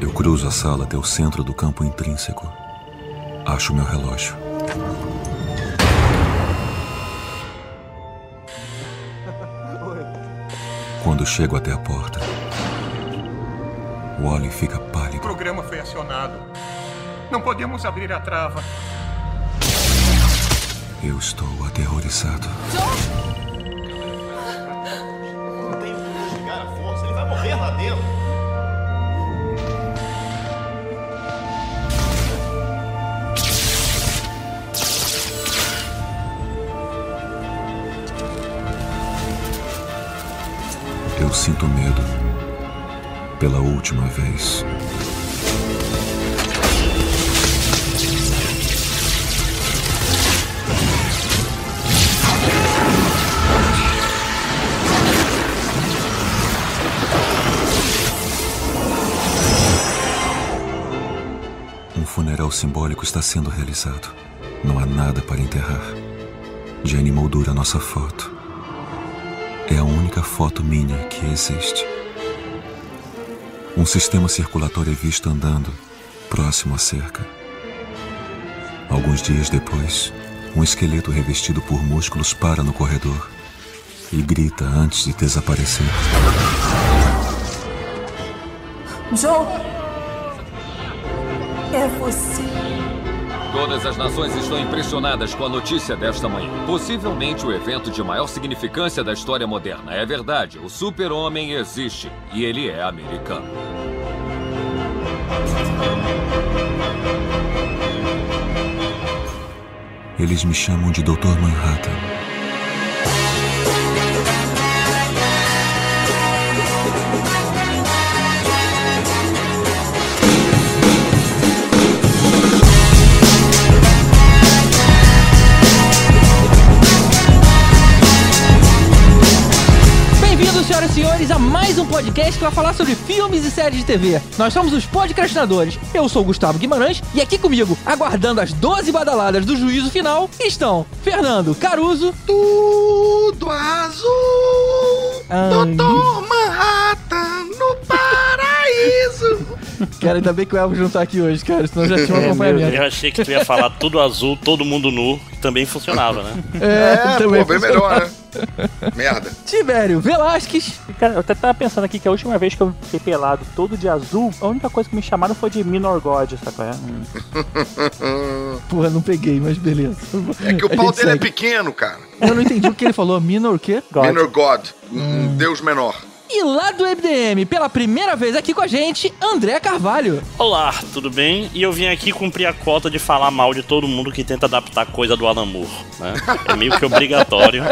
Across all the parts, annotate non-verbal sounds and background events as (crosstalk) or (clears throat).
Eu cruzo a sala até o centro do campo intrínseco. Acho meu relógio. Quando chego até a porta, Wally fica O pálido. programa foi acionado. Não podemos abrir a trava. Eu estou aterrorizado. Não Eu sinto medo. Pela última vez. Um funeral simbólico está sendo realizado. Não há nada para enterrar. Jenny moldura nossa foto. Única foto minha que existe. Um sistema circulatório é visto andando próximo à cerca. Alguns dias depois, um esqueleto revestido por músculos para no corredor e grita antes de desaparecer. Joe! É você. Todas as nações estão impressionadas com a notícia desta manhã. Possivelmente o evento de maior significância da história moderna. É verdade, o super-homem existe e ele é americano. Eles me chamam de Dr. Manhattan. A mais um podcast que vai falar sobre filmes e séries de TV. Nós somos os podcastinadores. Eu sou o Gustavo Guimarães e aqui comigo, aguardando as 12 badaladas do juízo final, estão Fernando Caruso. Tudo azul, Ai. Doutor Manhattan no paraíso. (laughs) Cara, ainda bem que o Elvis não tá aqui hoje, cara, senão já tinha um acompanhamento. Eu achei que tu ia falar tudo azul, todo mundo nu, que também funcionava, né? É, também pô, bem melhor, né? Merda. Tibério Velasquez. Cara, eu até tava pensando aqui que a última vez que eu fiquei pelado todo de azul, a única coisa que me chamaram foi de Minor God, qual é? Hum. (laughs) Porra, não peguei, mas beleza. É que o A pau dele é segue. pequeno, cara. Eu não entendi o que ele falou. Minor o quê? God. Minor God, um Hum. deus menor. E lá do MDM, pela primeira vez aqui com a gente, André Carvalho. Olá, tudo bem? E eu vim aqui cumprir a cota de falar mal de todo mundo que tenta adaptar coisa do Alan Moore, né? É meio que obrigatório.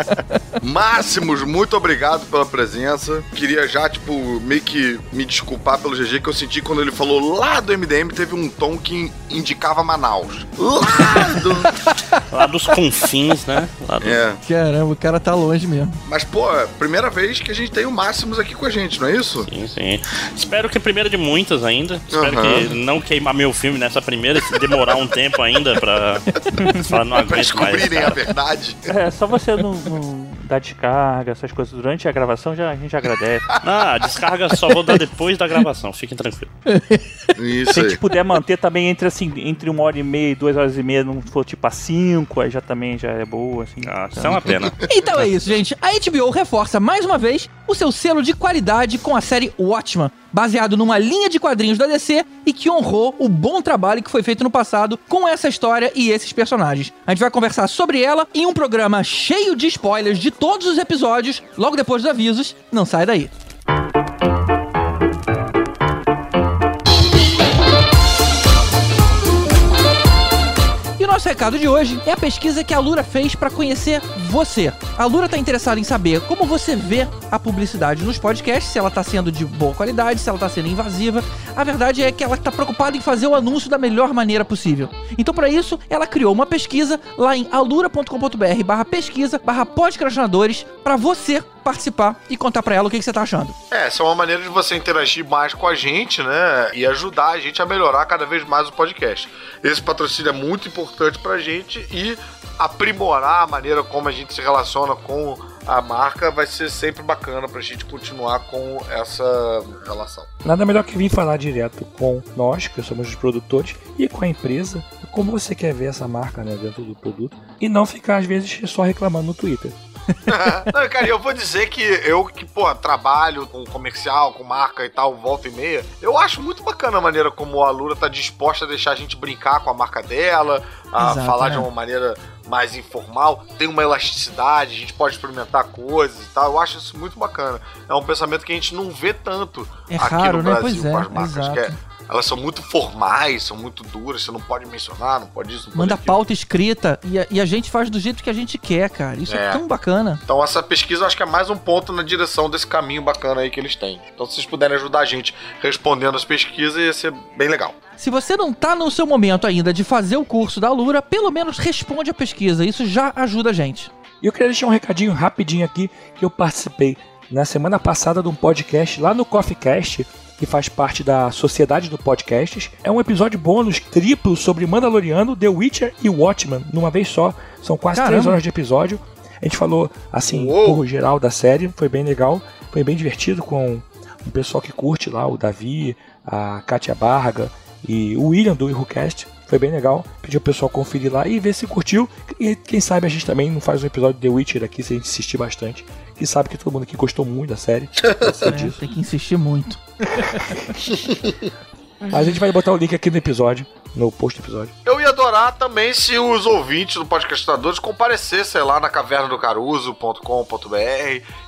(laughs) Máximos, muito obrigado pela presença. Queria já, tipo, meio que me desculpar pelo GG que eu senti quando ele falou lá do MDM, teve um tom que indicava Manaus. Lá do... (laughs) Lá dos confins, né? Lá do... É, Caramba, o cara tá longe mesmo. mas, pô, é primeira vez que a gente tem o Máximos aqui com a gente, não é isso? Sim, sim. Espero que a primeira de muitas ainda. Espero Aham. que não queimar meu filme nessa primeira, se demorar um tempo ainda pra. (laughs) Falar, não Pra aguento mais. descobrirem a verdade. É, só você não, não dar descarga, essas coisas durante a gravação, já, a gente agradece. Não, (laughs) a descarga só vou dar depois da gravação, fiquem tranquilos. Isso Se a aí. gente puder manter também entre assim, entre uma hora e meia e duas horas e meia, não for tipo a cinco, aí já também já é boa, assim. Ah, isso é uma pena. Então é isso, gente. A HBO reforça mais uma vez o seu selo de qualidade com a série Watchmen, baseado numa linha de quadrinhos da DC e que honrou o bom trabalho que foi feito no passado com essa história e esses personagens. A gente vai conversar sobre ela em um programa cheio de spoilers de todos os episódios, logo depois dos avisos. Não sai daí. Nosso recado de hoje é a pesquisa que a Lura fez para conhecer você. A Lura está interessada em saber como você vê a publicidade nos podcasts, se ela está sendo de boa qualidade, se ela está sendo invasiva. A verdade é que ela está preocupada em fazer o anúncio da melhor maneira possível. Então, para isso, ela criou uma pesquisa lá em alura.com.br barra pesquisa barra podcastinadores para você participar e contar para ela o que, que você tá achando. É, essa é uma maneira de você interagir mais com a gente, né? E ajudar a gente a melhorar cada vez mais o podcast. Esse patrocínio é muito importante pra gente e aprimorar a maneira como a gente se relaciona com a marca, vai ser sempre bacana pra gente continuar com essa relação. Nada melhor que vir falar direto com nós, que somos os produtores, e com a empresa, como você quer ver essa marca né, dentro do produto, e não ficar às vezes só reclamando no Twitter. (laughs) Não, cara, eu vou dizer que eu que, pô, trabalho com comercial, com marca e tal, volta e meia, eu acho muito bacana a maneira como a Lura tá disposta a deixar a gente brincar com a marca dela, a Exato, falar é. de uma maneira mais informal, tem uma elasticidade, a gente pode experimentar coisas e tal. Eu acho isso muito bacana. É um pensamento que a gente não vê tanto É aqui raro, no né? Brasil Pois é, com as marcas, exato. que é- elas são muito formais, são muito duras, você não pode mencionar, não pode isso, não pode Manda aquilo. pauta escrita e a, e a gente faz do jeito que a gente quer, cara. Isso é, É. tão bacana. Então essa pesquisa eu acho que é mais um ponto na direção desse caminho bacana aí que eles têm. Então se vocês puderem ajudar a gente respondendo as pesquisas, ia ser bem legal. Se você não tá no seu momento ainda de fazer o curso da Lura, pelo menos responde a pesquisa. Isso já ajuda a gente. E eu queria deixar um recadinho rapidinho aqui que eu participei na semana passada de um podcast lá no CoffeeCast, que faz parte da Sociedade do Podcasts. É um episódio bônus triplo sobre Mandaloriano, The Witcher e Watchmen, numa vez só. São quase Caramba. três horas de episódio. A gente falou, assim, por geral da série, foi bem legal, foi bem divertido com o pessoal que curte lá, o Davi, a Kátia Barga e o William do IrroCast. Foi bem legal. Pedi o pessoal conferir lá e ver se curtiu. E quem sabe a gente também não faz um episódio de The Witcher aqui se a gente insistir bastante. Que sabe que todo mundo aqui gostou muito da série. (laughs) Eu sei É, disso. tem que insistir muito. Mas (laughs) a gente vai botar o link aqui no episódio, no post do episódio. Eu ia adorar também se os ouvintes do Podcastadores comparecessem lá na caverna do caruso.com.br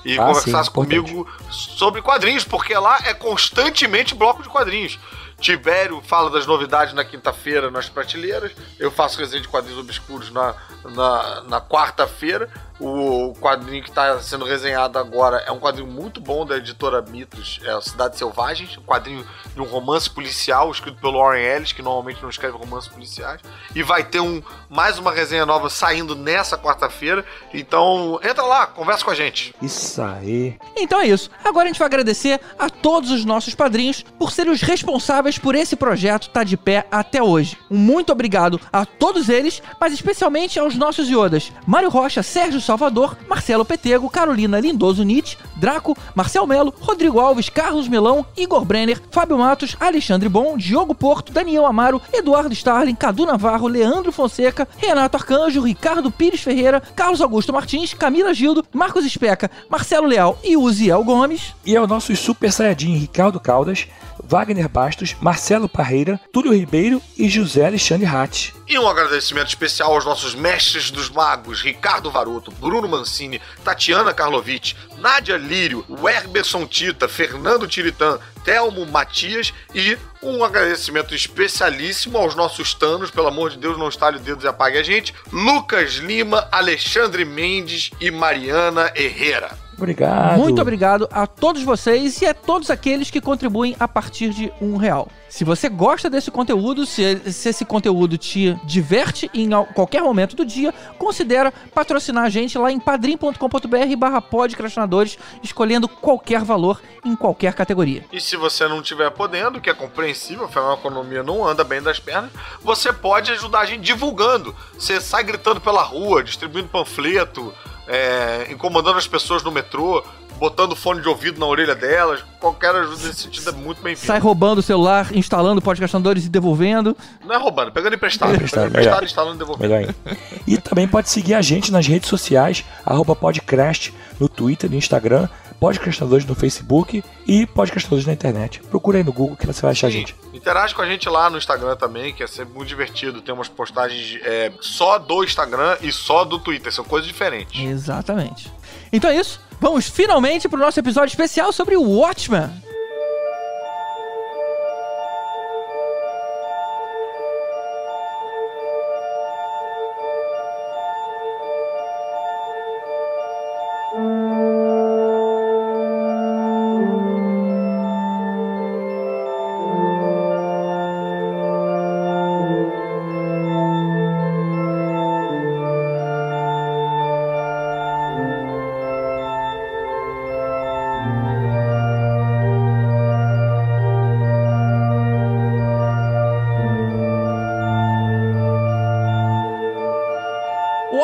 e Ah, conversassem comigo sobre quadrinhos, porque lá é constantemente bloco de quadrinhos. Tibério fala das novidades na quinta-feira nas prateleiras. Eu faço resenha de quadrinhos obscuros na, na, na quarta-feira. O quadrinho que está sendo resenhado agora é um quadrinho muito bom da editora Mitos, é a Cidade Selvagens, um quadrinho de um romance policial escrito pelo Warren Ellis, que normalmente não escreve romances policiais. E vai ter um, mais uma resenha nova saindo nessa quarta-feira. Então entra lá, conversa com a gente. Isso aí. Então é isso. Agora a gente vai agradecer a todos os nossos padrinhos por serem os responsáveis por esse projeto estar de pé até hoje. Um muito obrigado a todos eles, mas especialmente aos nossos iodas: Mário Rocha, Sérgio Salvador, Marcelo Petego, Carolina Lindoso Nietzsche, Draco, Marcel Melo, Rodrigo Alves, Carlos Melão, Igor Brenner, Fábio Matos, Alexandre Bom, Diogo Porto, Daniel Amaro, Eduardo Starling, Cadu Navarro, Leandro Fonseca, Renato Arcanjo, Ricardo Pires Ferreira, Carlos Augusto Martins, Camila Gildo, Marcos Especa, Marcelo Leal e Uziel Gomes. E ao nosso Super Saiyajin Ricardo Caldas, Wagner Bastos, Marcelo Parreira, Túlio Ribeiro e José Alexandre Hatch. E um agradecimento especial aos nossos mestres dos magos, Ricardo Varoto, Bruno Mancini, Tatiana Karlovic, Nádia Lírio, Werberson Tita, Fernando Tiritã, Telmo Matias e um agradecimento especialíssimo aos nossos tanos, pelo amor de Deus, não estale o dedo e apague a gente, Lucas Lima, Alexandre Mendes e Mariana Herrera. Obrigado. Muito obrigado a todos vocês e a todos aqueles que contribuem a partir de um real. Se você gosta desse conteúdo, se, se esse conteúdo te diverte em al- qualquer momento do dia, considera patrocinar a gente lá em padrim.com.br barra podcrastinadores, escolhendo qualquer valor em qualquer categoria. E se você não estiver podendo, que é compreensível, afinal a economia não anda bem das pernas, você pode ajudar a gente divulgando. Você sai gritando pela rua, distribuindo panfleto, é, incomodando as pessoas no metrô, botando fone de ouvido na orelha delas. Qualquer ajuda nesse sentido é muito bem-vinda. Sai roubando o celular, instalando podcastadores e devolvendo. Não é roubando, pegando emprestado. Emprestado, pegando emprestado, instalando e devolvendo. E também pode seguir a gente nas redes sociais, arroba podcast no Twitter, no Instagram, Podcastadores no Facebook e Podcastadores na internet. Procura aí no Google que você vai achar a Sim, gente. Interage com a gente lá no Instagram também, que é sempre muito divertido. Tem umas postagens é, só do Instagram e só do Twitter, são coisas diferentes. Exatamente. Então é isso. Vamos finalmente pro nosso episódio especial sobre o Watchmen.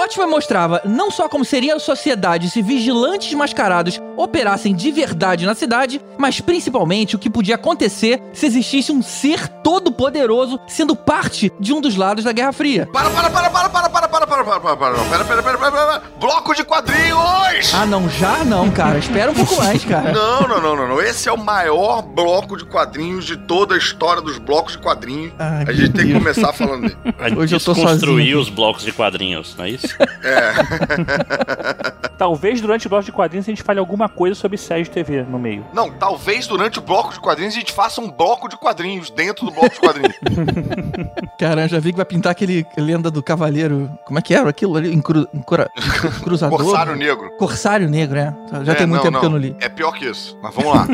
Watchmen mostrava não só como seria a sociedade se vigilantes mascarados operassem de verdade na cidade, mas principalmente o que podia acontecer se existisse um ser todo poderoso sendo parte de um dos lados da Guerra Fria. Para, para, para, para, para, para, para, para, para, para. Pera, pera, pera, pera, pera. Bloco de quadrinhos! Ah, não, já não, cara. Espera um pouco mais, cara. Não, não, não, não, não. Esse é o maior bloco de quadrinhos de toda a história dos blocos de quadrinhos. A gente tem que começar falando dele. (laughs) Hoje eu tô sozinho. os blocos de quadrinhos, não é isso? (laughs) É. (laughs) talvez durante o bloco de quadrinhos a gente fale alguma coisa sobre séries de TV no meio. Não, talvez durante o bloco de quadrinhos a gente faça um bloco de quadrinhos dentro do bloco de quadrinhos. Cara, já vi que vai pintar aquele lenda do cavaleiro como é que era aquilo ali? Encru, encura- (laughs) cruzador? Corsário Negro. Corsário Negro, é. Já É, tem muito tempo que eu não li. É pior que isso. Mas vamos lá.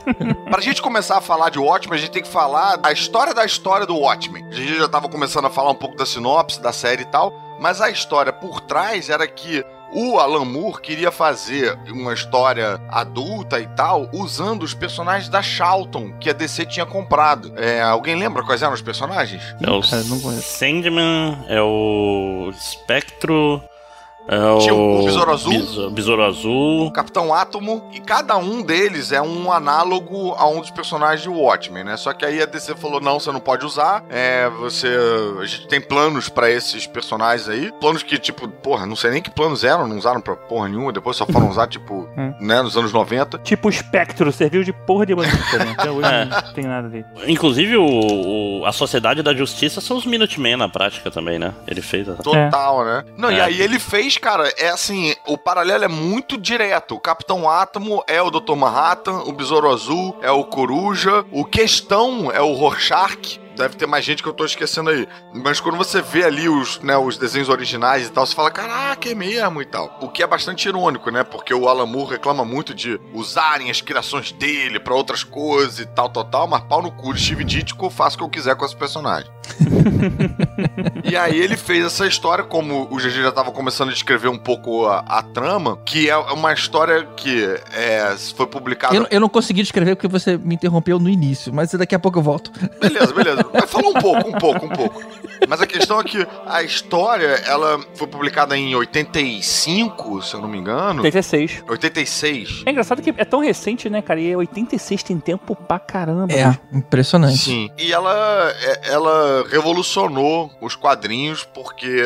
(laughs) pra gente começar a falar de Watchmen, a gente tem que falar a história da história do Watchmen. A gente já tava começando a falar um pouco da sinopse, da série e tal, mas a história por trás era que o Alan Moore queria fazer uma história adulta e tal, usando os personagens da Charlton, que a DC tinha comprado. É, alguém lembra quais eram os personagens? É o cara, não conheço. Sandman, é o Espectro, é o... Tinha o Besouro Azul. Beso- Besouro Azul. o Capitão Átomo, e cada um deles é um análogo a um dos personagens de Watchmen, né? Só que aí a DC falou: não, você não pode usar. É, você. A gente tem planos pra esses personagens aí. Planos que, tipo, porra, não sei nem que planos eram, não usaram pra porra nenhuma, depois só foram usar, (laughs) tipo, Hum. né, nos anos 90. Tipo o Spectro, serviu de porra de bandido, né? (laughs) Até hoje É. não tem nada ali. Inclusive, o, o- a Sociedade da Justiça são os Minutemen na prática também, né? Ele fez essa... Total, né? Não, e É. aí ele fez, cara, é assim, o paralelo é muito direto. O Capitão Átomo é o Dr. Manhattan, o Besouro Azul é o Coruja, o Questão é o Rorschach. Deve ter mais gente que eu tô esquecendo aí. Mas quando você vê ali os, né, os desenhos originais e tal, você fala, caraca, é mesmo e tal. O que é bastante irônico, né? Porque o Alan Moore reclama muito de usarem as criações dele pra outras coisas e tal, tal, tal, mas pau no cu de Steve Ditko, faço o que eu quiser com esse personagem. (laughs) E aí ele fez essa história, como o GG já tava começando a descrever um pouco a, a trama, que é uma história que é, foi publicada. Eu, eu não consegui descrever porque você me interrompeu no início, mas daqui a pouco eu volto. Beleza, beleza. Mas fala um pouco, um pouco, um pouco. Mas a questão é que a história, ela foi publicada em 85, se eu não me engano. 86. 86. É engraçado que é tão recente, né, cara? E 86 tem tempo pra caramba. É, impressionante. Sim. E ela, é- ela revolucionou os quadrinhos porque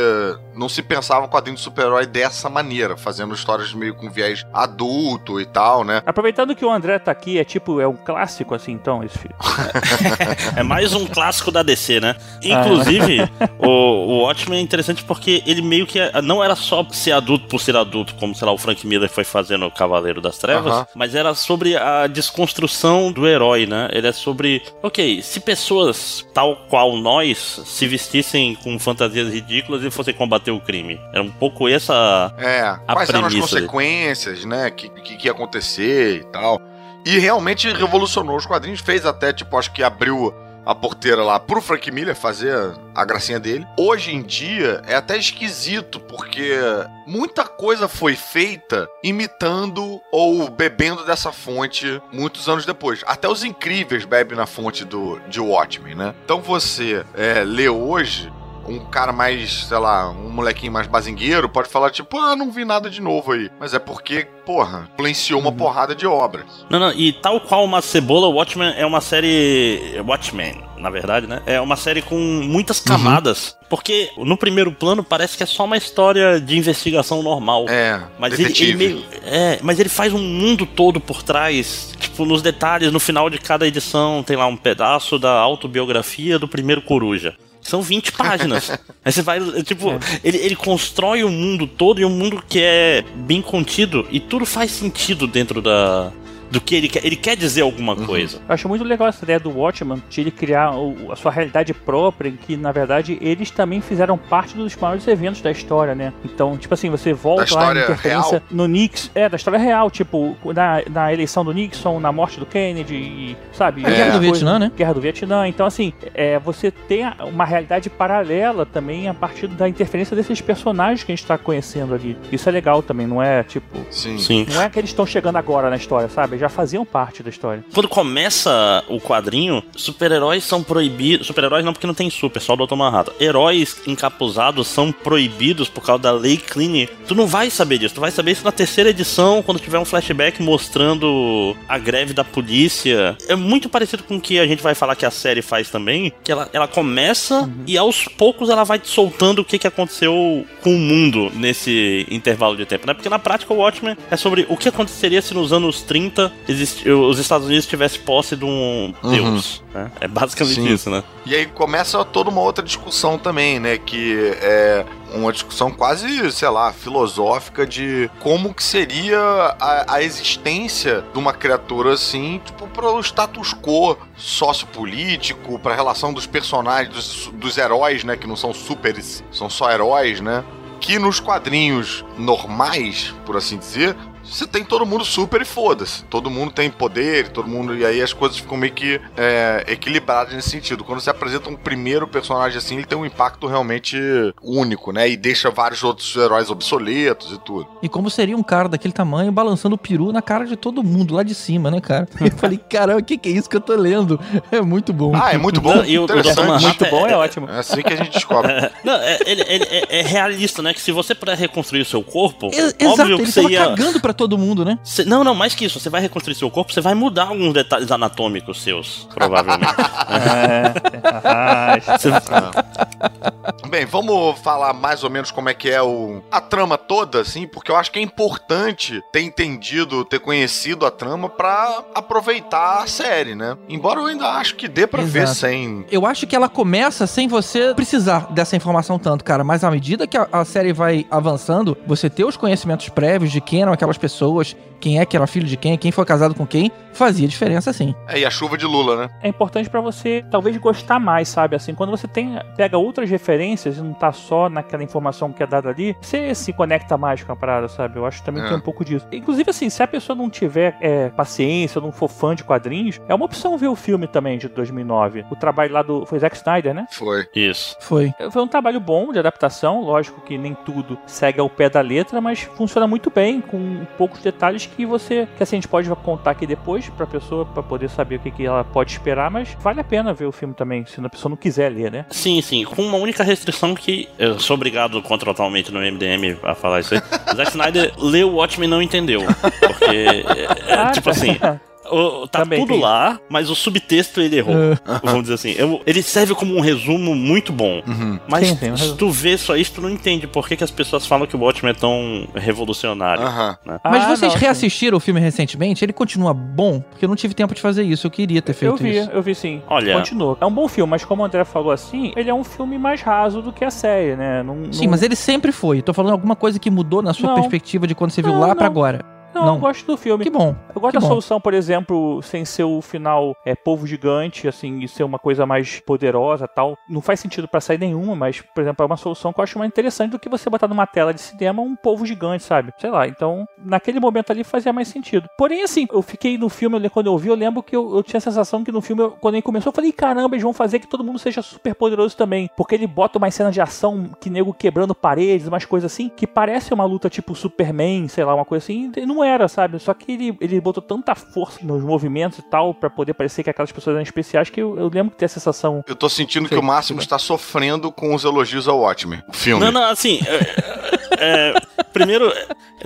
não se pensava um quadrinho de super-herói dessa maneira, fazendo histórias meio com viés adulto e tal, né? Aproveitando que o André tá aqui, é tipo, é um clássico assim, então, esse filme. (laughs) É mais um clássico da DC, né? Inclusive, (laughs) o, o Watchmen é interessante porque ele meio que é- não era só ser adulto por ser adulto, como, sei lá, o Frank Miller foi fazendo o Cavaleiro das Trevas, Aham. mas era sobre a desconstrução do herói, né? Ele é sobre, ok, se pessoas tal qual nós se vestissem com fantasias ridículas e fossem combater o crime. Era um pouco essa. É, A quais eram as consequências, né? Que, que, que ia acontecer e tal. E realmente revolucionou os quadrinhos, fez até, tipo, acho que abriu a porteira lá pro Frank Miller fazer a gracinha dele. Hoje em dia é até esquisito, porque muita coisa foi feita imitando ou bebendo dessa fonte muitos anos depois. Até os incríveis bebem na fonte do, de Watchmen, né? Então você é, lê hoje um cara mais, sei lá, um molequinho mais bazingueiro pode falar, tipo, ah, não vi nada de novo aí. Mas é porque, porra, influenciou uma porrada de obras. Não, não, e tal qual uma cebola, Watchmen é uma série. Watchmen, na verdade, né? É uma série com muitas camadas. Porque no primeiro plano parece que é só uma história de investigação normal. É, Mas ele, ele meio. É, mas ele faz um mundo todo por trás. Tipo, nos detalhes, no final de cada edição, tem lá um pedaço da autobiografia do primeiro coruja. São 20 páginas. (laughs) Aí você vai, tipo, ele, ele constrói o mundo todo e um mundo que é bem contido e tudo faz sentido dentro da. Do que ele quer. Ele quer dizer alguma coisa. Eu acho muito legal essa ideia do Watchman, de ele criar o- a sua realidade própria, em que, na verdade, eles também fizeram parte dos maiores eventos da história, né? Então, tipo assim, você volta lá história em interferência real? no Nixon. É, da história real, tipo, na, na eleição do Nixon, na morte do Kennedy, e, sabe? A Guerra do Coisa- Vietnã, né? Guerra do Vietnã. Então, assim, é, você tem uma realidade paralela também a partir da interferência desses personagens que a gente tá conhecendo ali. Isso é legal também, não é tipo. Sim. Sim. Não é que eles estão chegando agora na história, sabe? Já faziam parte da história. Quando começa o quadrinho, super-heróis são proibidos. Super-heróis não, porque não tem super, só o Dr. Manhattan. Heróis encapuzados são proibidos por causa da lei Clean. Tu não vai saber disso, tu vai saber isso na terceira edição, quando tiver um flashback mostrando a greve da polícia. É muito parecido com o que a gente vai falar que a série faz também, que ela, ela começa uhum. e aos poucos ela vai te soltando o que, que aconteceu com o mundo nesse intervalo de tempo, né? Porque na prática o Watchmen é sobre o que aconteceria se nos anos 30 os Estados Unidos tivessem posse de um uhum. deus. Né? É basicamente Sim. isso, né? E aí começa toda uma outra discussão também, né? Que é uma discussão quase, sei lá, filosófica de como que seria a, a existência de uma criatura assim, tipo, para o status quo sociopolítico, para a relação dos personagens, dos, dos heróis, né? Que não são superes, são só heróis, né? que nos quadrinhos normais, por assim dizer, você tem todo mundo super e foda-se. Todo mundo tem poder, todo mundo. E aí as coisas ficam meio que é, equilibradas nesse sentido. Quando você apresenta um primeiro personagem assim, ele tem um impacto realmente único, né? E deixa vários outros heróis obsoletos e tudo. E como seria um cara daquele tamanho balançando o peru na cara de todo mundo lá de cima, né, cara? (laughs) Eu falei, caramba, o que, que é isso que eu tô lendo? (laughs) É muito bom. Ah, é muito bom. e o, o muito bom é, é, ótimo. É assim que a gente descobre. (laughs) Não, é, ele, ele é, é, realista, né? Que se você puder reconstruir o seu corpo, é, óbvio exato, que ele você ia... cagando pra todo mundo, né? Cê, não, não, mais que isso. Você vai reconstruir seu corpo, você vai mudar alguns detalhes anatômicos seus, provavelmente. (laughs) é. Cê... Bem, vamos falar mais ou menos como é que é o, a trama toda, assim, porque eu acho que é importante ter entendido, ter conhecido a trama para aproveitar a série, né? Embora eu ainda acho que dê pra Exato. ver sem. Eu acho que ela começa sem você precisar dessa informação tanto, cara. Mas à medida que a, a série vai avançando, você ter os conhecimentos prévios de quem eram aquelas pessoas, quem é que era filho de quem, quem foi casado com quem, fazia diferença sim. É, e a chuva de Lula, né? É importante para você talvez gostar mais, sabe? Assim, quando você tem pega outras referências e não tá só naquela informação que é dada ali, você se conecta mais com a parada, sabe? Eu acho que também é. tem um pouco disso. Inclusive, assim, se a pessoa não tiver é, paciência, não for fã de quadrinhos, é uma opção ver o filme também de 2009. O trabalho lá do. Foi Zack Snyder, né? Foi. Isso. Foi. Foi um trabalho bom de adaptação, lógico que nem tudo segue ao pé da letra, mas funciona muito bem, com poucos detalhes que você. que assim, a gente pode contar aqui depois pra pessoa, pra poder saber o que, que ela pode esperar, mas vale a pena ver o filme também, se a pessoa não quiser ler, né? Sim, sim. Com uma única restrição que eu sou obrigado contratualmente no MDM a falar isso aí. (laughs) Zack Snyder leu o Watchmen e não entendeu. Porque, é, é, tipo assim. (laughs) O, tá Também tudo tem. lá, mas o subtexto ele errou. Uh. Vamos dizer assim. Eu, ele serve como um resumo muito bom. Uhum. Mas sim, se tu vê só isso, tu não entende por que, que as pessoas falam que o Watchmen é tão revolucionário. Uhum. Né? Mas ah, vocês não, reassistiram sim. o filme recentemente? Ele continua bom? Porque eu não tive tempo de fazer isso. Eu queria ter feito eu vi, isso. Eu vi sim. Olha. Continua. É um bom filme, mas como o André falou assim, ele é um filme mais raso do que a série, né? Não, sim, não... mas ele sempre foi. Tô falando alguma coisa que mudou na sua não. perspectiva de quando você viu lá para agora. Não, não, eu gosto do filme. Que bom. Eu gosto da bom. solução, por exemplo, sem ser o final é povo gigante, assim, e ser uma coisa mais poderosa tal. Não faz sentido para sair nenhuma, mas, por exemplo, é uma solução que eu acho mais interessante do que você botar numa tela de cinema um povo gigante, sabe? Sei lá. Então, naquele momento ali fazia mais sentido. Porém, assim, eu fiquei no filme, quando eu vi, eu lembro que eu, eu tinha a sensação que no filme, quando ele começou, eu falei, caramba, eles vão fazer que todo mundo seja super poderoso também. Porque ele bota uma cena de ação que nego quebrando paredes, umas coisas assim, que parece uma luta tipo Superman, sei lá, uma coisa assim. E não era, sabe? Só que ele, ele botou tanta força nos movimentos e tal, para poder parecer que aquelas pessoas eram especiais, que eu, eu lembro que tem a sensação. Eu tô sentindo que o Máximo está sofrendo com os elogios ao Watchmen, o filme. Não, não, assim. é, é, primeiro,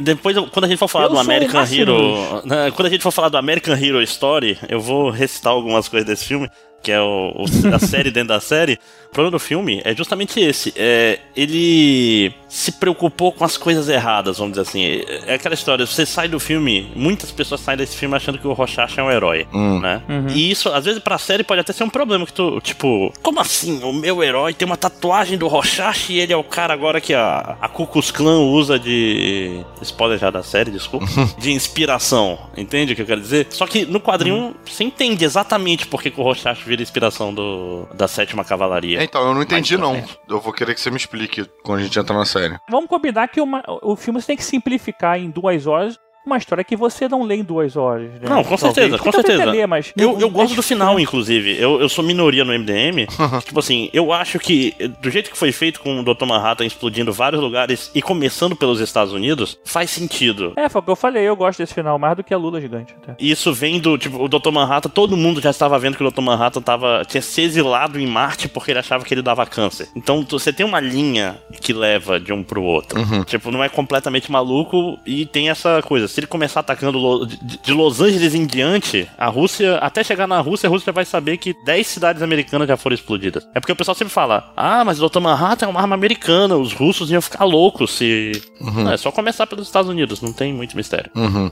depois, quando a gente for falar eu do American Hero. Né, quando a gente for falar do American Hero Story, eu vou recitar algumas coisas desse filme que é o, o, (laughs) a série dentro da série, o problema do filme é justamente esse. É, ele se preocupou com as coisas erradas, vamos dizer assim. É, aquela história, você sai do filme, muitas pessoas saem desse filme achando que o Rorschach é um herói, hum. né? Uhum. E isso, às vezes, pra série pode até ser um problema, que tu, tipo, como assim? O meu herói tem uma tatuagem do Rorschach e ele é o cara agora que a, a Ku Klux Klan usa de... Spoiler já da série, desculpa. de inspiração, entende o que eu quero dizer? Só que no quadrinho, uhum. você entende exatamente por que, que o Rorschach vira inspiração do, da sétima cavalaria. É, então, eu não entendi não. Eu vou querer que você me explique quando a gente entrar na série. Vamos combinar que uma, o filme você tem que simplificar em duas horas uma história que você não lê em duas horas. Né? Não, com Talvez. certeza, com Você certeza. até lê, mas Eu, não- eu é gosto do final, inclusive. Eu, eu sou minoria no MDM. tipo assim, eu acho que do jeito que foi feito com o Dr. Manhattan explodindo vários lugares e começando pelos Estados Unidos, faz sentido. É, foi o que eu falei, eu gosto desse final mais do que a Lula gigante. Até. Isso vem do, tipo, o Dr. Manhattan, todo mundo já estava vendo que o Dr. Manhattan tava, tinha se exilado em Marte porque ele achava que ele dava câncer. Então você tem uma linha que leva de um pro outro. Tipo, não é completamente maluco e tem essa coisa. Se ele começar atacando de, Los Angeles em diante, a Rússia, até chegar na Rússia, a Rússia vai saber que 10 cidades americanas já foram explodidas. É porque o pessoal sempre fala: ah, mas o Dr. Manhattan é uma arma americana, os russos iam ficar loucos se. Não, é só começar pelos Estados Unidos, não tem muito mistério.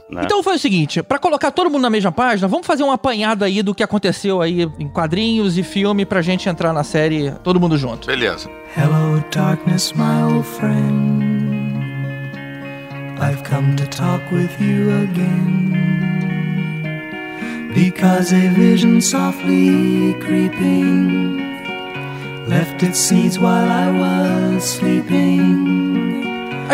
né? Então foi o seguinte, pra colocar todo mundo na mesma página, vamos fazer um apanhado aí do que aconteceu aí em quadrinhos e filme pra gente entrar na série todo mundo junto. Beleza. Hello, darkness, my old friend. I've come to talk with you again. Because a vision softly creeping left its seeds while I was sleeping.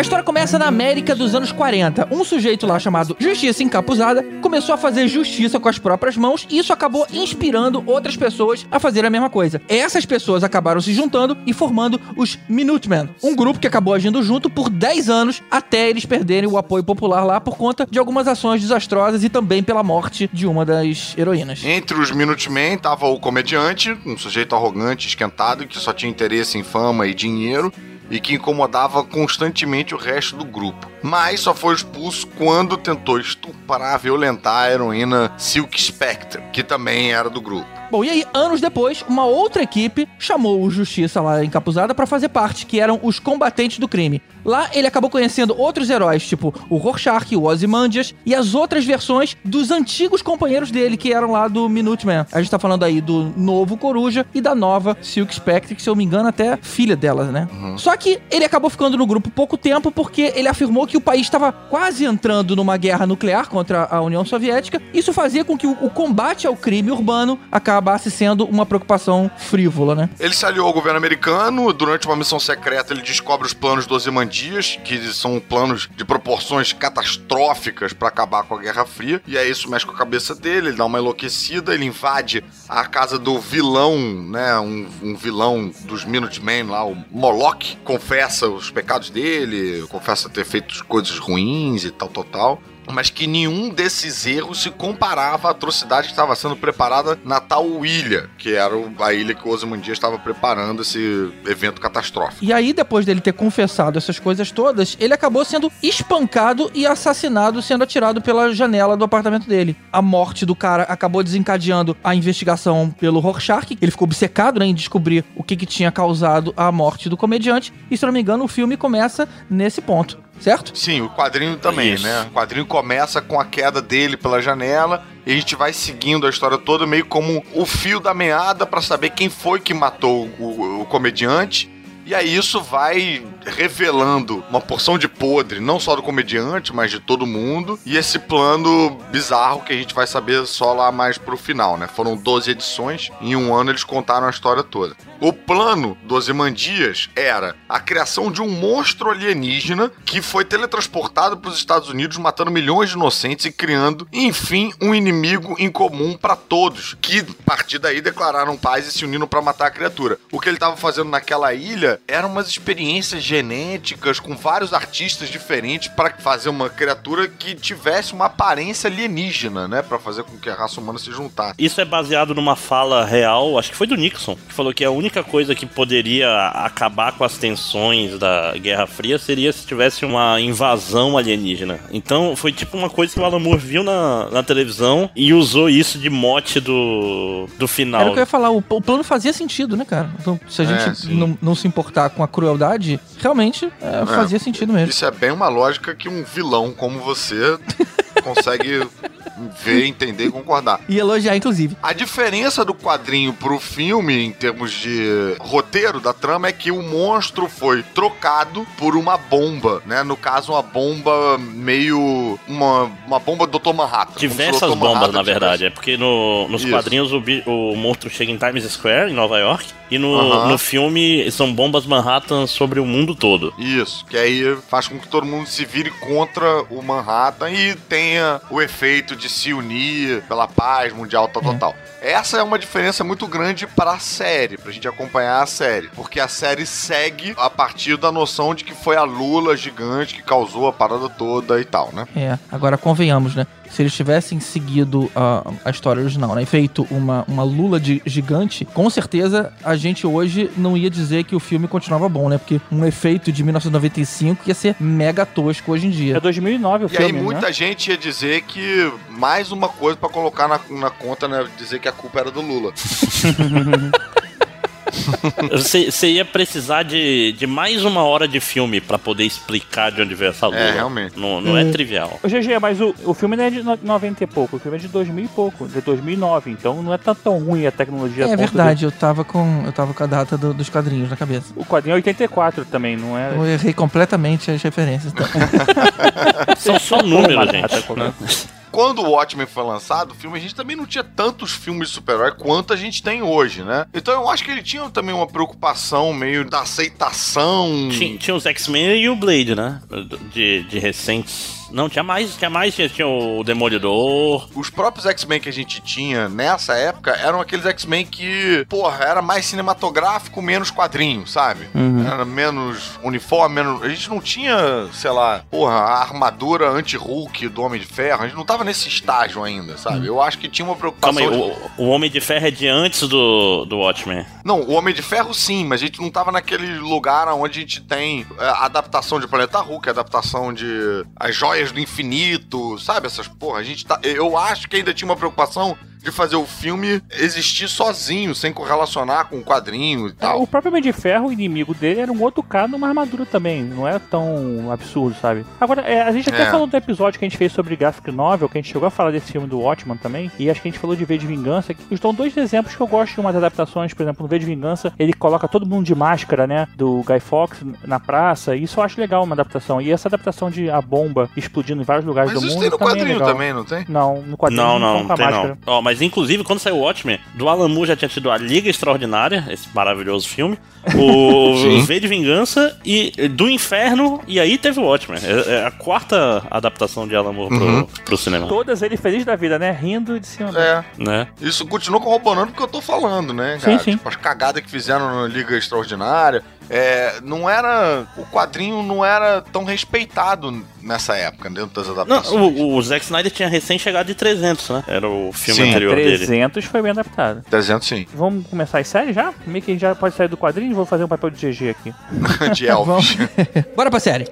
A história começa na América dos anos 40. Um sujeito lá chamado Justiça Encapuzada começou a fazer justiça com as próprias mãos e isso acabou inspirando outras pessoas a fazer a mesma coisa. Essas pessoas acabaram se juntando e formando os Minutemen, um grupo que acabou agindo junto por 10 anos até eles perderem o apoio popular lá por conta de algumas ações desastrosas e também pela morte de uma das heroínas. Entre os Minutemen tava o comediante, um sujeito arrogante, esquentado, que só tinha interesse em fama e dinheiro e que incomodava constantemente o resto do grupo. Mas só foi expulso quando tentou estuprar, violentar a heroína Silk Spectre, que também era do grupo. Bom, e aí, anos depois, uma outra equipe chamou o Justiça lá encapuzada pra fazer parte, que eram os combatentes do crime. Lá ele acabou conhecendo outros heróis, tipo o Rorschach, o Ozymandias e as outras versões dos antigos companheiros dele, que eram lá do Minuteman. A gente tá falando aí do novo Coruja e da nova Silk Spectre, que se eu me engano até filha dela, né? Só que ele acabou ficando no grupo pouco tempo porque ele afirmou que o país estava quase entrando numa guerra nuclear contra a União Soviética. Isso fazia com que o, o combate ao crime urbano acabasse sendo uma preocupação frívola, né? Ele se aliou ao governo americano, durante uma missão secreta ele descobre os planos dos Ozymandias, que são planos de proporções catastróficas para acabar com a Guerra Fria, e aí isso mexe com a cabeça dele, ele dá uma enlouquecida, ele invade a casa do vilão, né, um, um vilão dos Minutemen lá, o Moloch, confessa os pecados dele, confessa ter feito coisas ruins e tal, tal, tal mas que nenhum desses erros se comparava à atrocidade que estava sendo preparada na tal ilha, que era a ilha que o Ozymandias estava preparando esse evento catastrófico. E aí, depois dele ter confessado essas coisas todas, ele acabou sendo espancado e assassinado, sendo atirado pela janela do apartamento dele. A morte do cara acabou desencadeando a investigação pelo Rorschach. Ele ficou obcecado né, em descobrir o que, que tinha causado a morte do comediante. E, se não me engano, o filme começa nesse ponto. Certo? Sim, o quadrinho também, Isso. né? O quadrinho começa com a queda dele pela janela e a gente vai seguindo a história toda meio como o fio da meada pra saber quem foi que matou o, o comediante. E aí isso vai revelando uma porção de podre, não só do comediante, mas de todo mundo. E esse plano bizarro que a gente vai saber só lá mais pro final, né? Foram 12 edições, em um ano eles contaram a história toda. O plano dos Emandias era a criação de um monstro alienígena que foi teletransportado para os Estados Unidos, matando milhões de inocentes e criando, enfim, um inimigo em comum para todos, que a partir daí declararam paz e se uniram para matar a criatura. O que ele estava fazendo naquela ilha eram umas experiências genéticas com vários artistas diferentes para fazer uma criatura que tivesse uma aparência alienígena, né, para fazer com que a raça humana se juntasse. Isso é baseado numa fala real, acho que foi do Nixon, que falou que a única coisa que poderia acabar com as tensões da Guerra Fria seria se tivesse uma invasão alienígena. Então foi tipo uma coisa que o Alan Moore viu na, na televisão e usou isso de mote do, do final. Era o que eu ia falar, o, o plano fazia sentido, né, cara? Então, se a É, gente sim. não, não se importar com a crueldade, realmente é, fazia sentido mesmo. Isso é bem uma lógica que um vilão como você (laughs) consegue ver, entender e concordar. E elogiar, inclusive. A diferença do quadrinho pro filme, em termos de roteiro da trama, é que o monstro foi trocado por uma bomba, né? No caso, uma bomba meio. Uma, uma bomba do Dr. Manhattan. Diversas Dr. bombas, Manhattan na verdade. É porque no- nos Isso. quadrinhos o, o monstro chega em Times Square, em Nova York, e no, Aham. no filme são bombas Manhattan sobre o mundo todo. Isso, que aí faz com que todo mundo se vire contra o Manhattan e tenha o efeito de se unir pela paz mundial, tal, tal, tal. Essa é uma diferença muito grande para a série, pra gente acompanhar a série. Porque a série segue a partir da noção de que foi a Lula gigante que causou a parada toda e tal, né? É, agora convenhamos, né? Se eles tivessem seguido a, a história original, né? E feito uma, uma lula de gigante, com certeza a gente hoje não ia dizer que o filme continuava bom, né? Porque um efeito de 1995 ia ser mega tosco hoje em dia. É 2009 o E aí filme, muita né? gente ia dizer que mais uma coisa pra colocar na, na conta, né? Dizer que a culpa era do Lula. (laughs) Você você ia precisar de, de mais uma hora de filme pra poder explicar de onde veio essa lua. É, realmente. Não, não é Hum. trivial. Ô, GG, mas o, o filme não é de no- 90 e pouco, o filme é de 2000 e pouco, de 2009, então não é tão, tão ruim a tecnologia. É ponto verdade, eu tava com, eu tava com a data do- dos quadrinhos na cabeça. de- O quadrinho é 84 também, não é? Eu errei completamente as referências. Tá? (laughs) São só números, gente. né? Quando o Watchmen foi lançado, o filme, a gente também não tinha tantos filmes de super-herói quanto a gente tem hoje, né? Então eu acho que ele tinha também uma preocupação meio da aceitação. Tinha, tinha os X-Men e o Blade, né? De, de recentes. Não, tinha mais, tinha mais, tinha, tinha o Demolidor. Os próprios X-Men que a gente tinha nessa época eram aqueles X-Men que, porra, era mais cinematográfico, menos quadrinho, sabe? Uhum. Era menos uniforme, menos. A gente não tinha, sei lá, porra, a armadura anti-Hulk do Homem de Ferro. A gente não tava nesse estágio ainda, sabe? Eu acho que tinha uma preocupação. Calma aí, de- o, o Homem de Ferro é de antes do, do Watchmen. Não, o Homem de Ferro sim, mas a gente não tava naquele lugar onde a gente tem é, adaptação de Planeta Hulk, adaptação de As Joias do Infinito, sabe? Essas porra. A gente tá. Eu acho que ainda tinha uma preocupação de fazer o filme existir sozinho, sem correlacionar com o quadrinho e tal. O próprio Homem de Ferro, o inimigo dele, era um outro cara numa armadura também. Não é tão absurdo, sabe? Agora, é, a gente até É. falou do episódio que a gente fez sobre Graphic Novel, que a gente chegou a falar desse filme do Watchman também. E acho que a gente falou de V de Vingança. Que estão dois exemplos que eu gosto de umas adaptações. Por exemplo, no V de Vingança, ele coloca todo mundo de máscara, né? Do Guy Fawkes na praça. E isso eu acho legal, uma adaptação. E essa adaptação de a bomba explodindo em vários lugares Mas do isso mundo tem no também é quadrinho legal. também, não tem? Não, no quadrinho Não, não, não, com não a tem máscara. não. Ó, mas inclusive, quando saiu o Watchmen, do Alan Moore já tinha tido a Liga Extraordinária, esse maravilhoso filme, o (laughs) Sim. V de Vingança e do Inferno, e aí teve o Watchmen. É, é a quarta adaptação de Alan Moore pro, Uhum. pro cinema. Todas ele feliz da vida, né? Rindo de cima. É. Né? Isso continua corroborando o que eu tô falando, né, Sim, cara? sim. Tipo, as cagadas que fizeram na Liga Extraordinária. É, não era. O quadrinho não era tão respeitado nessa época, dentro das Não, adaptações. o, o Zack Snyder tinha recém chegado de 300, né? Era o filme Sim. anterior dele. 300 foi bem adaptado. 300 sim. Vamos começar as séries já? Meio que a gente já pode sair do quadrinho, vou fazer um papel de GG aqui. (laughs) de Elvis. (laughs) Bora pra série.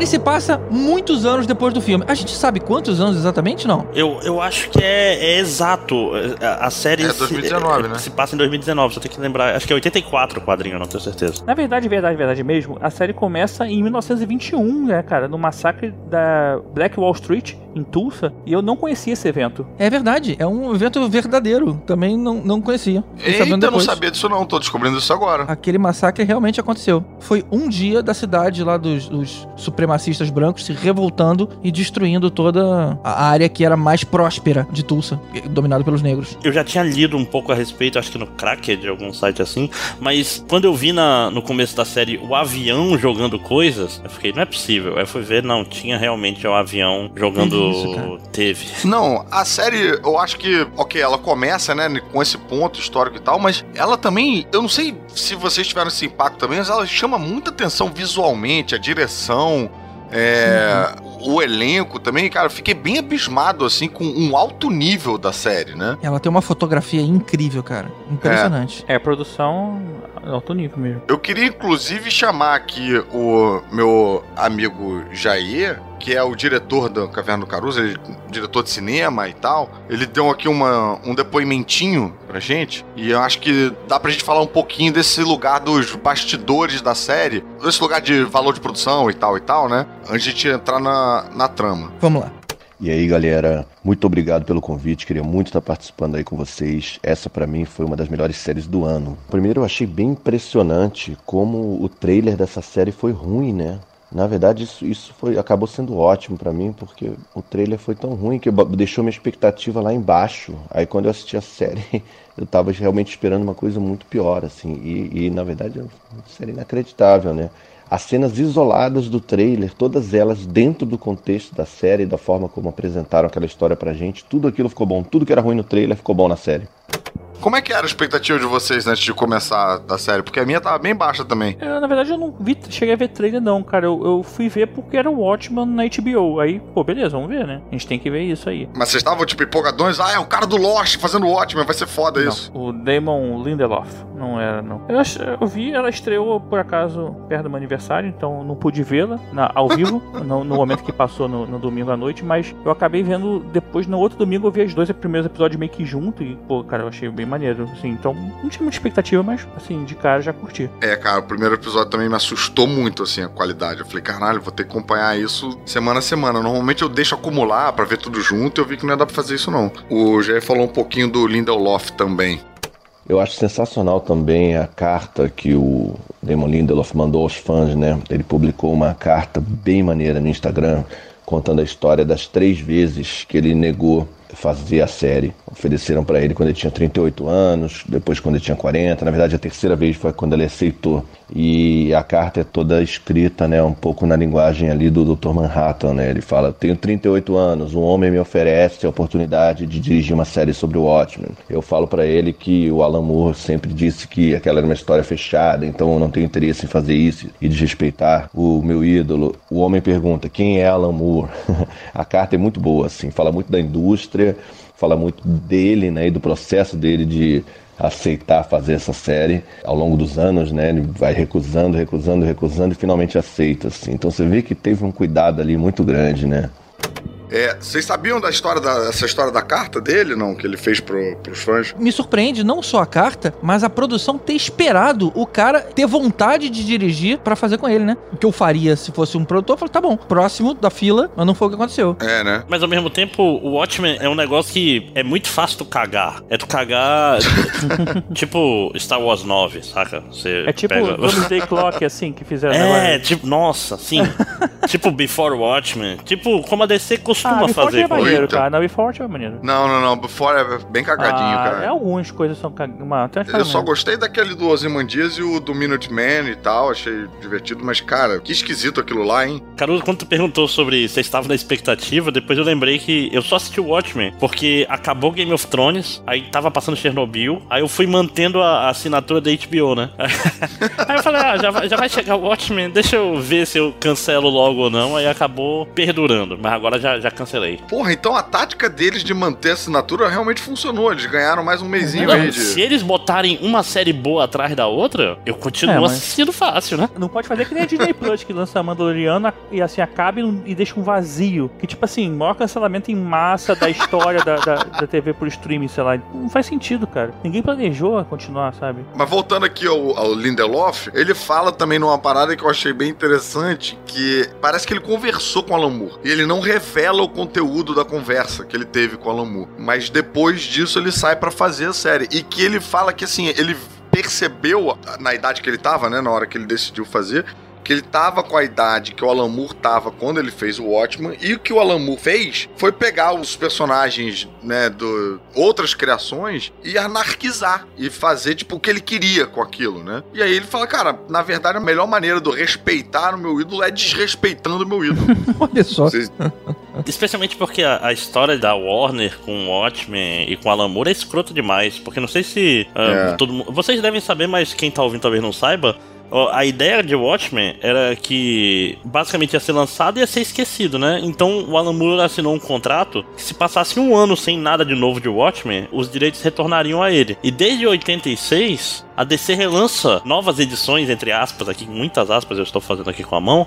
Série se passa muitos anos depois do filme. A gente sabe quantos anos exatamente, não? Eu, eu acho que é, é exato. A, a série É se- 2019, é, né? se passa em 2019, só tem que lembrar. Acho que é 84 o quadrinho, não tenho certeza. Na verdade, verdade, verdade mesmo, a série começa em 1921, né, cara? No massacre da Black Wall Street, em Tulsa. E eu não conhecia esse evento. É verdade, é um evento verdadeiro. Também não, não conhecia. Eita, eu não sabia disso não, tô descobrindo isso agora. Aquele massacre realmente aconteceu. Foi um dia da cidade lá dos, dos supremacistas brancos se revoltando e destruindo toda a área que era mais próspera de Tulsa, dominada pelos negros. Eu já tinha lido um pouco a respeito, acho que no Cracker, de algum site assim, mas quando eu vi na, no começo da série o avião jogando coisas, eu fiquei, não é possível. Aí eu fui ver, não, tinha realmente o avião jogando. Isso. Teve. Não, a série, eu acho que, ok, ela começa, né, com esse ponto histórico e tal, mas ela também, eu não sei se vocês tiveram esse impacto também, mas ela chama muita atenção visualmente, a direção, é, o elenco também, cara, eu fiquei bem abismado, assim, com um alto nível da série, né? Ela tem uma fotografia incrível, cara. Impressionante. É, produção alto nível mesmo. Eu queria, inclusive, chamar aqui o meu amigo Jair, que é o diretor da Caverna do Caruso, ele é diretor de cinema e tal. Ele deu aqui uma, um depoimentinho pra gente. E eu acho que dá pra gente falar um pouquinho desse lugar dos bastidores da série. Desse lugar de valor de produção e tal e tal, né? Antes de a gente entrar na, na trama. Vamos lá. E aí, galera, muito obrigado pelo convite. Queria muito estar participando aí com vocês. Essa para mim foi uma das melhores séries do ano. Primeiro, eu achei bem impressionante como o trailer dessa série foi ruim, né? Na verdade, isso, isso foi, acabou sendo ótimo para mim, porque o trailer foi tão ruim que deixou minha expectativa lá embaixo. Aí quando eu assisti a série, (laughs) eu tava realmente esperando uma coisa muito pior, assim. E, e na verdade, é uma série inacreditável, né? As cenas isoladas do trailer, todas elas dentro do contexto da série, da forma como apresentaram aquela história pra gente, tudo aquilo ficou bom. Tudo que era ruim no trailer ficou bom na série. Como é que era a expectativa de vocês antes de começar a série? Porque a minha tava bem baixa também. Eu, na verdade, eu não vi, cheguei a ver trailer, não, cara. Eu, eu fui ver porque era o Watchman na HBO. Aí, pô, beleza, vamos ver, né? A gente tem que ver isso aí. Mas vocês estavam, tipo, empolgadões? Ah, é o cara do Lost fazendo o Watchman, vai ser foda não, isso. O Damon Lindelof. Não era, não. Eu, eu vi, ela estreou, por acaso, perto do meu aniversário, então não pude vê-la ao vivo, (laughs) no, no, momento que passou no, no, domingo à noite, mas eu acabei vendo depois, no outro domingo, eu vi os dois primeiros episódios meio que junto e, pô, cara, eu achei bem maneiro, assim, então não tinha muita expectativa, mas, assim, de cara já curti. É, cara, o primeiro episódio também me assustou muito, assim, a qualidade. Eu falei, caralho, vou ter que acompanhar isso semana a semana. Normalmente eu deixo acumular para ver tudo junto e eu vi que não ia dar pra fazer isso, não. O Jair falou um pouquinho do Lindelof também. Eu acho sensacional também a carta que o Damon Lindelof mandou aos fãs, né? Ele publicou uma carta bem maneira no Instagram, contando a história das três vezes que ele negou fazer a série. Ofereceram para ele quando ele tinha 38 anos, depois quando ele tinha 40. Na verdade, a terceira vez foi quando ele aceitou. E a carta é toda escrita, né, um pouco na linguagem ali do Dr. Manhattan, né? Ele fala: "Tenho 38 anos, um homem me oferece a oportunidade de dirigir uma série sobre o Watchmen. Eu falo para ele que o Alan Moore sempre disse que aquela era uma história fechada, então eu não tenho interesse em fazer isso e desrespeitar o meu ídolo. O homem pergunta: "Quem é Alan Moore?" (laughs) a carta é muito boa assim, fala muito da indústria, fala muito dele, né, e do processo dele de aceitar fazer essa série ao longo dos anos, né? Ele vai recusando, recusando, recusando e finalmente aceita, assim. Então você vê que teve um cuidado ali muito grande, né? É, vocês sabiam da história da, essa história da carta dele, não? Que ele fez pro, pros fãs? Me surpreende não só a carta, mas a produção ter esperado o cara ter vontade de dirigir para fazer com ele, né? O que eu faria se fosse um produtor, eu falei, tá bom, próximo da fila, mas não foi o que aconteceu. É, né? Mas ao mesmo tempo, o Watchmen é um negócio que é muito fácil tu cagar. É tu cagar. (laughs) tipo Star Wars 9, saca? Você é tipo pega... Doomsday (laughs) Clock, assim, que fizeram. É, tipo, nossa, sim. (laughs) tipo Before Watchmen. Tipo, como a DC costuma ah, fazer. É maneiro, cara. Não, Before é maneiro. Não, não, não. Before é bem cagadinho, ah, cara. É, algumas coisas são cagadas. Eu só gostei daquele do Ozymandias e o do Minuteman e tal. Achei divertido, mas, cara, que esquisito aquilo lá, hein? Caruso, quando tu perguntou sobre se estava na expectativa, depois eu lembrei que eu só assisti o Watchmen, porque acabou Game of Thrones, aí tava passando Chernobyl, aí eu fui mantendo a, a assinatura da HBO, né? (laughs) aí eu falei, ah, já vai, já vai chegar o Watchmen, deixa eu ver se eu cancelo logo ou não, aí acabou perdurando, mas agora já, já cancelei. Porra, então a tática deles de manter a assinatura realmente funcionou, eles ganharam mais um mêsinho não, aí de... Se eles botarem uma série boa atrás da outra, eu continuo é, mas... assistindo fácil, né? Não pode fazer que nem a Disney Plus, que lança a Mandaloriana e assim acaba e deixa um vazio, que tipo assim, maior cancelamento em massa da história da, da, da, TV por streaming, sei lá. Não faz sentido, cara. Ninguém planejou continuar, sabe? Mas voltando aqui ao, ao Lindelof, ele fala também numa parada que eu achei bem interessante, que parece que ele conversou com o Alan Moore. E ele não revela o conteúdo da conversa que ele teve com Alan Moore. Mas depois disso ele sai para fazer a série. E que ele fala que assim, ele percebeu na idade que ele tava, né, na hora que ele decidiu fazer, que ele tava com a idade que o Alan Moore tava quando ele fez o Watchman, e o que o Alan Moore fez foi pegar os personagens, né, do outras criações e anarquizar e fazer tipo o que ele queria com aquilo, né? E aí ele fala, cara, na verdade a melhor maneira de eu respeitar o meu ídolo é desrespeitando o meu ídolo. (laughs) Olha só. Vocês... (laughs) Especialmente porque a, a, história da Warner com o Watchmen e com Alan Moore é escroto demais, porque não sei se uh, É. todo mundo, vocês devem saber, mas quem tá ouvindo talvez não saiba, A ideia de Watchmen era que basicamente ia ser lançado e ia ser esquecido, né? Então o Alan Moore assinou um contrato que se passasse um ano sem nada de novo de Watchmen, os direitos retornariam a ele. E desde 86, a DC relança novas edições, entre aspas, aqui, muitas aspas eu estou fazendo aqui com a mão,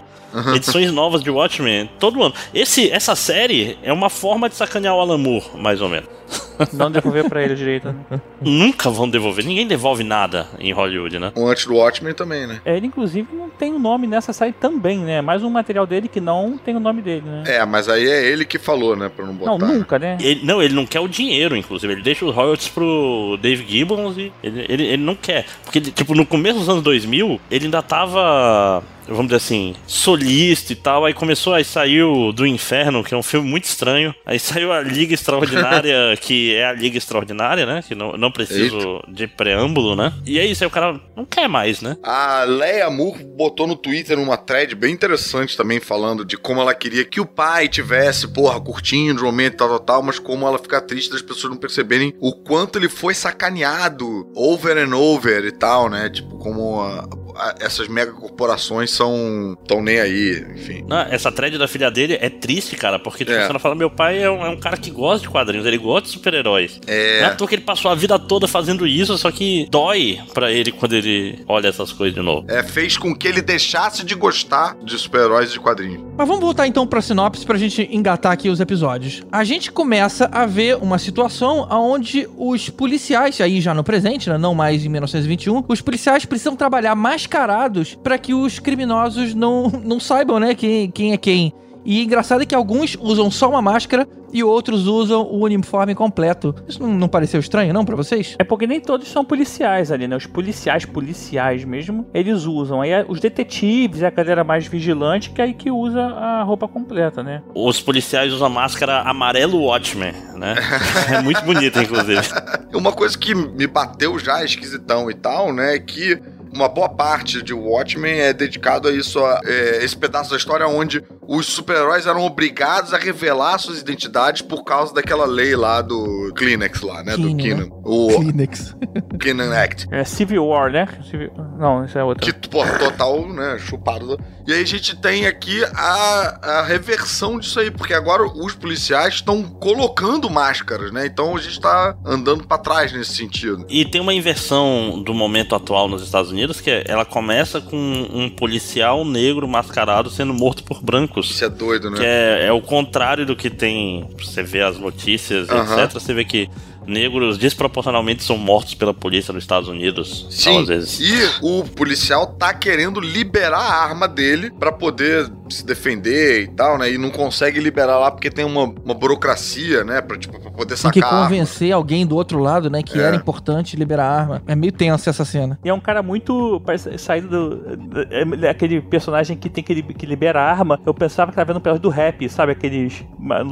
edições novas de Watchmen todo ano. Esse, essa série é uma forma de sacanear o Alan Moore, mais ou menos. (laughs) (laughs) Não devolver pra ele direito. né? Nunca vão devolver, ninguém devolve nada em Hollywood, né? O antes do Watchmen também, né? É, Ele, inclusive, não tem o nome nessa série também, né? Mais um material dele que não tem o nome dele, né? É, mas aí é ele que falou, né? Pra não botar. Não, nunca, né? Ele, não, ele não quer o dinheiro, inclusive. Ele deixa os royalties pro Dave Gibbons e ele, ele, ele não quer. Porque, tipo, no começo dos anos 2000, ele ainda tava. Vamos dizer assim, solista e tal. Aí começou, aí saiu do Inferno, que é um filme muito estranho. Aí (laughs) saiu a Liga Extraordinária, (laughs) que é a Liga Extraordinária, né? Que não, não preciso de preâmbulo, né? E é isso, aí o cara não quer mais, né? A Leia Moore botou no Twitter uma thread bem interessante também, falando de como ela queria que o pai tivesse, porra, curtindo o momento e tal, tal, tal, mas como ela fica triste das pessoas não perceberem o quanto ele foi sacaneado over and over e tal, né? Tipo, como a- a- essas megacorporações são tão nem aí, enfim. Não, essa thread da filha dele é triste, cara, porque tipo, É. você ela fala, meu pai é um, é um cara que gosta de quadrinhos, ele gosta de super-heróis. É. Não é à toa que ele passou a vida toda fazendo isso, só que dói pra ele quando ele olha essas coisas de novo. É, fez com que ele deixasse de gostar de super-heróis e de quadrinhos. Mas vamos voltar então pra sinopse pra gente engatar aqui os episódios. A gente começa a ver uma situação onde os policiais, aí já no presente, né, não mais em 1921, os policiais precisam trabalhar mascarados pra que os criminosos não, não saibam, né, quem, quem é quem. E engraçado é que alguns usam só uma máscara e outros usam o uniforme completo. Isso não, não pareceu estranho, não, pra vocês? É porque nem todos são policiais ali, né? Os policiais, policiais mesmo, eles usam. Aí é os detetives, a galera mais vigilante, que é aí que usa a roupa completa, né? Os policiais usam a máscara amarelo Watchmen, né? (laughs) é muito bonito, inclusive. Uma coisa que me bateu já esquisitão e tal, né, é que uma boa parte de Watchmen é dedicado a isso, a é, esse pedaço da história onde os super-heróis eram obrigados a revelar suas identidades por causa daquela lei lá do Kleenex lá, né, do né? Keenan. O Kleenex. (laughs) Keenan Act. É Civil War, né? Civil- Não, isso é outra. Que, porra, total, né, chupado. E aí a gente tem aqui a, a reversão disso aí, porque agora os policiais estão colocando máscaras, né? Então a gente tá andando pra trás nesse sentido. E tem uma inversão do momento atual nos Estados Unidos, que é, ela começa com um policial negro mascarado sendo morto por brancos. Isso é doido, né? Que é, é o contrário do que tem. Você vê as notícias, Aham. etc. Você vê que negros desproporcionalmente são mortos pela polícia nos Estados Unidos. Sim, Às vezes. e o policial tá querendo liberar a arma dele pra poder se defender e tal, né? E não consegue liberar lá porque tem uma, uma burocracia, né? Pra, tipo, pra poder Tem sacar que a arma. convencer alguém do outro lado, né, que É. era importante liberar a arma. É meio tenso essa cena. E é um cara muito. saído do. É aquele personagem que tem que, li- que libera a arma. Eu pensava que tava vendo um pedaço do rap, sabe? Aqueles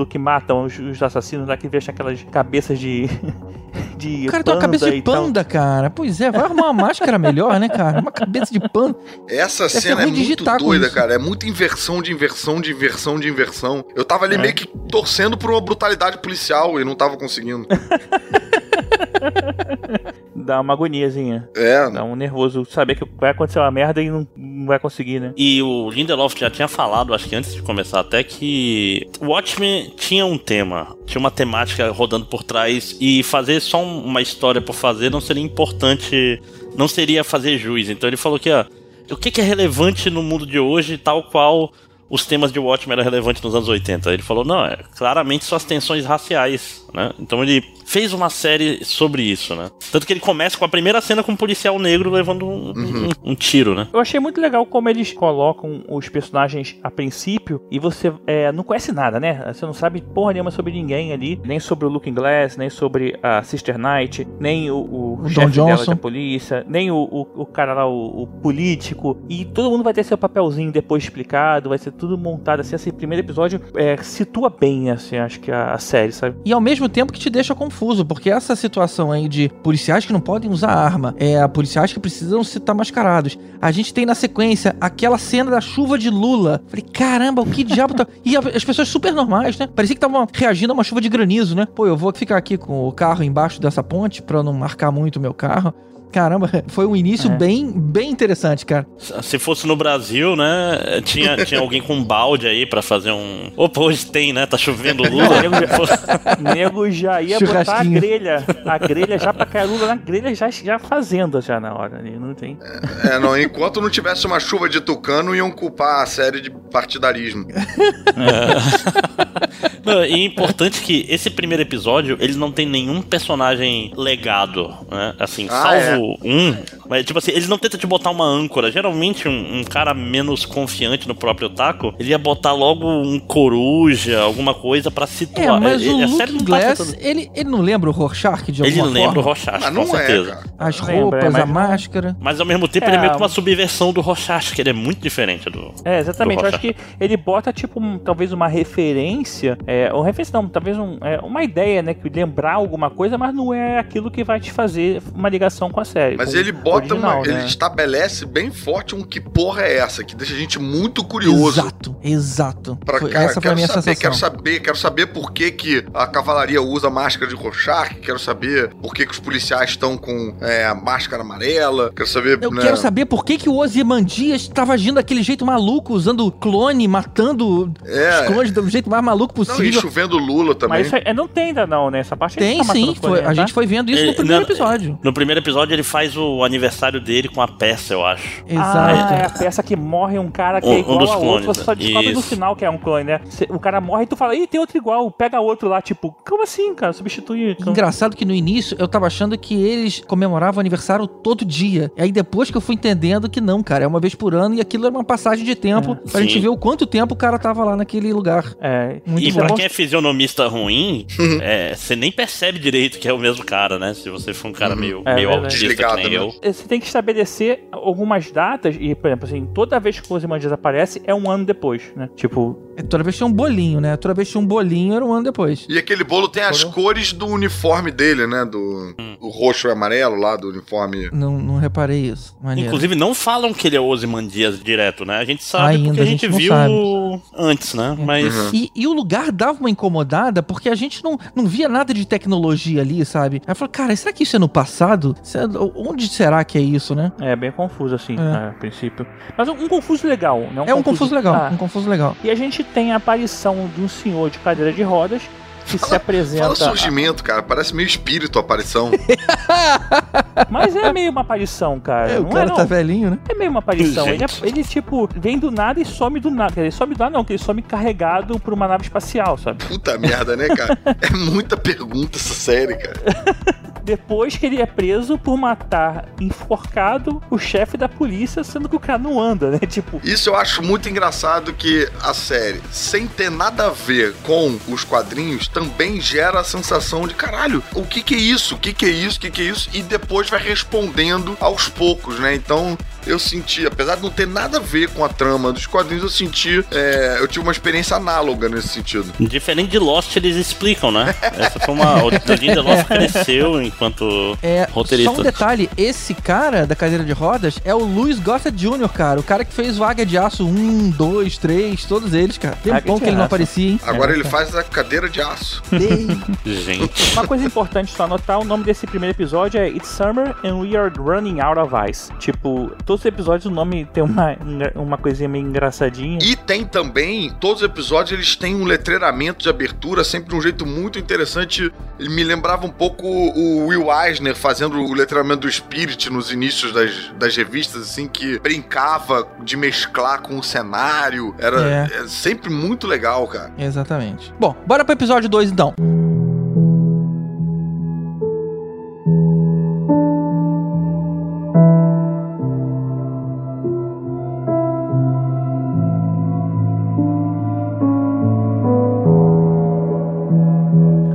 que matam os, os assassinos lá que vestem aquelas cabeças de. (laughs) de O cara tem uma cabeça de panda, cara. Pois é, vai arrumar uma máscara melhor, né, cara? Uma cabeça de panda. Essa Deve cena é muito doida, cara. É muita inversão de inversão de inversão de inversão. Eu tava ali É. meio que torcendo por uma brutalidade policial e não tava conseguindo. (laughs) (laughs) Dá uma agoniazinha. É. Dá um nervoso saber que vai acontecer uma merda e não, não vai conseguir, né? E o Lindelof já tinha falado, acho que antes de começar até, que Watchmen tinha um tema, tinha uma temática rodando por trás, e fazer só um- uma história por fazer não seria importante, não seria fazer juiz. Então ele falou que, ó, o que, que é relevante no mundo de hoje, tal qual os temas de Watchmen eram relevantes nos anos 80. Ele falou, não, é, claramente são as tensões raciais, né? Então ele fez uma série sobre isso, né? Tanto que ele começa com a primeira cena com um policial negro levando um, um- um tiro, né? Eu achei muito legal como eles colocam os personagens a princípio e você é, não conhece nada, né? Você não sabe porra nenhuma sobre ninguém ali, nem sobre o Looking Glass, nem sobre a Sister Knight, nem o, o, O chefe Don dela Johnson. da polícia, nem o, o, o cara lá, o, o político. E todo mundo vai ter seu papelzinho depois explicado, vai ser tudo montado assim. Esse primeiro episódio é, situa bem, assim, acho que a, a série, sabe? E ao mesmo tempo que te deixa confuso, porque essa situação aí de policiais que não podem usar arma, é policiais que precisam se estar mascarados. A gente tem na sequência aquela cena da chuva de Lula. Falei, caramba, o que diabo tá. (laughs) E as pessoas super normais, né? Parecia que estavam reagindo a uma chuva de granizo, né? Pô, eu vou ficar aqui com o carro embaixo dessa ponte pra não marcar muito o meu carro. Caramba, (laughs) foi um início É. bem, bem interessante, cara. Se fosse no Brasil, né? Tinha, (laughs) tinha alguém com um balde aí pra fazer um. Opa, hoje tem, né? Tá chovendo Lula. (laughs) Nego já ia botar a grelha. A grelha já pra Carula na grelha, já, já fazenda já na hora ali. Não tem. É, não, enquanto não tivesse uma chuva de tucano, iam culpar a série de partidarismo. Não, e é importante que esse primeiro episódio, ele não tem nenhum personagem legado, né? Assim, Ah, salvo um. Mas, tipo assim, eles não tentam te botar uma âncora. Geralmente, um, um cara menos confiante no próprio taco, ele ia botar logo um coruja, alguma coisa pra É, situar. mas Ele- o a série Luke não tá Glass, tentando- ele, ele não lembra o Rorschach de Ele alguma lembra o forma? Rorschach, Mas com não é, certeza. cara. As Lembra, roupas, mas- a máscara. Mas ao mesmo tempo, É, ele é meio que uma subversão do Rorschach, que ele é muito diferente do. É, exatamente. do Eu acho que ele bota, tipo, um- talvez uma referência. É, ou referência não, talvez um, é, uma ideia, né? Que lembrar alguma coisa, mas não é aquilo que vai te fazer uma ligação com a série. Mas ele bota uma, original, ele né? estabelece bem forte um que porra é essa, que deixa a gente muito curioso. Exato, exato. Pra, Foi- cara, essa foi a quero minha saber, sensação. quero saber, quero saber por que, que a cavalaria usa máscara de Rorschach, quero saber por que, que os policiais estão com é, a máscara amarela, quero saber... Eu né, quero saber por que, que o Ozymandias estava agindo daquele jeito maluco, usando clone, matando É. os clones do jeito mais maluco Não, e possível. chovendo Lula também. Mas isso é, não tem ainda não, né? Essa parte Tem tá sim, foi- a tá? gente foi vendo isso Ele- no primeiro não, episódio. No primeiro episódio, ele faz o aniversário dele com a peça, eu acho. Exato. Ah, é a peça que morre um cara que Um- é um igual dos a outro, clones, você só né? descobre no Isso. final que é um clone, né? O cara morre e tu fala, ih, tem outro igual, pega outro lá, tipo, como assim, cara? Substituir. então. Engraçado que no início eu tava achando que eles comemoravam o aniversário todo dia. E aí depois que eu fui entendendo que não, cara, é uma vez por ano e aquilo era uma passagem de tempo pra Sim. gente ver o quanto tempo o cara tava lá naquele lugar. É, Muito e bom. pra quem é fisionomista ruim, (laughs) é, você nem percebe direito que é o mesmo cara, né? Se você for um cara meio, É meio autista Desligado, que nem né? eu. Você tem que estabelecer algumas datas e, por exemplo, assim, toda vez que o Ozymandias aparece é um ano depois, né? Tipo, É, Toda vez tinha um bolinho, né? Toda vez tinha um bolinho, era um ano depois. E aquele bolo tem as Foram? cores do uniforme dele, né? Do, Hum. do roxo e amarelo lá, do uniforme. Não, não reparei isso. Maneiro. Inclusive, não falam que ele é Ozymandias direto, né? A gente sabe Ainda, porque a a gente, gente não viu sabe. antes, né? Mas. Uhum. E, e o lugar dava uma incomodada porque a gente não, não via nada de tecnologia ali, sabe? Aí eu falei, cara, será que isso é no passado? É- onde será que é isso, né? é bem confuso, assim, É. a princípio. Mas um, um confuso legal, né? É um confuso legal, Ah, um confuso legal. E a gente tem a aparição de um senhor de cadeira de rodas que se apresenta. Fala surgimento, cara. Parece meio espírito a aparição. (laughs) Mas é meio uma aparição, cara. É, o não cara é, não. tá velhinho, né? É meio uma aparição. Ele, Gente. ele, tipo, vem do nada e some do nada. Quer dizer, some do nada não, que ele some carregado por uma nave espacial, sabe? Puta merda, né, cara? (laughs) É muita pergunta essa série, cara. Depois que ele é preso por matar enforcado o chefe da polícia, sendo que o cara não anda, né? (laughs) Tipo, Isso eu acho muito engraçado que a série, sem ter nada a ver com os quadrinhos, também gera a sensação de caralho, o que que é isso? O que que é isso? O que que é isso? E depois vai respondendo aos poucos, né? Então eu senti, apesar de não ter nada a ver com a trama dos quadrinhos, eu senti, é, eu tive uma experiência análoga nesse sentido. Diferente de Lost, eles explicam, né? Essa foi uma. O Linda Lost (laughs) cresceu enquanto É, roteirista. só um detalhe, esse cara da cadeira de rodas é o Luiz Gossett Jr., cara. O cara que fez o Águia de Aço 1, 2, 3, todos eles, cara. Tem um bom que ele não aparecia, hein? Agora É, ele faz a cadeira de aço. (laughs) Gente. uma coisa importante só anotar, o nome desse primeiro episódio é It's Summer and We Are Running Out of Ice. Tipo, todos os episódios o nome tem uma, uma coisinha meio engraçadinha. E tem também, todos os episódios eles têm um letreiramento de abertura, sempre de um jeito muito interessante. Ele me lembrava um pouco o Will Eisner fazendo o letreiramento do Spirit nos inícios das, das revistas, assim, que brincava de mesclar com o cenário. Era É. é sempre muito legal, cara. Exatamente. Bom, bora pro episódio 2 então.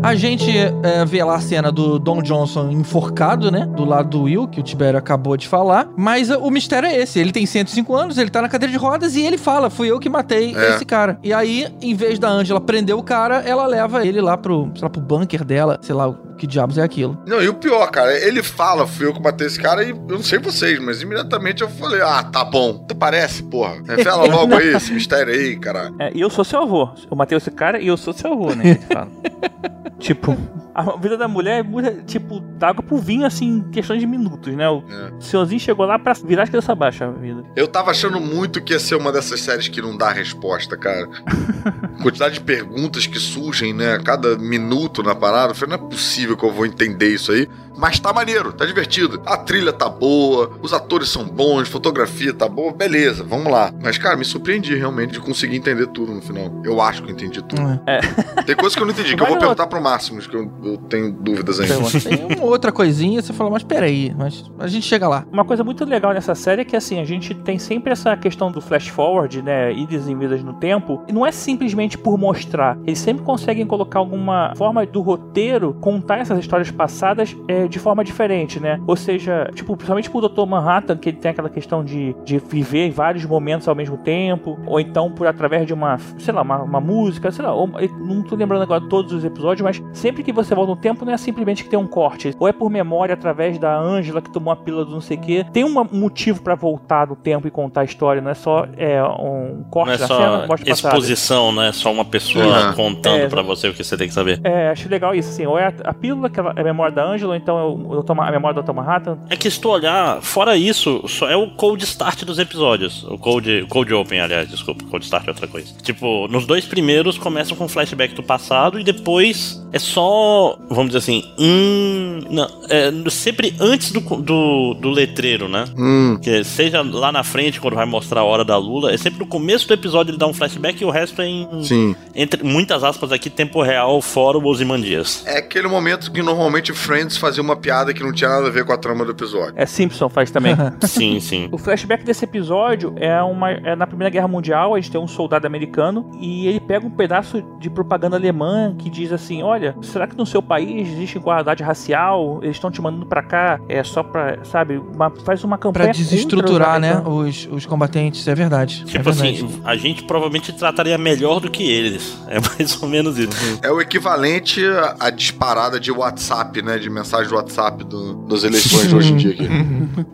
A gente é, vê lá a cena do Don Johnson enforcado, né? Do lado do Will, que o Tibério acabou de falar. Mas o mistério é esse: ele tem 105 anos, ele tá na cadeira de rodas e ele fala: fui eu que matei É. esse cara. E aí, em vez da Angela prender o cara, ela leva ele lá pro, sei lá, pro bunker dela, sei lá o que diabos é aquilo. Não, e o pior, cara, ele fala, fui eu que matei esse cara, e eu não sei vocês, mas imediatamente eu falei, ah, tá bom. Tu parece, porra. Revela (laughs) logo aí esse mistério aí, caralho. É, e eu sou seu avô. Eu matei esse cara e eu sou seu avô, né? (laughs) que ele fala. tipo, A vida da mulher muda, tipo, da água pro vinho, assim, em questão de minutos, né? O É. senhorzinho chegou lá pra virar as crianças abaixo a vida. Eu tava achando muito que ia ser uma dessas séries que não dá resposta, cara. (laughs) Quantidade de perguntas que surgem, né? A cada minuto na parada. Eu falei, não é possível que eu vou entender isso aí. Mas tá maneiro, tá divertido. A trilha tá boa, os atores são bons, fotografia tá boa, beleza, vamos lá. Mas, cara, me surpreendi realmente de conseguir entender tudo no final. Eu acho que eu entendi tudo. É. Tem coisas que eu não entendi, que eu vou no- perguntar pro Máximos, que eu, eu tenho dúvidas ainda. Tem uma outra coisinha, você fala, mas peraí, mas a gente chega lá. Uma coisa muito legal nessa série é que assim, a gente tem sempre essa questão do flash forward, né, idas e vindas no tempo, e não é simplesmente por mostrar. Eles sempre conseguem colocar alguma forma do roteiro contar essas histórias passadas é, de forma diferente, né? Ou seja, tipo, principalmente pro Dr. Manhattan, que ele tem aquela questão de, de viver em vários momentos ao mesmo tempo, ou então por através de uma, sei lá, uma, uma música, sei lá, ou- eu não tô lembrando agora todos os episódios, mas sempre que você volta no tempo não é simplesmente que tem um corte, ou é por memória através da Ângela que tomou a pílula do não sei o quê. Tem um motivo pra voltar no tempo e contar a história, não é só é, um corte Não é da só cena, mostra exposição, não é só uma pessoa Uhum. contando É, pra você o que você tem que saber. É, acho legal isso, assim, ou é a, a pílula, que é a memória da Ângela, ou então é o, o Dr. Ma- a memória do Dr. Manhattan. É que se tu olhar, fora isso, só é o cold start dos episódios. O cold, o cold open, aliás, desculpa, cold start é outra coisa. Tipo, nos dois primeiros começam com flashback do passado e depois é só, vamos dizer assim, hum, não, é sempre antes do, do, do letreiro, né? Hum. Que seja lá na frente, quando vai mostrar a hora da Lula, é sempre no começo do episódio ele dá um flashback e o resto é em, Sim. entre muitas aspas aqui, tempo real, fora o Ozymandias. É aquele momento que normalmente Friends fazia uma piada que não tinha nada a ver com a trama do episódio. É Simpson faz também. (laughs) Sim, sim. O flashback desse episódio é uma é na Primeira Guerra Mundial, a gente tem um soldado americano e ele pega um pedaço de propaganda alemã que diz assim: "Olha, será que no seu país existe igualdade racial? Eles estão te mandando pra cá é só pra, sabe, uma- faz uma campanha Pra desestruturar, né, os, os combatentes, é verdade. é Tipo verdade. assim, a gente provavelmente trataria melhor do que eles. (laughs) É mais ou menos isso. É o equivalente à- disparada de WhatsApp, né? De mensagem de WhatsApp do- das eleições de hoje em dia aqui.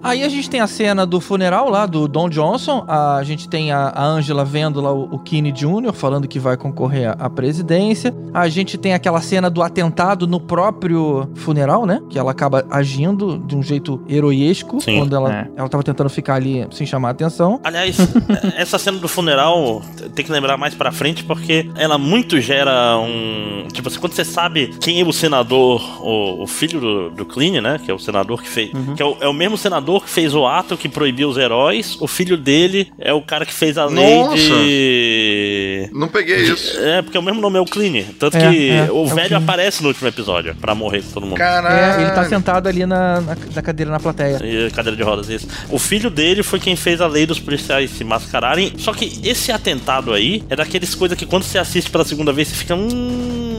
Aí a gente tem a cena do funeral lá do Don Johnson. A gente tem a a Angela vendo lá o, o Kinney Jr. falando que vai concorrer à presidência. A gente tem aquela cena do atentado no próprio funeral, né? Que ela acaba agindo de um jeito heroísco. Sim. Quando ela, É. ela tava tentando ficar ali sem chamar a atenção. Aliás, (laughs) essa cena do funeral tem que lembrar mais pra frente porque ela muito gera um. Tipo assim, quando você sabe quem é o senador, o, o filho do, do né? Que é o senador que fez. Que é o, é o mesmo senador que fez o ato que proibiu os heróis. O filho dele é o cara que fez a lei Nossa! de. Não peguei isso. É, porque o mesmo nome é o Cline. Tanto É, que é, o é o velho aparece no último episódio pra morrer com todo mundo. Caralho. É, ele tá sentado ali na, na, na cadeira na plateia. E cadeira de rodas, isso. O filho dele foi quem fez a lei dos policiais se mascararem. Só que esse atentado aí é daqueles coisas que quando você assiste pela segunda vez, você fica. Hum.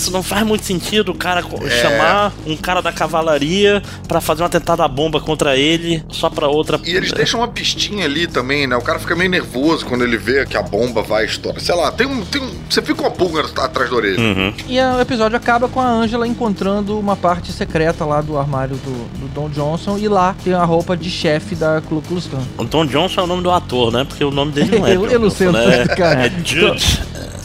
Isso não faz muito sentido o cara É. chamar um cara da cavalaria pra fazer um atentado à bomba contra ele, só pra outra. E eles deixam uma pistinha ali também, né? O cara fica meio nervoso quando ele vê que a bomba vai estourar. Sei lá, tem um. Tem um você fica com uma pulga atrás da orelha. Uhum. E o episódio acaba com a Angela encontrando uma parte secreta lá do armário do, do Don Johnson. E lá tem a roupa de chefe da Ku Klux Klan. O Tom Johnson é o nome do ator, né? Porque o nome dele não é. (laughs) Eu- John eu não sei né? cara. É Jude.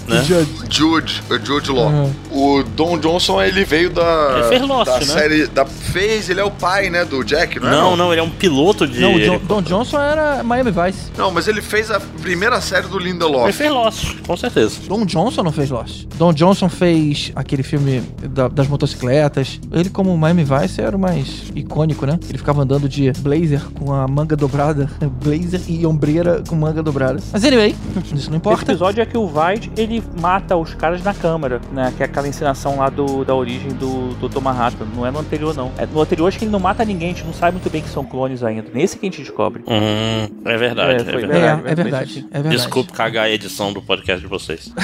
Né? Jude, é Jude Law. Uhum. O Don Johnson, ele veio da. Ele fez Lost, da né? série. Da, fez, ele é o pai, né? Do Jack, não é? Não, não, ele é um piloto de. Não, o John- Don Johnson era Miami Vice. Não, mas ele fez a primeira série do Lindelof. Ele fez Lost, com certeza. Don Johnson não fez Lost. Don Johnson fez aquele filme da- das motocicletas. Ele, como Miami Vice, era o mais icônico, né? Ele ficava andando de blazer com a manga dobrada. (laughs) Blazer e ombreira com manga dobrada. Mas anyway, isso não Esse importa. episódio é que o Vaid, ele mata os caras na câmera, né? Que é aquela encenação lá do, da origem do Dr. Manhattan. Não é no anterior, não. É, no anterior, acho que ele não mata ninguém. A gente não sabe muito bem que são clones ainda. Nesse que a gente descobre. Hum, é verdade, É, é, foi verdade. É, verdade, é verdade. É verdade. Desculpe cagar a edição do podcast de vocês. (laughs)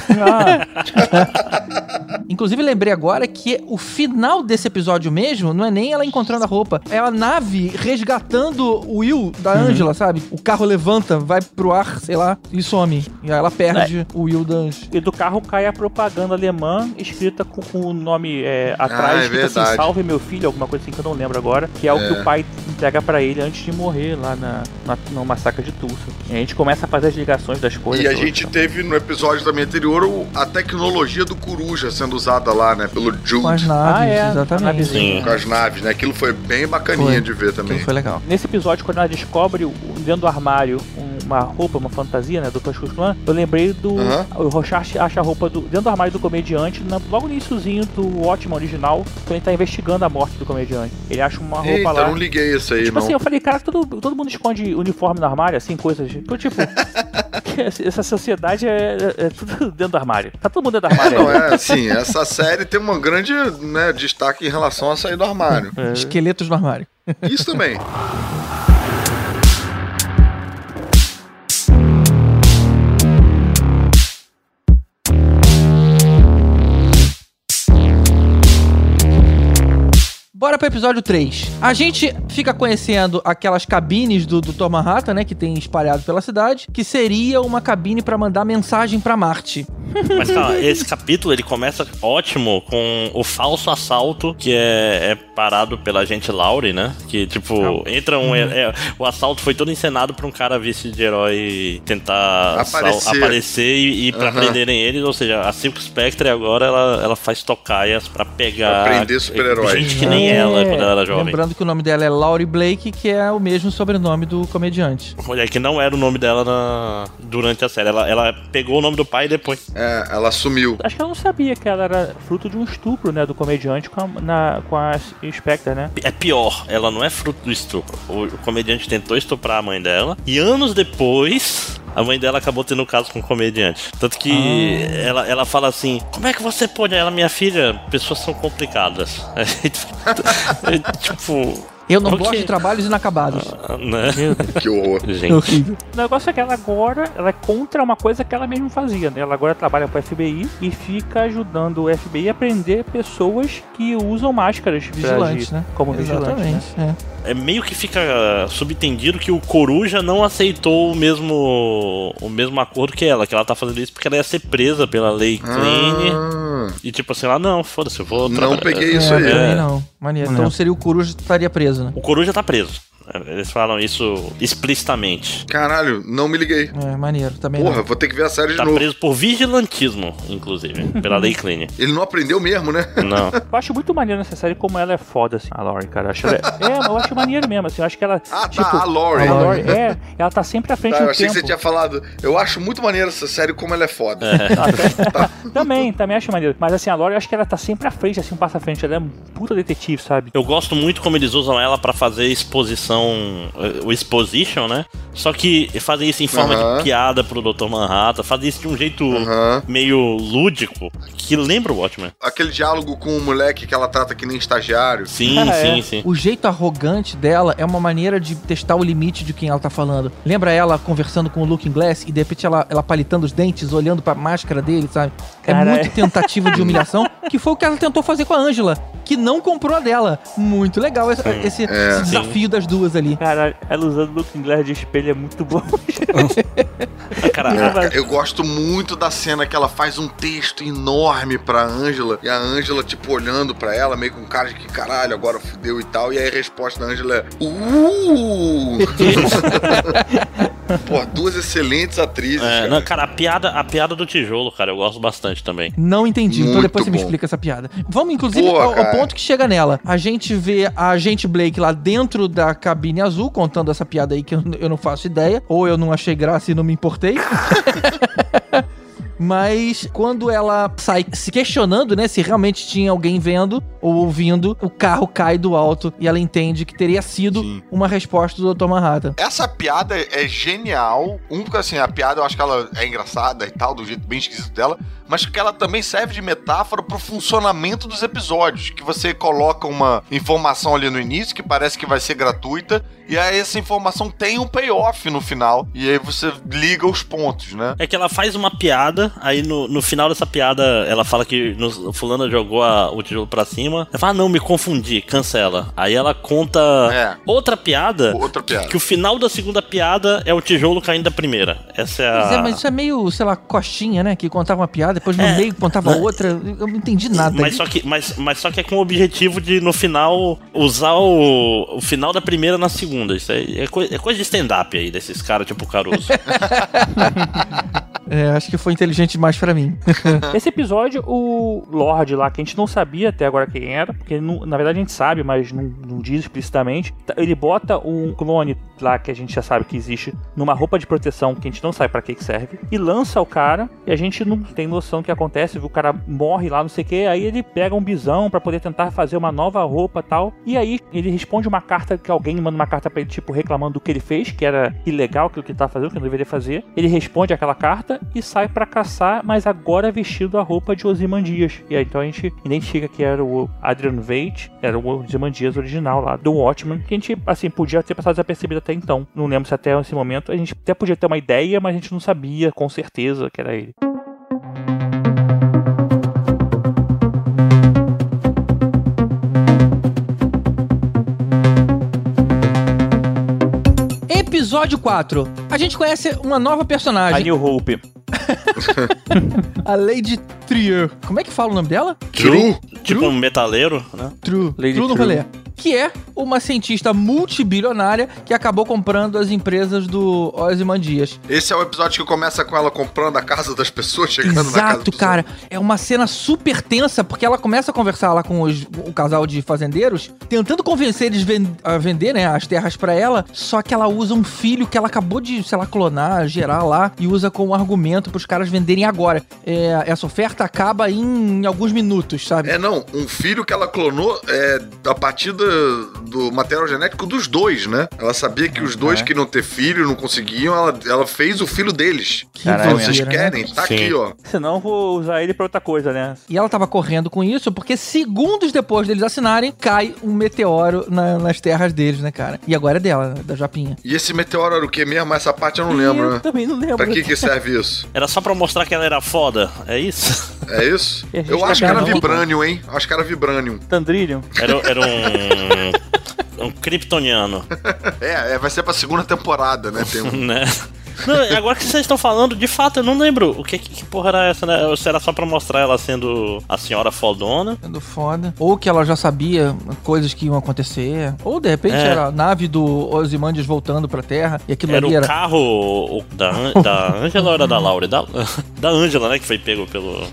Inclusive, lembrei agora que o final desse episódio mesmo não é nem ela encontrando a roupa, é a nave resgatando o Will da Uhum. Angela, sabe? O carro levanta, vai pro ar, sei lá, e some. E aí ela perde o Will da Angela. E do carro cai a propaganda alemã escrita com, com o nome é, atrás, Ah, é escrito assim, salve meu filho, alguma coisa assim que eu não lembro agora, que é o É. que o pai entrega pra ele antes de morrer lá na, na, no massacre de Tulsa. E a gente começa a fazer as ligações das coisas. E a gente então. teve no episódio também anterior a tecnologia do Coruja sendo usada lá, né? Pelo Jude. Com as naves, Ah, é, exatamente. navezinha. Com as naves, né? Aquilo foi bem bacaninha Foi. de ver também. Aquilo foi legal. Nesse episódio, quando ela descobre o- dentro do armário uma roupa, uma fantasia, né, do Klan, eu lembrei do... Aham. O Rorschach acha a roupa do, dentro do armário do comediante, na- logo no iníciozinho do ótimo original, quando ele tá investigando a morte do comediante. Ele acha uma roupa Eita, lá... eu não liguei isso aí, Tipo não. assim, eu falei, cara, todo, todo mundo esconde uniforme no armário, assim, coisas. Tipo, tipo (laughs) que essa sociedade é, é- é tudo dentro do armário. Tá todo mundo dentro do armário. Não, é assim, essa série tem um grande né, destaque em relação a sair do armário. É. Esqueletos no armário. Isso também. (laughs) Bora pro episódio 3. A gente fica conhecendo aquelas cabines do Dr. Manhattan, né? Que tem espalhado pela cidade. Que seria uma cabine pra mandar mensagem pra Marte. (laughs) Mas calma, esse capítulo ele começa ótimo com o falso assalto que é, é parado pela gente Laurie, né? Que tipo, entra um. é- é- o assalto foi todo encenado pra um cara vestido de herói tentar sal- Aparecer. aparecer e, e pra Aham. prenderem eles. Ou seja, a Silk Spectre agora ela, ela faz tocaias pra pegar. Pra prender super-heróis. Gente que nem ela quando ela era jovem. Lembrando que o nome dela é Laurie Blake, que é o mesmo sobrenome do comediante. Olha, que não era o nome dela na- durante a série. Ela, ela pegou o nome do pai depois. É, ela sumiu. Acho que ela não sabia que ela era fruto de um estupro, né, do comediante com a, na, com a Spectre, né? É pior, ela não é fruto do estupro. O, o comediante tentou estuprar a mãe dela e anos depois a mãe dela acabou tendo um caso com o comediante. Tanto que ela, ela fala assim: Como é que você pode? Ela, minha filha, pessoas são complicadas. (laughs) É, tipo. (laughs) Eu não gosto de trabalhos inacabados. Né? (laughs) Que horror. Gente. Horrível. O negócio é que ela agora ela é contra uma coisa que ela mesma fazia, né? Ela agora trabalha pro FBI e fica ajudando o FBI a prender pessoas que usam máscaras Vigilantes, agir né? Como vigilantes, né? Exatamente. é. É meio que fica subentendido que o Coruja não aceitou o mesmo o mesmo acordo que ela, que ela tá fazendo isso porque ela ia ser presa pela lei Klein. Ah, E tipo assim, ela, não, foda-se, eu vou não trabalhar." peguei É, isso aí. também não. Maneiro. Então seria o Coruja que estaria preso, né? O Coruja tá preso. Eles falam isso explicitamente. Caralho, não me liguei. É, maneiro. Também Porra, não. vou ter que ver a série de Tá novo. preso por vigilantismo, inclusive, pela lei Klein. (laughs) Ele não aprendeu mesmo, né? Não. Eu acho muito maneiro nessa série como ela é foda, assim, a Laurie, cara. Eu acho ela- (laughs) é, eu acho maneiro mesmo, assim. Eu acho que ela. Ah, tipo, tá, a Laurie. A Laurie, é, ela tá sempre à frente Tá, eu do achei tempo. que você tinha falado. Eu acho muito maneiro essa série como ela é foda. (laughs) Também, também acho maneiro. Mas assim, a Laurie, eu acho que ela tá sempre à frente, assim, um passo à frente. Ela é um puta detetive, sabe? Eu gosto muito como eles usam ela pra fazer exposição, eh, o exposition, né? Só que fazem isso em forma de piada pro Dr. Manhattan, fazem isso de um jeito meio lúdico, que lembra o Watchmen. Aquele diálogo com o moleque que ela trata que nem estagiário. Sim, Ah, sim, é. sim. O jeito arrogante dela é uma maneira de testar o limite de quem ela tá falando. Lembra ela conversando com o Looking Glass e de repente ela, ela palitando os dentes, olhando pra máscara dele, sabe? É muito é. tentativa de humilhação, que foi o que ela tentou fazer com a Angela, que não comprou a dela. Muito legal esse, esse- É. esse desafio das duas ali. Cara, ela usando o Looking Glass de espelho é muito bom. (laughs) Ah, Cara, É, eu gosto muito da cena que ela faz um texto enorme pra Angela e a Angela, tipo, olhando pra ela, meio com cara de que caralho, agora fudeu e tal. E aí a resposta da Angela é: Uh! (laughs) Pô, duas excelentes atrizes. É, cara. não, cara, a piada, a piada do tijolo, cara, eu gosto bastante também. Não entendi, então Muito depois você me explica essa piada. Vamos, inclusive, Boa, ao, ao ponto que chega nela. A gente vê a agente Blake lá dentro da cabine azul, contando essa piada aí que eu, eu não faço ideia. Ou eu não achei graça e não me importei. (laughs) Mas quando ela sai se questionando, né, se realmente tinha alguém vendo ou ouvindo, o carro cai do alto e ela entende que teria sido Sim. uma resposta do Dr. Manhattan. Essa piada é genial. Um, porque assim, a piada eu acho que ela é engraçada e tal, do jeito bem esquisito dela. Mas que ela também serve de metáfora pro funcionamento dos episódios. Que você coloca uma informação ali no início que parece que vai ser gratuita, e aí essa informação tem um payoff no final. E aí você liga os pontos, né? É que ela faz uma piada, aí no, no final dessa piada ela fala que no, fulano jogou a- o tijolo pra cima. Ela fala, ah, não, me confundi, cancela. Aí ela conta É. outra piada. Outra piada. Que o final da segunda piada é o tijolo caindo da primeira. Essa é a. Pois é, mas isso é meio, sei lá, costinha, né? Que contava uma piada, depois no É. meio contava outra. Eu não entendi nada. Mas só, que, mas, mas só que é com o objetivo de, no final, usar o, o final da primeira na segunda. Isso aí é, coi- é coisa de stand-up aí, desses caras tipo Caruso. (laughs) É, acho que foi inteligente demais pra mim. (laughs) Esse episódio, o Lorde lá, que a gente não sabia até agora quem era, porque não- na verdade a gente sabe, mas não, não diz explicitamente. tá- Ele bota um clone lá que a gente já sabe que existe numa roupa de proteção que a gente não sabe pra que que serve e lança o cara e a gente não tem noção do que acontece. O cara morre lá, não sei o que. Aí ele pega um bisão pra poder tentar fazer uma nova roupa tal. E aí ele responde uma carta que alguém manda uma carta pra ele, tipo, reclamando do que ele fez, que era ilegal aquilo que ele tava fazendo, que não deveria fazer. Ele responde aquela carta e sai pra caçar, mas agora vestido a roupa de Ozymandias. E aí então a gente identifica que era o Adrian Veidt, era o Ozymandias original lá, do Watchmen, que a gente, assim, podia ter passado desapercebido até então. Não lembro se até esse momento a gente até podia ter uma ideia, mas a gente não sabia com certeza que era ele. Episódio 4. A gente conhece uma nova A personagem, New Hope. (laughs) a Lady Trier. Como é que fala o nome dela? True? tipo um metaleiro, né? True. Lady True True. rolê. Que é uma cientista multibilionária que acabou comprando as empresas do Ozymandias. Esse é o episódio que começa com ela comprando a casa das pessoas, chegando na casa Exato, cara. É uma cena super tensa, porque ela começa a conversar lá com os- o casal de fazendeiros, tentando convencer eles ven- a vender, né, as terras pra ela, só que ela usa um filho que ela acabou de, sei lá, clonar, gerar lá, e usa como argumento pros caras venderem agora. É, essa oferta acaba em, em alguns minutos, sabe? É, não, um filho que ela clonou é a partir do, do material genético dos dois, né? Ela sabia que os dois É. que não ter filho não conseguiam, ela, ela fez o filho deles. Que Caralho, Vocês né? querem? Tá Sim. aqui, ó. Senão eu vou usar ele pra outra coisa, né? E ela tava correndo com isso porque segundos depois deles assinarem, cai um meteoro na- nas terras deles, né, cara? E agora é dela, da Japinha. E esse meteoro era o que mesmo? Essa parte eu não lembro, eu né? também não lembro. Pra que que serve isso? Era só pra mostrar que ela era foda, é isso? É isso? Gente Eu tá acho que era. Vibranium, hein? Acho que era Vibranium. Tandrillion. Era, era um. (laughs) um kryptoniano, É, é, vai ser pra segunda temporada, né? Tem um... (laughs) né? Não, agora que vocês estão falando, de fato, eu não lembro o que, que porra era essa, né? Ou se era só pra mostrar ela sendo a senhora fodona. Sendo foda. Ou que ela já sabia coisas que iam acontecer. Ou de repente É. era a nave do Ozymandias voltando pra Terra e aquilo Era ali o era. carro o- da, An- da Angela ou era da Laura? Da, (laughs) da Angela, né? Que foi pego pelo.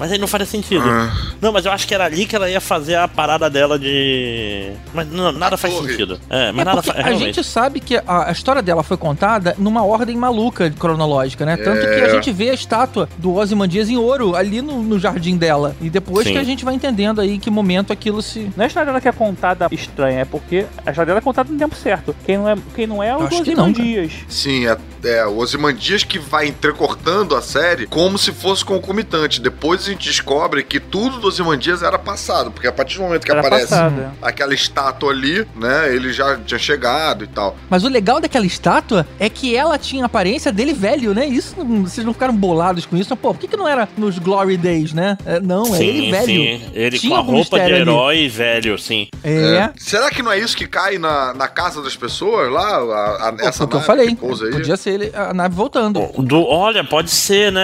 Mas aí não faria sentido. Ah. Não, mas eu acho que era ali que ela ia fazer a parada dela de. Mas não, nada A faz torre. sentido. É, mas É nada faz. a realmente. gente sabe que a, a história dela foi contada numa ordem maluca cronológica, né? Tanto É. que a gente vê a estátua do Ozymandias em ouro ali no, no jardim dela. E depois Sim. que a gente vai entendendo aí em que momento aquilo se. Não é a história dela que é contada estranha, é porque a história dela é contada no tempo certo. Quem não é, quem não é, é o Ozymandias. Sim, é, é o Ozymandias que vai entrecortando a série como se fosse concomitante. Depois a gente descobre que tudo do Ozymandias era passado, porque a partir do momento que Era aparece passado, é. aquela estátua ali, né, ele já tinha chegado e tal. Mas o legal daquela estátua é que ela tinha a aparência dele velho, né? Isso, vocês não ficaram bolados com isso? Pô, por que, que não era nos Glory Days, né? É, não, é ele velho. sim. Ele Tinha com a roupa de mistério ali. herói velho, sim. É. Será que não é isso que cai na, na casa das pessoas lá? A, a, Pô, essa que eu falei. que pousa aí? Podia ser ele, a nave voltando. Do, olha, pode ser, né?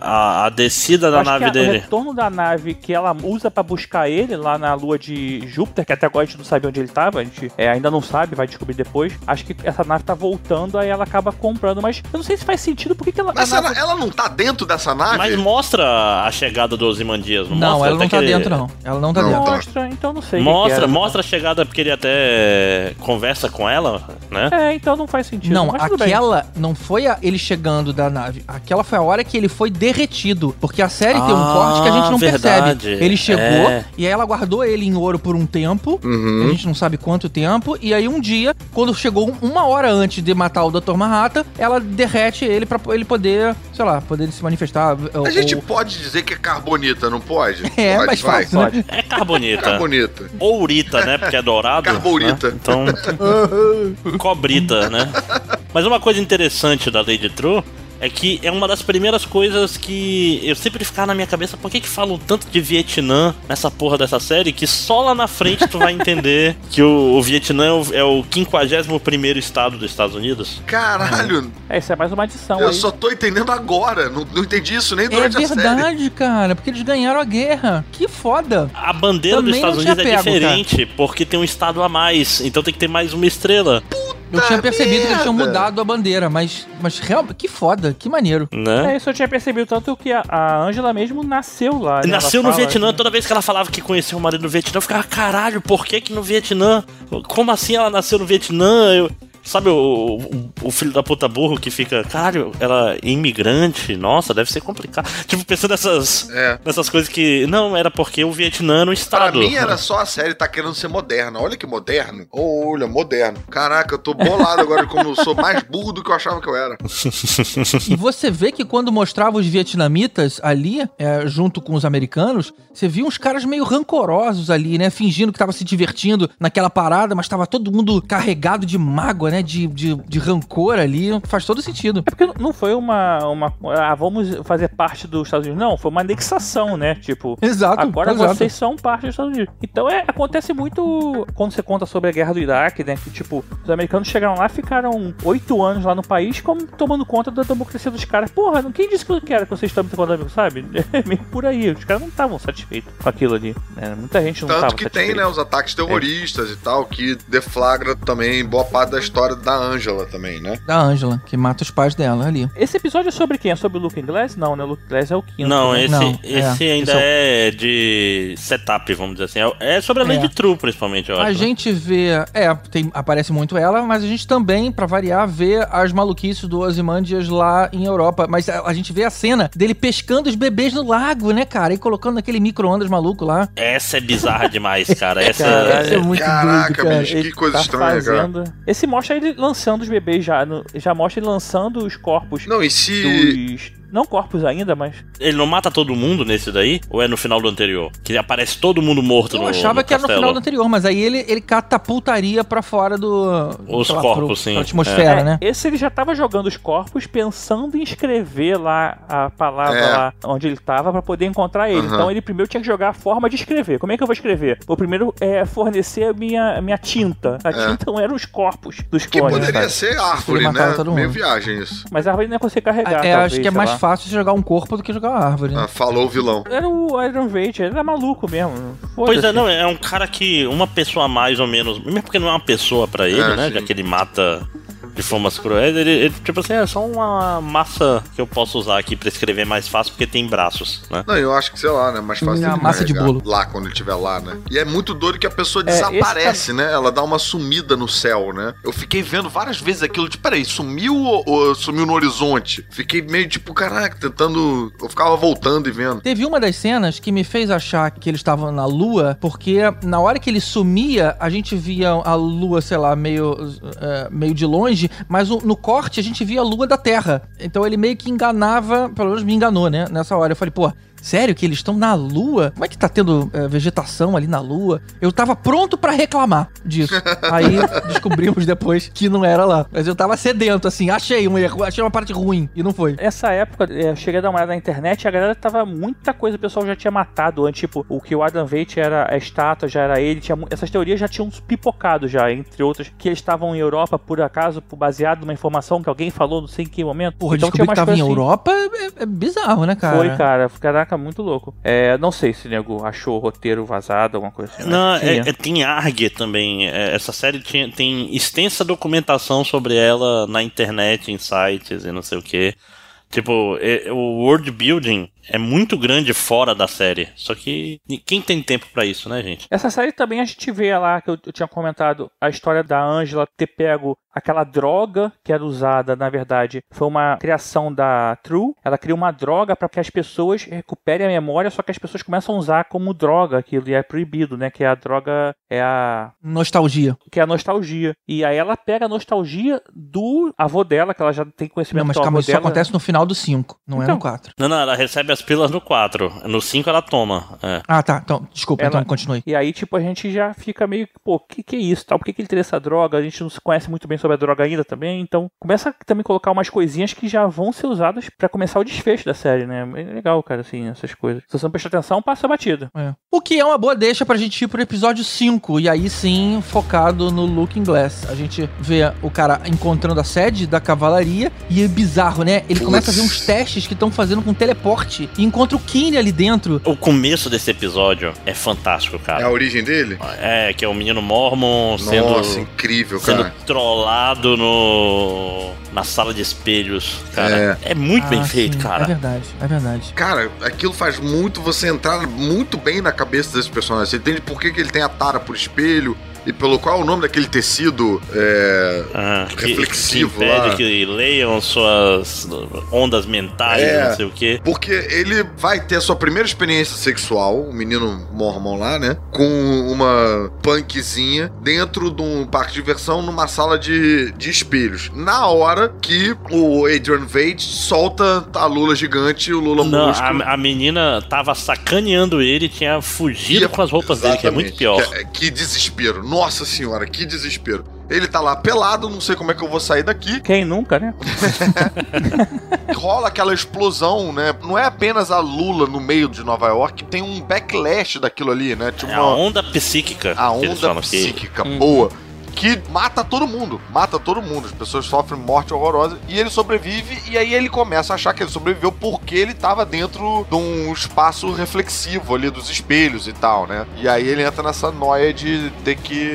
A, a descida da nave que a- o dele. retorno da nave que ela usa pra buscar ele lá na lua de Júpiter, que até agora a gente não sabe onde ele tava, a gente é, ainda não sabe, vai descobrir depois. Acho que essa nave tá voltando, aí ela acaba comprando, mas eu não sei se faz sentido, por que, que ela. Mas a ela, nave- ela não tá dentro dessa nave? Mas mostra a chegada do Ozymandias, não, Não, mostra? ela não tá ele- dentro, não. Ela não tá Não, dentro. tá. Mostra, então não sei. o que que Mostra, mostra a chegada porque ele até conversa com ela, né? É, então não faz sentido. Não, aquela não foi a- ele chegando da nave. Aquela foi a hora que ele foi derretido. Porque a série Ah, tem um corte que a gente não verdade. percebe. Ele chegou É. e aí ela guardou ele em ouro por um tempo. Uhum. A gente não sabe quanto tempo. E aí um dia, quando chegou uma hora antes de matar o Dr. Manhattan, ela derrete ele pra ele poder, sei lá, poder se manifestar. ou- A gente ou- pode dizer que é carbonita, não pode? (laughs) É, pode, mais vai. fácil, né? É carbonita. Carbonita. Ourita, né? Porque é dourado. Carborita. né? Então. (laughs) cobrita, né? Mas uma coisa interessante da Lady True é que é uma das primeiras coisas que eu sempre ficava na minha cabeça, por que que falam tanto de Vietnã nessa porra dessa série, que só lá na frente tu vai entender (laughs) que o, o Vietnã é o, é o 51º estado dos Estados Unidos. Caralho, É, isso é mais uma adição eu aí. só tô entendendo agora. Não, não entendi isso nem É durante a série. verdade, cara, porque eles ganharam a guerra. Que foda. A bandeira Também dos Estados Unidos é diferente, porque tem um estado a mais, então tem que ter mais uma estrela, Eu tinha percebido que eles tinham mudado a bandeira, mas, mas realmente, que foda, que maneiro. né? É, isso eu tinha percebido, tanto que a- a Angela mesmo nasceu lá. né? Nasceu Ela no fala- Vietnã, toda vez que ela falava que conhecia o marido no Vietnã, eu ficava, caralho, por que que no Vietnã? Como assim ela nasceu no Vietnã? Eu- Sabe o, o, o filho da puta burro que fica, caralho, ela é imigrante? Nossa, deve ser complicado. Tipo, pensando nessas, É. nessas coisas que. Não, era porque o Vietnã era um Pra estado. mim era só a série tá querendo ser moderna. Olha que moderno. Olha, moderno. Caraca, eu tô bolado agora como eu sou mais burro do que eu achava que eu era. E você vê que quando mostrava os vietnamitas ali, é, junto com os americanos, você via uns caras meio rancorosos ali, né? Fingindo que tava se divertindo naquela parada, mas tava todo mundo carregado de mágoa, né? De, de, de rancor ali. Faz todo sentido. É porque não foi uma, uma. Ah, vamos fazer parte dos Estados Unidos. Não, foi uma anexação, né? Tipo, Exato. agora exato. vocês são parte dos Estados Unidos. Então é, acontece muito quando você conta sobre a guerra do Iraque, né? Que tipo, os americanos chegaram lá, ficaram oito anos lá no país, como tomando conta da democracia dos caras. Porra, não quem disse que eu quero que vocês tomem econômico, sabe? (laughs) É meio por aí. Os caras não estavam satisfeitos com aquilo ali. né? Muita gente não Tanto tava que satisfeita. tem, né, os ataques terroristas e tal, que deflagra também boa parte da história da Angela também, né? Da Angela, que mata os pais dela ali. Esse episódio é sobre quem? É sobre o Luke Glass? Não, né? O Luke Glass é o quinto. Não, né? esse, Não, esse é, ainda esse é de setup, vamos dizer assim. É- É sobre a Lady É. True, principalmente, eu acho. A né? gente vê. É, tem, aparece muito ela, mas a gente também, pra variar, vê as maluquices do Ozymandias lá em Europa. Mas a, a gente vê a cena dele pescando os bebês no lago, né, cara? E colocando naquele micro-ondas maluco lá. Essa é bizarra demais, (laughs) cara. Essa Caralho. Isso é muito Caraca, doido, cara. bicho, que coisa tá estranha, cara. fazendo... Esse mostra ele lançando os bebês já. no- Já mostra ele lançando os corpos Não, e se. dos. Não corpos ainda, mas. Ele não mata todo mundo nesse daí? Ou é no final do anterior? Que aparece todo mundo morto Eu no achava no que era no final do anterior, mas aí ele, ele catapultaria pra fora do. Os lá, corpos, pro- sim. Pra atmosfera, É, né? Esse ele já tava jogando os corpos pensando em escrever lá a palavra É. lá onde ele tava pra poder encontrar ele. Aham. Então ele primeiro tinha que jogar a forma de escrever. Como é que eu vou escrever? Vou primeiro é, fornecer a minha, minha tinta. A É. tinta não eram os corpos dos Que clones. poderia sabe? ser árvore, né? todo Meio mundo. viagem isso. Mas a árvore não ia conseguir carregar. É, talvez, acho que é mais lá. Fácil jogar um corpo do que jogar uma árvore, né? Ah, falou o vilão. Era o Iron Vate, ele era maluco mesmo. Pois é, não, é um cara que uma pessoa mais ou menos, mesmo porque não é uma pessoa pra ele, É, né? sim. Já que ele mata de formas cruéis, ele, ele, tipo assim, é só uma massa que eu posso usar aqui pra escrever mais fácil porque tem braços, né? Não, eu acho que, sei lá, né? Mais fácil É uma massa de bolo. Lá quando ele estiver lá, né? E é muito doido que a pessoa É, desaparece, né? Ela dá uma sumida no céu, né? Eu fiquei vendo várias vezes aquilo, tipo, peraí, sumiu ou, ou sumiu no horizonte? Fiquei meio tipo, caraca, tentando. Eu ficava voltando e vendo. Teve uma das cenas que me fez achar que eles estavam na lua, porque na hora que ele sumia, a gente via a lua, sei lá, meio, é, meio de longe, mas o- no corte a gente via a lua da Terra. Então ele meio que enganava, pelo menos me enganou, né? Nessa hora. Eu falei, pô. Sério que eles estão na lua? Como é que tá tendo é, vegetação ali na lua? Eu tava pronto pra reclamar disso. (laughs) Aí descobrimos depois que não era lá. Mas eu tava sedento, assim, achei um erro, achei uma parte ruim. E não foi. Essa época, é, eu cheguei a dar uma olhada na internet e a galera tava muita coisa, o pessoal já tinha matado antes. Tipo, o que o Adam Veidt era a estátua, já era ele. Tinha, essas teorias já tinham pipocado já, entre outras, que eles estavam em Europa por acaso, por- baseado numa informação que alguém falou, não sei em que momento. Porra, Então descobrir que tava em assim. Europa é, é bizarro, né, cara? Foi, cara. Caraca, muito louco. É, não sei se o nego achou o roteiro vazado, alguma coisa assim. Não, é, é- tem ARG também. É, essa série tinha, tem extensa documentação sobre ela na internet, em sites e não sei o que. Tipo, é- o world building é muito grande fora da série. Só que quem tem tempo pra isso, né, gente? Essa série também a gente vê lá, que eu, eu tinha comentado, a história da Angela ter pego aquela droga que era usada, na verdade, foi uma criação da True. Ela cria uma droga para que as pessoas recuperem a memória, só que as pessoas começam a usar como droga aquilo e é proibido, né? Que a droga é a Nostalgia. que é a nostalgia. E aí ela pega a nostalgia do avô dela, que ela já tem conhecimento Não, mas do avô calma, isso dela. acontece no final do 5, não é Então. no 4. Não, não, ela recebe as pílulas no 4. No 5 ela toma. É. Ah, tá. Então, desculpa, Ela- então continue. E aí, tipo, a gente já fica meio que, pô, o que, que é isso? Tal? Por que, que ele teria essa droga? A gente não se conhece muito bem sobre a droga ainda também. Então, começa a também colocar umas coisinhas que já vão ser usadas pra começar o desfecho da série, né? É legal, cara, assim, essas coisas. Se você não prestar atenção, passa batida. É. O que é uma boa deixa pra gente ir pro episódio 5, e aí sim focado no Looking Glass. A gente vê o cara encontrando a sede da cavalaria, e é bizarro, né? Ele começa a ver uns testes que estão fazendo com teleporte, e encontra o Kine ali dentro. O começo desse episódio é fantástico, É cara. a origem dele? É, que é o menino Mormon sendo, Nossa, incrível, sendo cara. trollado no na sala de espelhos, cara. É, muito bem Ah, feito, sim, cara. É verdade, é verdade. Cara, aquilo faz muito você entrar muito bem na cabeça desse personagem. Você entende por que, que ele tem a tara por espelho e pelo qual é o nome daquele tecido é, Ah, que- reflexivo que impede lá. que leiam suas ondas mentais, É. não sei o quê. Porque ele vai ter a sua primeira experiência sexual, o menino mormon lá, né? Com uma punkzinha dentro de um parque de diversão numa sala de, de espelhos. Na hora que o Adrian Veidt solta a Lula gigante e o Lula Não, músculo. a, a menina tava sacaneando ele, tinha fugido com as roupas dele, que é muito pior. Que, que desespero. Nossa senhora, que desespero. Ele tá lá pelado, não sei como é que eu vou sair daqui. Quem nunca, né? (laughs) Rola aquela explosão, né? Não é apenas a Lula no meio de Nova York, tem um backlash daquilo ali, né? Tipo É a uma- onda psíquica. a onda falam que- psíquica boa. Que mata todo mundo, mata todo mundo. As pessoas sofrem morte horrorosa e ele sobrevive. E aí ele começa a achar que ele sobreviveu porque ele tava dentro de um espaço reflexivo ali dos espelhos e tal, né? E aí ele entra nessa noia de ter que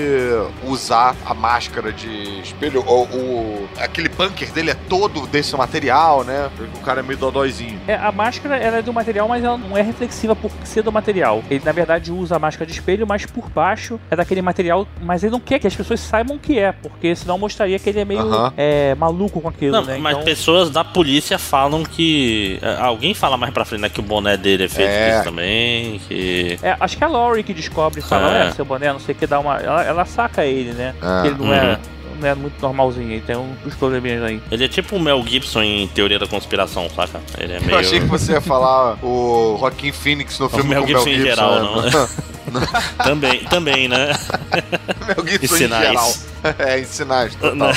usar a máscara de espelho. O, o- aquele bunker dele é todo desse material, né? O cara é meio dodóizinho. É, a máscara ela é do material, mas ela não é reflexiva por ser do material. Ele, na verdade, usa a máscara de espelho, mas por baixo é daquele material. Mas ele não quer que as pessoas saibam o que é, porque senão mostraria que ele é meio Aham. é, maluco com aquilo, Não, né? mas Então- pessoas da polícia falam que. é, Alguém fala mais pra frente né, que o boné dele é feito É. disso também. Que. É, acho que é a Laurie que descobre e fala, É. é, seu boné, não sei o que, dá uma. Ela, ela saca ele, né? Ah. Que ele não, é, Uhum. Não é muito normalzinho, ele tem um- uns probleminhas aí. Ele é tipo o Mel Gibson em Teoria da Conspiração, saca? Ele é meio. Eu achei que você ia falar o Joaquim Phoenix no O filme Mel com Gibson Mel em Gibson. geral, né? não. (laughs) também, também, né? (laughs) Mel Gibson em sinais. geral. (laughs) É, em sinais, total.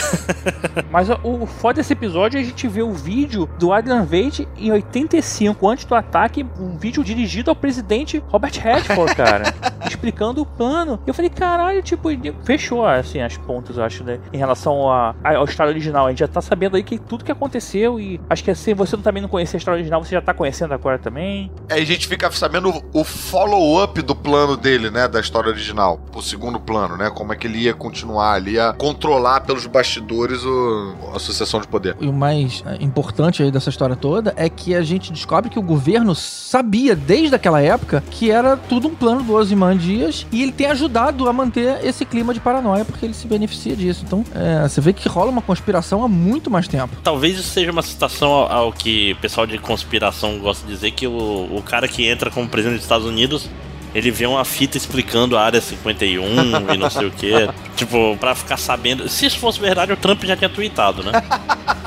Mas o, foda desse episódio é a gente ver o vídeo do Adrian Veidt em 85, antes do ataque, um vídeo dirigido ao presidente Robert Redford, cara, explicando o plano. Eu falei, caralho, tipo, fechou assim as pontas, eu acho, né? Em relação a, a- ao história original. A gente já tá sabendo aí que tudo que aconteceu e acho que se você também não conhecia a história original, você já tá conhecendo agora também. Aí a gente fica sabendo o follow-up do plano dele, né? Da história original. O segundo plano, né? Como é que ele ia continuar ali a controlar pelos bastidores o, a associação de poder. E o mais é, importante aí dessa história toda é que a gente descobre que o governo sabia desde aquela época que era tudo um plano do Ozymandias e ele tem ajudado a manter esse clima de paranoia porque ele se beneficia disso. Então, é, você vê que rola uma conspiração há muito mais tempo. Talvez isso seja uma citação ao, ao que o pessoal de conspiração gosta de dizer, que o, o cara que entra como presidente dos Estados Unidos, ele vê uma fita explicando a área 51 e não sei o que. (laughs) Tipo, pra ficar sabendo. Se isso fosse verdade, o Trump já tinha tweetado, né?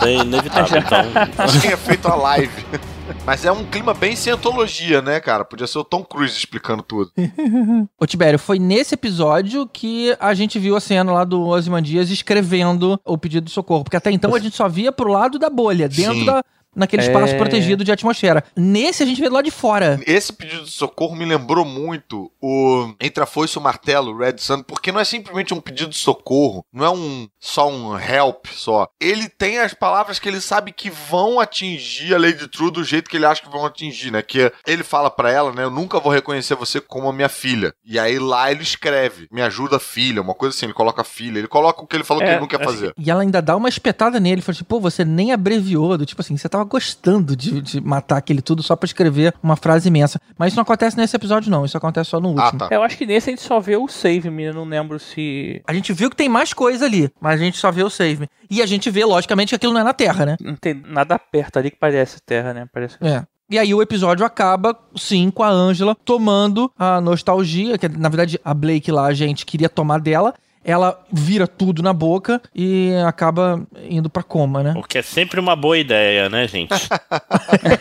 É inevitável. (laughs) Então. Tinha feito a live. (laughs) Mas é um clima bem cientologia, né, cara? Podia ser o Tom Cruise explicando tudo. (laughs) Ô Tibério, foi nesse episódio que a gente viu a cena lá do Ozymandias escrevendo o pedido de socorro. Porque até então a gente só via pro lado da bolha, dentro Sim. da. Naquele espaço É. protegido de atmosfera. Nesse a gente vê do lado de fora. Esse pedido de socorro me lembrou muito o Entre a Foice e o Martelo, Red Sun, porque não é simplesmente um pedido de socorro, não é um só um help só. Ele tem as palavras que ele sabe que vão atingir a Lady True do jeito que ele acha que vão atingir, né? Que ele fala pra ela, né? Eu nunca vou reconhecer você como a minha filha. E aí lá ele escreve: Me ajuda, filha, uma coisa assim. Ele coloca filha, ele coloca o que ele falou que É, ele não quer fazer. E ela ainda dá uma espetada nele. Fala assim, pô, você nem abreviou. Do tipo assim, você tava tava gostando de, de matar aquele tudo só pra escrever uma frase imensa. Mas isso não acontece nesse episódio, não. Isso acontece só no último. tá. Eu acho que nesse a gente só vê o save me, eu não lembro se. A gente viu que tem mais coisa ali, mas a gente só vê o save. me. E a gente vê, logicamente, que aquilo não é na Terra, né? Não tem nada perto ali que parece terra, né? Parece. É. E aí o episódio acaba, sim, com a Angela tomando a nostalgia, que na verdade a Blake lá, a gente queria tomar dela. Ela vira tudo na boca e acaba indo pra coma, né? O que é sempre uma boa ideia, né, gente? (laughs)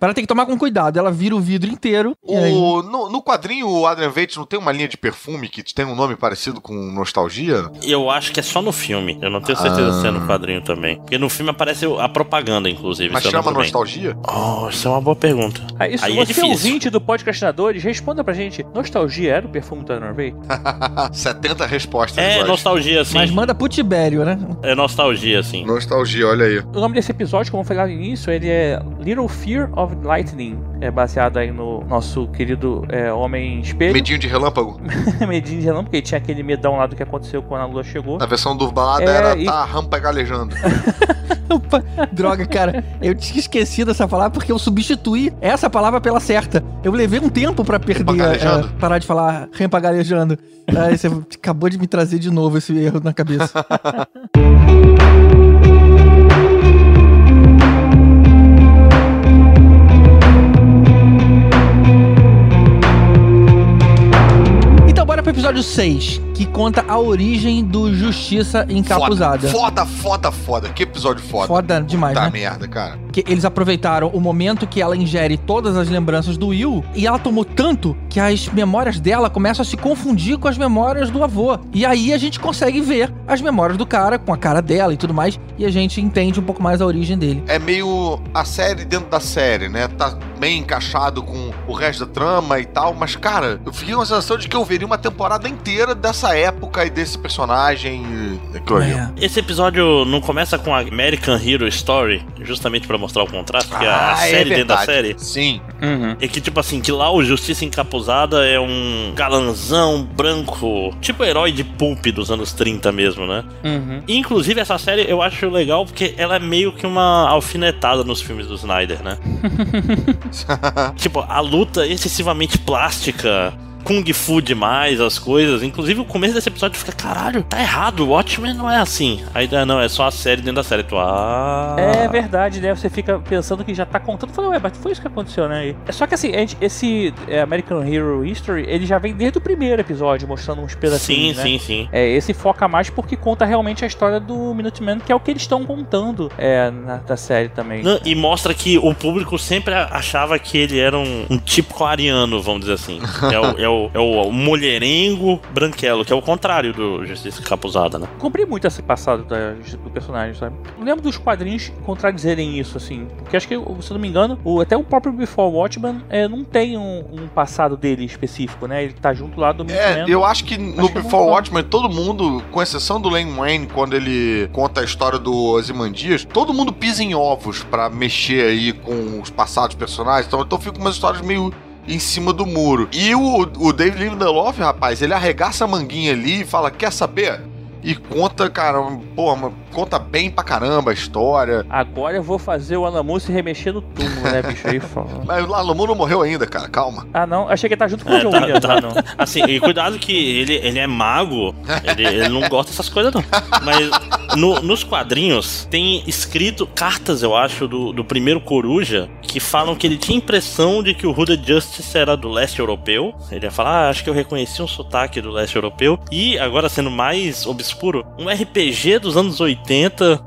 Ela tem que tomar com cuidado. Ela vira o vidro inteiro. e aí- O, no, no quadrinho, o Adrian Veidt não tem uma linha de perfume que tem um nome parecido com Nostalgia? Eu acho que é só no filme. Eu não tenho certeza Ah. se é no quadrinho também. Porque no filme aparece a propaganda, inclusive. Mas chama. Nostalgia? Oh, isso é uma boa pergunta. Ah, isso, Aí você é difícil. ouvinte do podcastinadores, responda pra gente. Nostalgia era o perfume da Norway? 70 respostas. É nostalgia, sim. Mas manda pro Tibério, né? É nostalgia, sim. Nostalgia, olha aí. O nome desse episódio, como eu falei lá no início, ele é Little Fear of Lightning. É baseado aí no nosso querido é, Homem Espelho. Medinho de relâmpago. (laughs) Medinho de relâmpago, porque tinha aquele medão lá do que aconteceu quando a lua chegou. Na versão dublada É, era e- tá rampa galejando. Opa, Droga, cara. Eu tinha esquecido essa palavra porque eu substituí essa palavra pela certa. Eu levei um tempo pra perder, é, parar de falar rempagalejando. Aí você acabou de me trazer de novo esse erro na cabeça. (laughs) Então bora pro episódio 6, que conta a origem do Justiça Encapuzada. Foda, foda, foda, foda. Que episódio foda. Foda demais, Tá né? merda, cara. que eles aproveitaram o momento que ela ingere todas as lembranças do Will e ela tomou tanto que as memórias dela começam a se confundir com as memórias do avô. E aí a gente consegue ver as memórias do cara com a cara dela e tudo mais e a gente entende um pouco mais a origem dele. É meio a série dentro da série, né? Tá bem encaixado com o resto da trama e tal, mas cara, eu fiquei com a sensação de que eu veria uma temporada inteira dessa época e desse personagem ali. É. Esse episódio não começa com a American Hero Story, justamente pra mostrar o contraste, que é a Ah, é série dentro da série. Sim. Uhum. É que, tipo assim, que lá o Justiça Encapuzada é um galanzão branco, tipo herói de pulp dos anos 30 mesmo, né? Uhum. Inclusive, essa série eu acho legal porque ela é meio que uma alfinetada nos filmes do Snyder, né? (laughs) tipo, a luta excessivamente plástica. Kung Fu demais, as coisas. Inclusive, o começo desse episódio fica, caralho, tá errado, o Watchmen não é assim. Aí, ah, não, é só a série dentro da série. Tu, ah... É verdade, né? Você fica pensando que já tá contando. Fala, ué, mas foi isso que aconteceu, né? É só que assim, esse é, American Hero History, ele já vem desde o primeiro episódio, mostrando uns Sim, pedacinhos, né? sim, sim. É, esse foca mais porque conta realmente a história do Minuteman, que é o que eles estão contando é, na, da série também. Não, E mostra que o público sempre achava que ele era um, um típico ariano, vamos dizer assim. (laughs) É o, é, o, é o mulherengo branquelo, que é o contrário do Justiça Capuzada, né? Comprei muito esse passado da- do personagem, sabe? Eu lembro dos quadrinhos contradizerem isso, assim. Porque acho que, se eu não me engano, o- até o próprio Before Watchmen é, não tem um, um passado dele específico, né? Ele tá junto lá do É, eu acho que no Acho que é Before muito Watchmen, todo mundo, com exceção do Lane Wayne, quando ele conta a história do Ozymandias, todo mundo pisa em ovos pra mexer aí com os passados personagens. Então, então fica umas histórias meio em cima do muro. E o, o David Lindelof, rapaz, ele arregaça a manguinha ali e fala, quer saber? E conta, cara, pô, conta bem pra caramba a história. Agora eu vou fazer o Alamu se remexer no túmulo, né, bicho? Aí fala. (laughs) Mas o Lalamu não morreu ainda, cara, calma. Ah, não. Achei que ele tá junto com o É, John tá- Williams, tá- ah, não. Assim, e cuidado que ele, ele é mago, ele, ele não gosta dessas coisas, não. Mas no- nos quadrinhos tem escrito cartas, eu acho, do, do primeiro Coruja, que falam que ele tinha impressão de que o Hooded Justice era do leste europeu. Ele ia falar, ah, acho que eu reconheci um sotaque do leste europeu. E, agora sendo mais obscuro, um RPG dos anos 80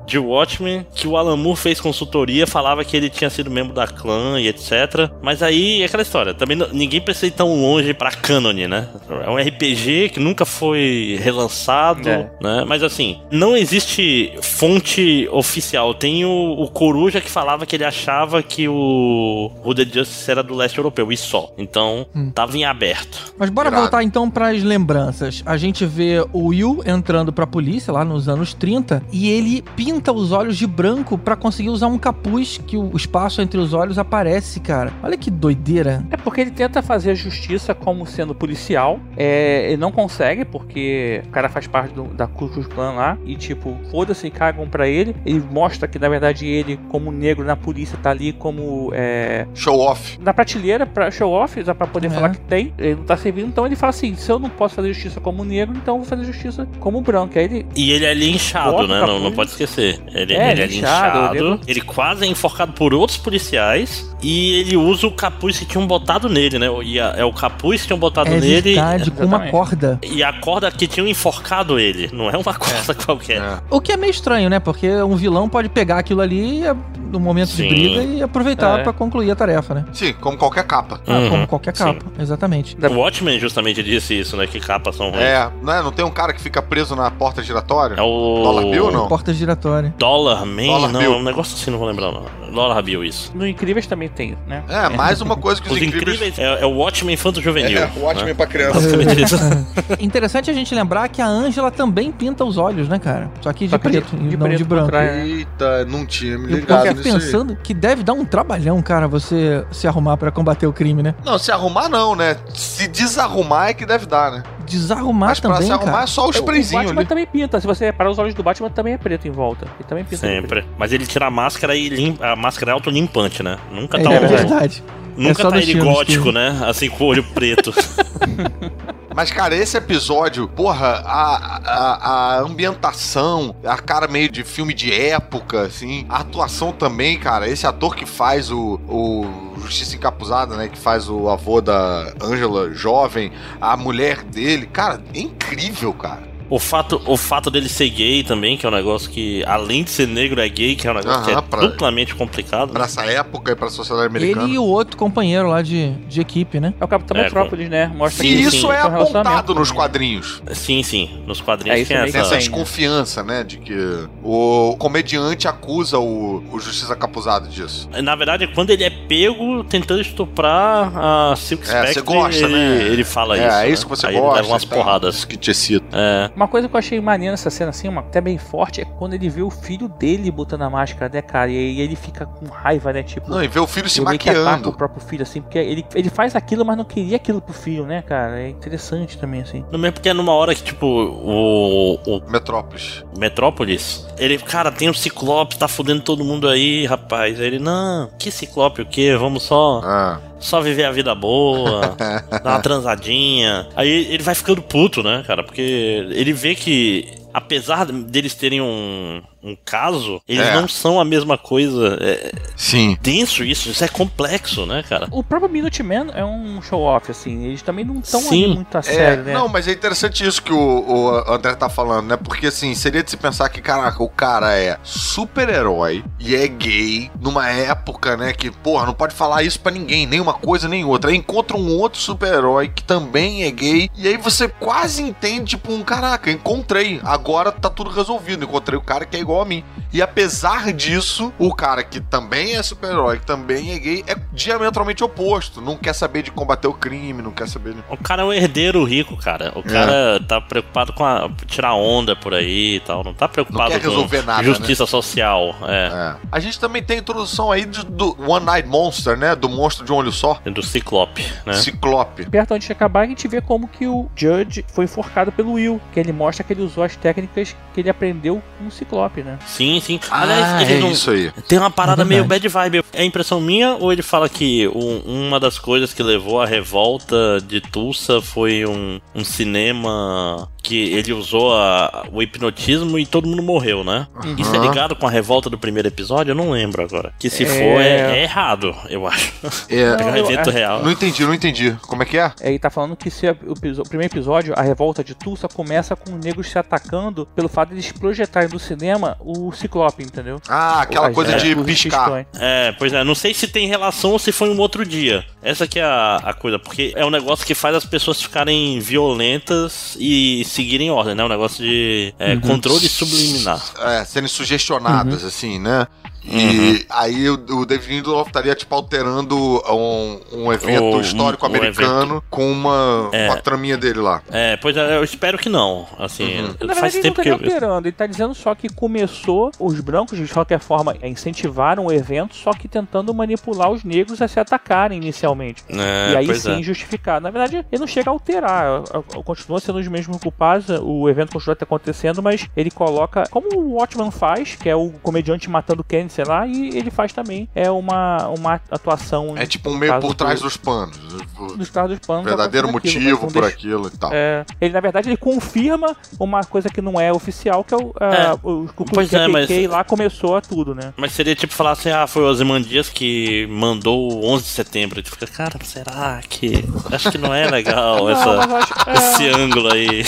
de Watchmen, que o Alan Moore fez consultoria, falava que ele tinha sido membro da clã e etc. Mas aí é aquela história, também não- ninguém precisa ir tão longe pra cânone, né? É um RPG que nunca foi relançado, É. né? Mas assim, não existe fonte oficial. Tem o, o Coruja que falava que ele achava que o, o The Justice era do leste europeu, e só. Então, Hum. tava em aberto. Mas bora Irado. voltar então pras lembranças. A gente vê o Will entrando pra polícia lá nos anos 30 e ele pinta os olhos de branco pra conseguir usar um capuz que o espaço entre os olhos aparece, cara. Olha que doideira. É porque ele tenta fazer a justiça como sendo policial. É, ele não consegue, porque o cara faz parte do- da Ku Klux Klan lá. E tipo, foda-se, cagam pra ele. Ele mostra que, na verdade, ele, como negro na polícia, tá ali como. É, Show off. na prateleira pra show off, já pra poder É. falar que tem. Ele não tá servindo. Então ele fala assim: se eu não posso fazer justiça como negro, então eu vou fazer justiça como branco. Aí ele. E ele é linchado, né? Não, não pode esquecer. Ele É, ele é linchado, linchado. eu Ele quase é enforcado por outros policiais. E ele usa o capuz que tinham botado nele, né? E a- é o capuz que tinham botado É nele. verdade, com uma corda. E a corda que tinham enforcado ele. Não é uma (laughs) corda qualquer. É. O que é meio estranho, né? Porque um vilão pode pegar aquilo ali é, no momento Sim. de briga e aproveitar É. pra concluir a tarefa, né? Sim, como qualquer capa. Ah, Uhum, Como qualquer sim. capa, exatamente. O Watchmen justamente disse isso, né? Que capas são ruins. É, não, é? não tem um cara que fica preso na porta giratória? É o. Dollar Bill, não? Porta giratória. Dollar Man? Dollar não, Bill. é um negócio assim, não vou lembrar não. Dollar Bill, isso. No Incríveis também tem, né? É, mais uma coisa que os, Os incríveis é, é o Watchmen Infanto Juvenil. É, o Watchmen né? pra criança. (laughs) Interessante a gente lembrar que a Ângela também pinta os olhos, né, cara? Só que de Só de- preto, de e não preto de branco. trás. É. Eita, não tinha me E eu ligado fico nisso aí. pensando que deve dar um trabalhão, cara, você se arrumar pra combater o crime, né? Não, se arrumar não, né? Se desarrumar é que deve dar, né? Desarrumar Mas pra também, se arrumar cara. é só o O sprayzinho Batman ali. também pinta. Se você reparar, os olhos do Batman também é preto em volta. Ele também pinta. Sempre. Mas ele tira a máscara e limpa. A máscara é autolimpante, né? Nunca É, tá é o- verdade. Nunca É tá ele gótico, né? Assim com o olho preto. (laughs) Mas, cara, esse episódio, porra, a, a, a ambientação, a cara meio de filme de época, assim, a atuação também, cara. Esse ator que faz o, o Justiça Encapuzada, né? Que faz o avô da Angela jovem, a mulher dele, cara, é incrível, cara. O fato, o fato dele ser gay também, que é um negócio que, além de ser negro, é gay, que é um negócio que Aham, é pra- duplamente complicado. Pra essa época e pra sociedade americana. Ele e o outro companheiro lá de, de equipe, né? É o Capitão É, Metrópolis, né? Mostra E que isso sim, é apontado nos quadrinhos. Sim, sim. Nos quadrinhos É, isso tem Tem essa. essa Tem, né? desconfiança, né? De que o comediante acusa o, o Justiça Capuzado disso. Na verdade, quando ele é pego tentando estuprar a Silk É, Spectre, você gosta, ele, né? ele fala é, isso. é né? isso que você Aí gosta. Ele leva umas porradas. Isso que te excita. É. Uma coisa que eu achei maneira nessa cena, assim, uma, até bem forte, é quando ele vê o filho dele botando a máscara, né, cara? E aí ele fica com raiva, né? Tipo. Não, e ver o filho se ataca maquiando. o próprio filho, assim, porque ele, ele faz aquilo, mas não queria aquilo pro filho, né, cara? É interessante também, assim. No mesmo porque é numa hora que, tipo, o, o Metrópolis. Metrópolis, ele, cara, tem um ciclope, tá fudendo todo mundo aí, rapaz. Aí ele, não, que ciclope o quê? Vamos só, Ah. Só viver a vida boa, (laughs) dar uma transadinha. Aí ele vai ficando puto, né, cara? Porque ele vê que, apesar deles terem um, um caso, eles É. não são a mesma coisa. É Sim. denso isso, isso é complexo, né, cara? O próprio Minuteman é um show-off, assim. Eles também não estão ali muito a É, sério, né? Não, mas é interessante isso que o, o André tá falando, né? Porque assim, seria de se pensar que, caraca, o cara é super-herói e é gay numa época, né? Que, porra, não pode falar isso pra ninguém, nem uma coisa nem outra. Aí encontra um outro super-herói que também é gay, e aí você quase entende, tipo, um caraca, encontrei, agora tá tudo resolvido. Encontrei o cara que é igual a mim. E apesar disso, o cara que também é super-herói, que também é gay, é diametralmente oposto. Não quer saber de combater o crime, não quer saber de O cara é um herdeiro rico, cara. O cara tá preocupado com a, tirar onda por aí e tal. Não tá preocupado Não quer resolver com nada, justiça social. É. É. A gente também tem a introdução aí de- do One Night Monster, né? Do monstro de um olho só. Do Ciclope, né? Ciclope. Perto antes de acabar, a gente vê como que o Judge foi enforcado pelo Will, que ele mostra que ele usou as técnicas que ele aprendeu com o Ciclope, né? Sim, sim. Ah, Aliás, é não- isso aí. Tem uma parada É meio bad vibe. É impressão minha ou ele fala que um- uma das coisas que levou à revolta de Tulsa foi um, um cinema que ele usou a- o hipnotismo e todo mundo morreu, né? Isso é ligado com a revolta do primeiro episódio? Eu não lembro agora. Que se É. for, é, é errado, eu acho. É, (laughs) Pegar um evento é- real. não entendi, não entendi. Como é que é? Ele tá falando que se o, o primeiro episódio, a revolta de Tulsa, começa com negros se atacando pelo fato de eles projetarem no cinema o Ciclope, entendeu? Ah, aquela As- coisa as de piscar. É, pois é, não sei se tem relação ou se foi um outro dia. Essa que é a, a coisa, porque é um negócio que faz as pessoas ficarem violentas e seguirem ordem, né? Um negócio de é, Uhum. controle subliminar. É, serem sugestionadas, assim, né? E aí o, o David Lindelof estaria, tipo, alterando um, um evento O- histórico um americano com uma, É. com a traminha dele lá. É, pois é, eu espero que não. Assim, Na faz verdade, ele não tempo tá que eu. alterando, ele tá dizendo só que começou, os brancos de qualquer forma incentivaram o evento, só que tentando manipular os negros a se atacarem inicialmente. É, e aí sim é. justificar. Na verdade, ele não chega a alterar, a- continua sendo os mesmos culpados, o evento continua acontecendo, mas ele coloca, como o Watchman faz, que é o comediante matando Kennedy, sei lá, e ele faz também, é uma, uma atuação. É tipo um meio por trás do- dos panos. O dos caras dos panos. verdadeiro motivo por deixa- aquilo e tal. É, ele, na verdade, ele confirma uma coisa que não é oficial, que é o, É. uh, o Pois é, mas- lá começou a tudo, né? Mas seria tipo falar assim, ah, foi o Ozymandias que mandou o 11 de setembro. E tu fica, cara, será que... Acho que não é legal (laughs) Não, essa, acho- é. esse ângulo aí.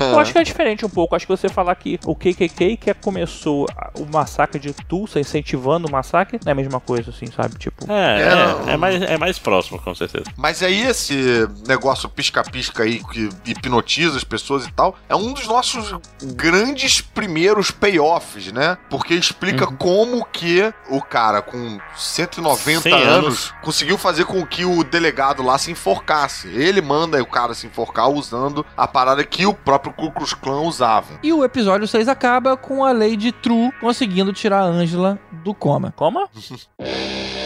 Eu acho que é diferente um pouco. Acho que você falar que o KKK que começou a- o massacre de Tulsa, incentivando o massacre, não é a mesma coisa, assim, sabe? Tipo. É, É, é, é mais, é mais próximo, com certeza. Mas aí esse negócio pisca-pisca aí que hipnotiza as pessoas e tal, é um dos nossos grandes primeiros payoffs, né? Porque explica Uhum. como que o cara com 190 100 anos, anos. conseguiu fazer com que o delegado lá se enforcasse. Ele manda o cara se enforcar usando a parada que o próprio Ku Klux Klan usava. E o episódio 6 acaba com a Lady True conseguindo tirar a Angela do coma. Como? (laughs)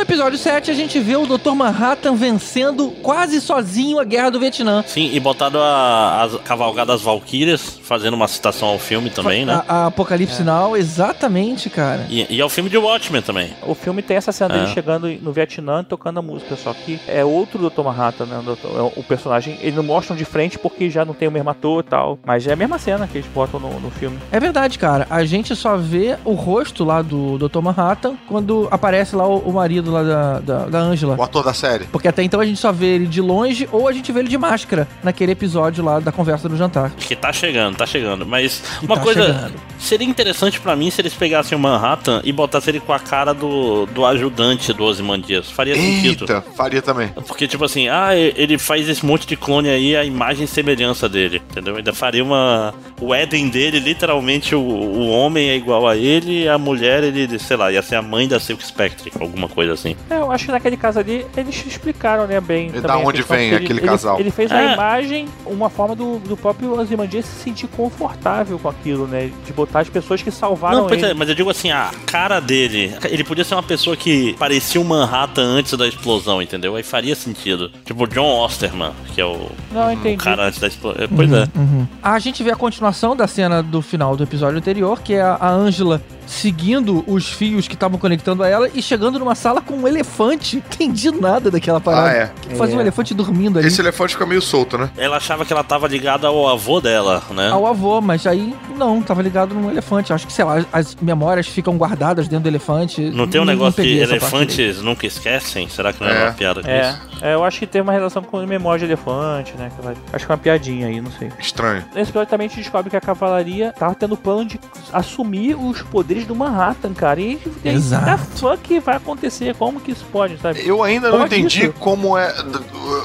No episódio 7, a gente vê o Dr. Manhattan vencendo quase sozinho a guerra do Vietnã. Sim, e botado a, as cavalgadas Valkyrias, fazendo uma citação ao filme também, né? A, a Apocalipse Sinal, exatamente, cara. E, e ao filme de Watchmen também. O filme tem essa cena É. dele chegando no Vietnã tocando a música, só que é outro Dr. Manhattan, né? É o personagem, eles não mostram de frente porque já não tem o mesmo ator e tal. Mas é a mesma cena que eles botam no, no filme. É verdade, cara. A gente só vê o rosto lá do Dr. Manhattan quando aparece lá o, o marido lá da, da, da Angela. O ator da série. Porque até então a gente só vê ele de longe ou a gente vê ele de máscara naquele episódio lá da conversa do jantar. Que tá chegando, tá chegando. Mas Que uma tá coisa. chegando. Seria interessante pra mim se eles pegassem o Manhattan e botassem ele com a cara do, do ajudante do Ozymandias. Faria sentido. Eita, faria também. Porque, tipo assim, ah, ele faz esse monte de clone aí, a imagem e semelhança dele, entendeu? Ainda faria uma. O Éden dele, literalmente, o, o homem é igual a ele, e a mulher, ele, sei lá, ia ser a mãe da Silk Spectre, alguma coisa assim. É, eu acho que naquele caso ali eles explicaram, né, bem. E da também a onde vem que ele- aquele ele- casal? Ele fez É. na imagem uma forma do, do próprio Ozymandias se sentir confortável com aquilo, né? De botar as pessoas que salvaram Não, ele. é, mas eu digo assim, a cara dele, ele podia ser uma pessoa que parecia um Manhattan antes da explosão, entendeu? Aí faria sentido. Tipo o John Osterman, que é o, Não, entendi. cara antes da explosão. Pois é. Uhum. A gente vê a continuação da cena do final do episódio anterior, que é a a Angela seguindo os fios que estavam conectando a ela e chegando numa sala com um elefante. (laughs) Entendi nada daquela parada. Ah, é. Que fazia um É. elefante dormindo ali? Esse elefante fica meio solto, né? Ela achava que ela tava ligada ao avô dela, né? Ao avô, mas aí não, tava ligado num elefante. Acho que, sei lá, as memórias ficam guardadas dentro do elefante. Não tem um negócio aí. elefantes nunca esquecem? Será que não é, É. uma piada com É, isso? é, eu acho que tem uma relação com memória de elefante, né? Acho que é uma piadinha aí, não sei. Estranho. Nesse episódio também a gente descobre que a cavalaria tava tendo plano de assumir os poderes do Manhattan, cara. E Exato. da que vai acontecer? Como que isso pode, sabe? Eu ainda não Pode entendi isso. como é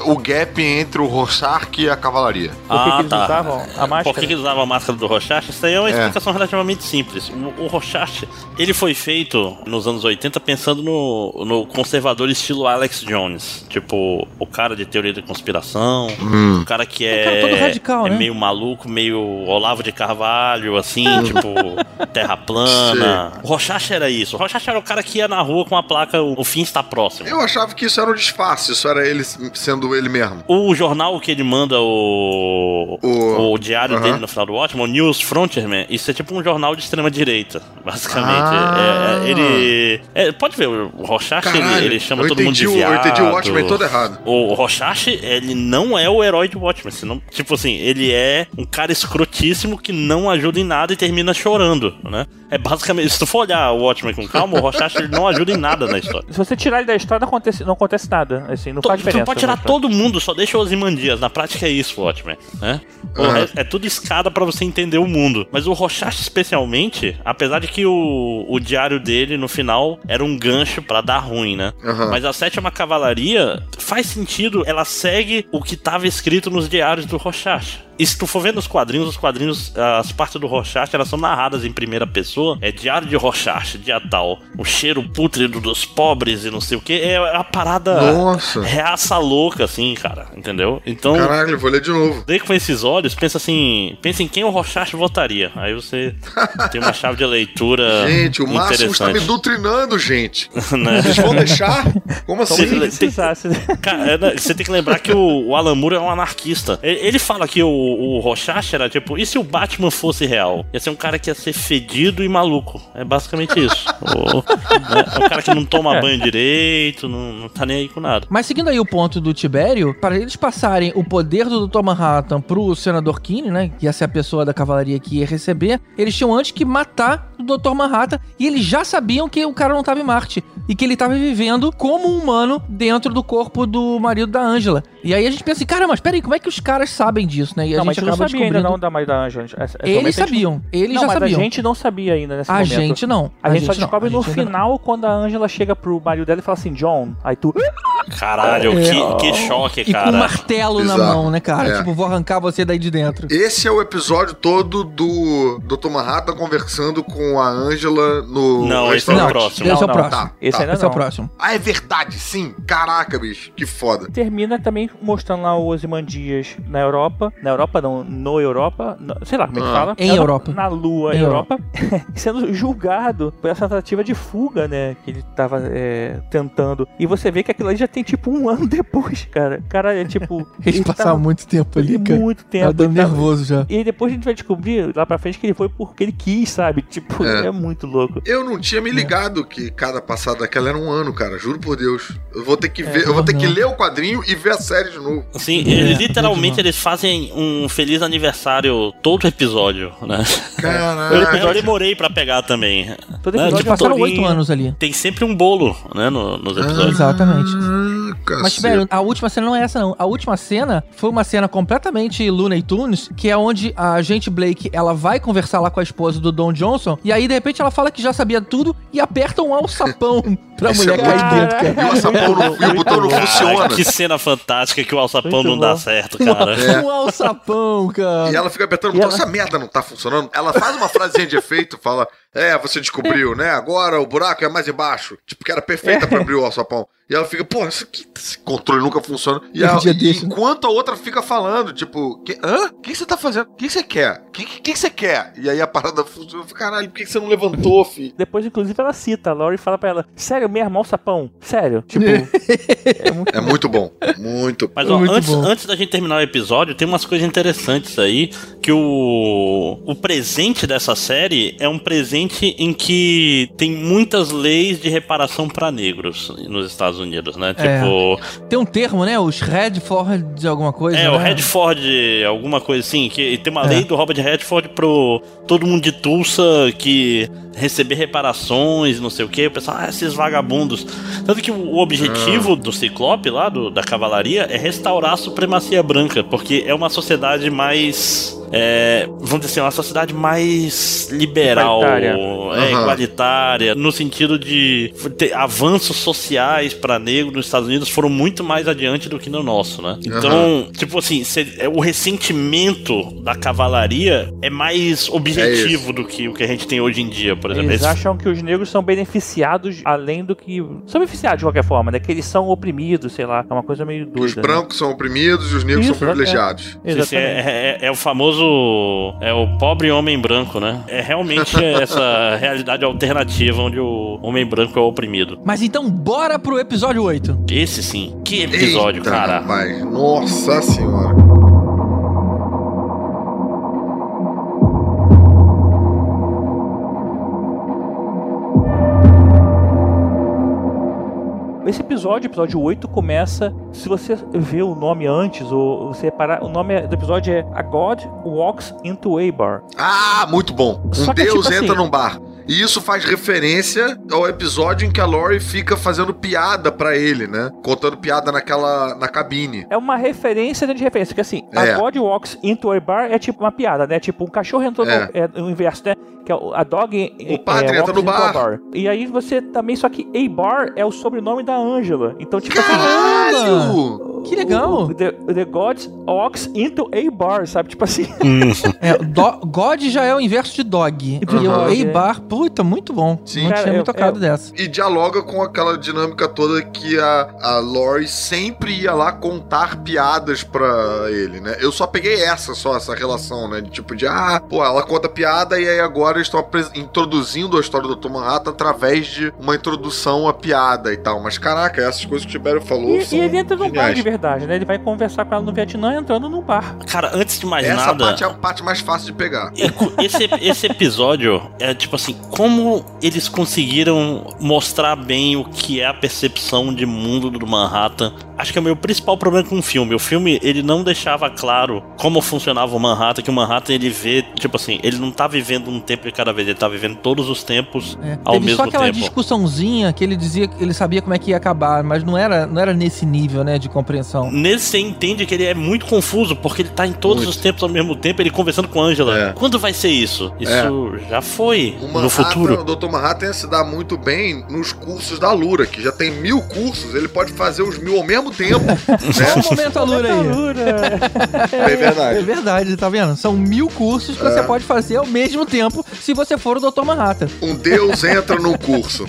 o gap entre o Rorschach e a cavalaria. Por que que eles usavam a máscara? Por que, que eles usavam a máscara do Rorschach? Isso aí é uma É. explicação relativamente simples. O, o Rorschach, ele foi feito nos anos 80 pensando no, no conservador estilo Alex Jones. Tipo, o cara de teoria da conspiração, Hum. o cara que cara é, todo radical, é né? meio maluco, meio Olavo de Carvalho, assim, tipo, terra plana. (laughs) O Rorschach era isso. O Rorschach era o cara que ia na rua com a placa o, fim está próximo. Eu achava que isso era um disfarce, isso era ele sendo ele mesmo. O jornal que ele manda o, O- o, diário dele no final do Watchmen, o News Frontierman, isso é tipo um jornal de extrema direita, basicamente. Ah. É- é- ele. é, pode ver, o Rorschach Caralho, ele, ele chama eu todo mundo de entendi o- eu viado. entendi o Watchmen todo errado. O Rorschach, ele não é o herói de Watchmen. Senão, tipo assim, ele é um cara escrotíssimo que não ajuda em nada e termina chorando né? É basicamente, se tu for olhar o Watchmen com calma, o Rorschach ele não ajuda em nada na história. Se você tirar ele da história, não acontece, não acontece nada. Assim, não Tu, faz tu diferença. pode tirar história. todo mundo, só deixa o Ozymandias. Na prática é isso, Watchmen, né? O Aham. resto- é tudo escada pra você entender o mundo. Mas o Rorschach, especialmente, apesar de que o, o diário dele, no final, era um gancho pra dar ruim, né? Aham. Mas a Sétima Cavalaria faz sentido, ela segue o que tava escrito nos diários do Rorschach. E se tu for ver nos quadrinhos, os quadrinhos, as partes do Rorschach, elas são narradas em primeira pessoa. É diário de Rorschach, dia tal. O cheiro pútrido dos pobres e não sei o que. É a parada Nossa. reaça louca, assim, cara. Entendeu? Então, Caralho, eu vou ler de novo. daí com esses olhos, pensa assim, pensa em quem o Rorschach votaria. Aí você (laughs) tem uma chave de leitura Gente, o Máximo está me doutrinando, gente. (laughs) né? Vocês vão deixar? Como assim? Tem- tem- Cara, é, né, você tem que lembrar que o, o Alan Moore é um anarquista. Ele, ele fala que o, o Rorschach era tipo, e se o Batman fosse real? Ia ser um cara que ia ser fedido e maluco. É basicamente isso. o, né, é um cara que não toma É. banho direito, não, não tá nem aí com nada. Mas seguindo aí o ponto do Tibério, para eles passarem o poder do Dr. Manhattan pro senador Keane, né? Que ia ser a pessoa da cavalaria que ia receber, eles tinham antes que matar o Dr. Manhattan e eles já sabiam que o cara não tava em Marte e que ele tava vivendo como um humano dentro do corpo do marido da Angela. E aí a gente pensa assim, cara, mas peraí, como é que os caras sabem disso, né? E a não, mas gente a gente não acaba sabia ainda descobrindo... não da mãe da. Essa- esse Eles sabiam, eles não, já mas sabiam. a gente não sabia ainda nesse A momento. gente não, A, a gente, só gente não, descobre no ainda final, quando a Angela chega pro marido dela e fala assim, John, aí tu... Caralho, É. que, que choque, E com cara. um martelo na Bizarro. mão, né, cara? É. Tipo, vou arrancar você daí de dentro. Esse é o episódio todo do Dr. Manhattan conversando com a Angela no. Não, esse é o próximo. Esse é o próximo. Tá, Esse tá. ainda Esse é o próximo. Ah, é verdade, sim. Caraca, bicho. Que foda. Termina também mostrando lá o Ozymandias na Europa. Na Europa não, no Europa. no- sei lá como é que Ah. fala. Em Na- Europa. Na Lua, Em em Europa. (laughs) sendo julgado por essa tentativa de fuga, né? Que ele tava é, tentando. E você vê que aquilo ali já tem tipo um (laughs) ano depois, cara. Cara, é tipo. (laughs) Eles ele passaram tava- muito tempo ali, cara. Muito Tá tempo. dando ele tava- nervoso já. E depois a gente vai descobrir lá pra frente que ele foi porque ele quis, sabe? Tipo, É. é, muito louco. Eu não tinha me ligado que cada passada daquela era um ano, cara. Juro por Deus. Eu vou ter que ver, É, eu vou ter que ler o quadrinho e ver a série de novo. Assim, É, eles, literalmente eles fazem um feliz aniversário todo episódio, né? Eu, Caralho. eu demorei pra pegar também. Todo Né? episódio Tipo, Passaram oito anos ali. Tem sempre um bolo, né, no- nos episódios. Exatamente. Ah, Mas, cacete. velho, a última cena não é essa, não. A última cena foi uma cena completamente Looney Tunes, que é onde a agente Blake, ela vai conversar lá com a esposa do Don Johnson, e aí, de repente, ela fala que já sabia tudo e aperta um alçapão (laughs) pra Isso mulher é cair dentro, E cara. o sapão não, e o botão não Cara, funciona. que cena fantástica que o alçapão Muito não dá bom. certo, cara. É. (laughs) Um alçapão, cara. E ela fica apertando o E botão, ela- essa merda não tá funcionando. Ela faz uma frasezinha de efeito, fala: É, você descobriu, né? Agora o buraco é mais embaixo. Tipo, que era perfeita pra abrir o alçapão. E ela fica, pô, isso aqui, esse controle nunca funciona. E, e né? enquanto a outra fica falando, tipo, que, hã? O que você tá fazendo? O que você quer? O que, que, que você quer? E aí a parada funciona. Caralho, por que você não levantou, filho? Depois, inclusive, ela cita. A Laurie fala pra ela: Sério mesmo, alçapão? Sério? Tipo, (laughs) é muito É muito bom. Muito Mas É ó, muito antes, bom. antes da gente terminar o episódio, tem umas coisas interessantes aí. Que o, o presente dessa série é um presente em que tem muitas leis de reparação pra negros nos Estados Unidos, né? É. Tipo, Tem um termo, né? Os Redford de alguma coisa. é, né? o Redford, alguma coisa assim, que tem uma É. lei do Robert Redford pro todo mundo de Tulsa que receber reparações, não sei o que, o pessoal, ah, esses vagabundos. Tanto que o objetivo do Ciclope lá, do- da cavalaria, é restaurar a supremacia branca, porque é uma sociedade mais. é, vamos dizer assim, uma sociedade mais liberal, Igualitária. é, Aham. igualitária, no sentido de ter avanços sociais para negros nos Estados Unidos foram muito mais adiante do que no nosso, né? Então, tipo assim, cê- é, o ressentimento da cavalaria é mais objetivo do que o que a gente tem hoje em dia, por exemplo. Eles acham que os negros são beneficiados além do que. São beneficiados de qualquer forma, né? Que eles são oprimidos, sei lá. É uma coisa meio doida. Os né? brancos são oprimidos e os negros Isso, são privilegiados. Sim, sim, Exatamente. é, é- é o famoso. É o pobre homem branco, né? É realmente (laughs) essa realidade alternativa onde o homem branco é o oprimido. Mas então, bora pro episódio 8. Esse sim. Que episódio, Eita, cara. rapaz. Nossa senhora. Esse episódio, episódio 8, começa. Se você vê o nome antes, ou você reparar, o nome do episódio é A God Walks into a Bar. Ah, muito bom. Um Só que, Deus tipo entra assim- num bar. E isso faz referência ao episódio em que a Lori fica fazendo piada pra ele, né? Contando piada naquela na cabine. É uma referência dentro de referência, que assim, É. a God Walks into a Bar é tipo uma piada, né? Tipo, um cachorro entrou É. no, é, no inverso, né? Que é o- a dog O padre é, entra no a bar. E aí você também, só que a bar é o sobrenome da Ângela. Então, tipo assim, Caralho! Que legal. o- The, the God walks into a bar, sabe? Tipo assim. (laughs) É, do- God já é o inverso de dog. E o. A-bar, puta, muito bom. Sim. Não Cara, tinha me eu- tocado eu- dessa. E dialoga com aquela dinâmica toda que a, a Lori sempre ia lá contar piadas pra ele, né? Eu só peguei essa, só essa relação, né? De tipo de, ah, pô, ela conta piada e aí agora eles estão introduzindo a história do Dr. Manhattan através de uma introdução à piada e tal. Mas caraca, essas coisas que o Tibério falou E, são e ele entra num bar de verdade, né? Ele vai conversar com ela no Vietnã entrando num bar. Cara, antes de mais Essa nada. parte é a parte mais fácil de pegar. Esse, esse episódio é tipo assim, como eles conseguiram mostrar bem o que é a percepção de mundo do Manhattan. Acho que é o meu principal problema com o filme. O filme, ele não deixava claro como funcionava o Manhattan, que o Manhattan ele vê, tipo assim, ele não tá vivendo um tempo de cada vez, ele tá vivendo todos os tempos É. ao Teve mesmo só aquela tempo. discussãozinha que ele dizia que ele sabia como é que ia acabar, mas não era, não era nesse nível, né, de compreensão. Nesse você entende que ele é muito confuso, porque ele tá em todos Muito. os tempos ao mesmo tempo, ele conversando com a Angela. É. Quando vai ser isso? Isso já foi O no futuro. o Dr. Manhattan se dá muito bem nos cursos da Lura, que já tem mil cursos, ele pode fazer os mil ao mesmo tempo. (laughs) Só né? um momento Alura aí. É É verdade. verdade, tá vendo? São mil cursos que É. você pode fazer ao mesmo tempo se você for o Dr. Manhattan. Um Deus entra no curso.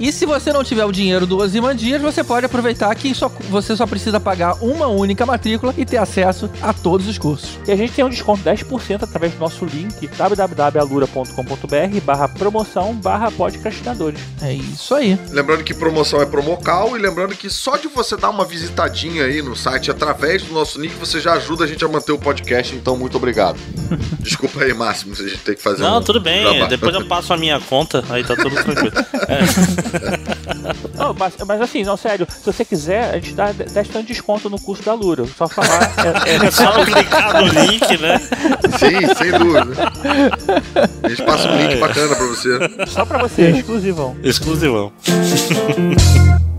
E se você não tiver o dinheiro do Ozymandias, você pode aproveitar que só, você só precisa pagar uma única matrícula e ter acesso a todos os cursos. E a gente tem um desconto de 10% através do nosso link www.alura.com.br barra promoção barra podcastinadores. É isso aí. Lembrando que promoção é promocal e lembrando que só de você dar uma visitadinha aí no site através do nosso link, você já ajuda a gente a manter o podcast, então muito obrigado. (laughs) Desculpa aí, Máximo, se a gente tem que fazer Não, um tudo bem. jabá. Depois eu passo a minha conta, aí tá tudo tranquilo. (laughs) Não, mas, mas assim, não, sério, se você quiser, a gente dá 10% de desconto no curso da Lura. Só falar. É, É (laughs) só clicar no link, né? Sim, sem dúvida. A gente passa um link bacana pra você. Só pra você, (laughs) exclusivão. Exclusivão.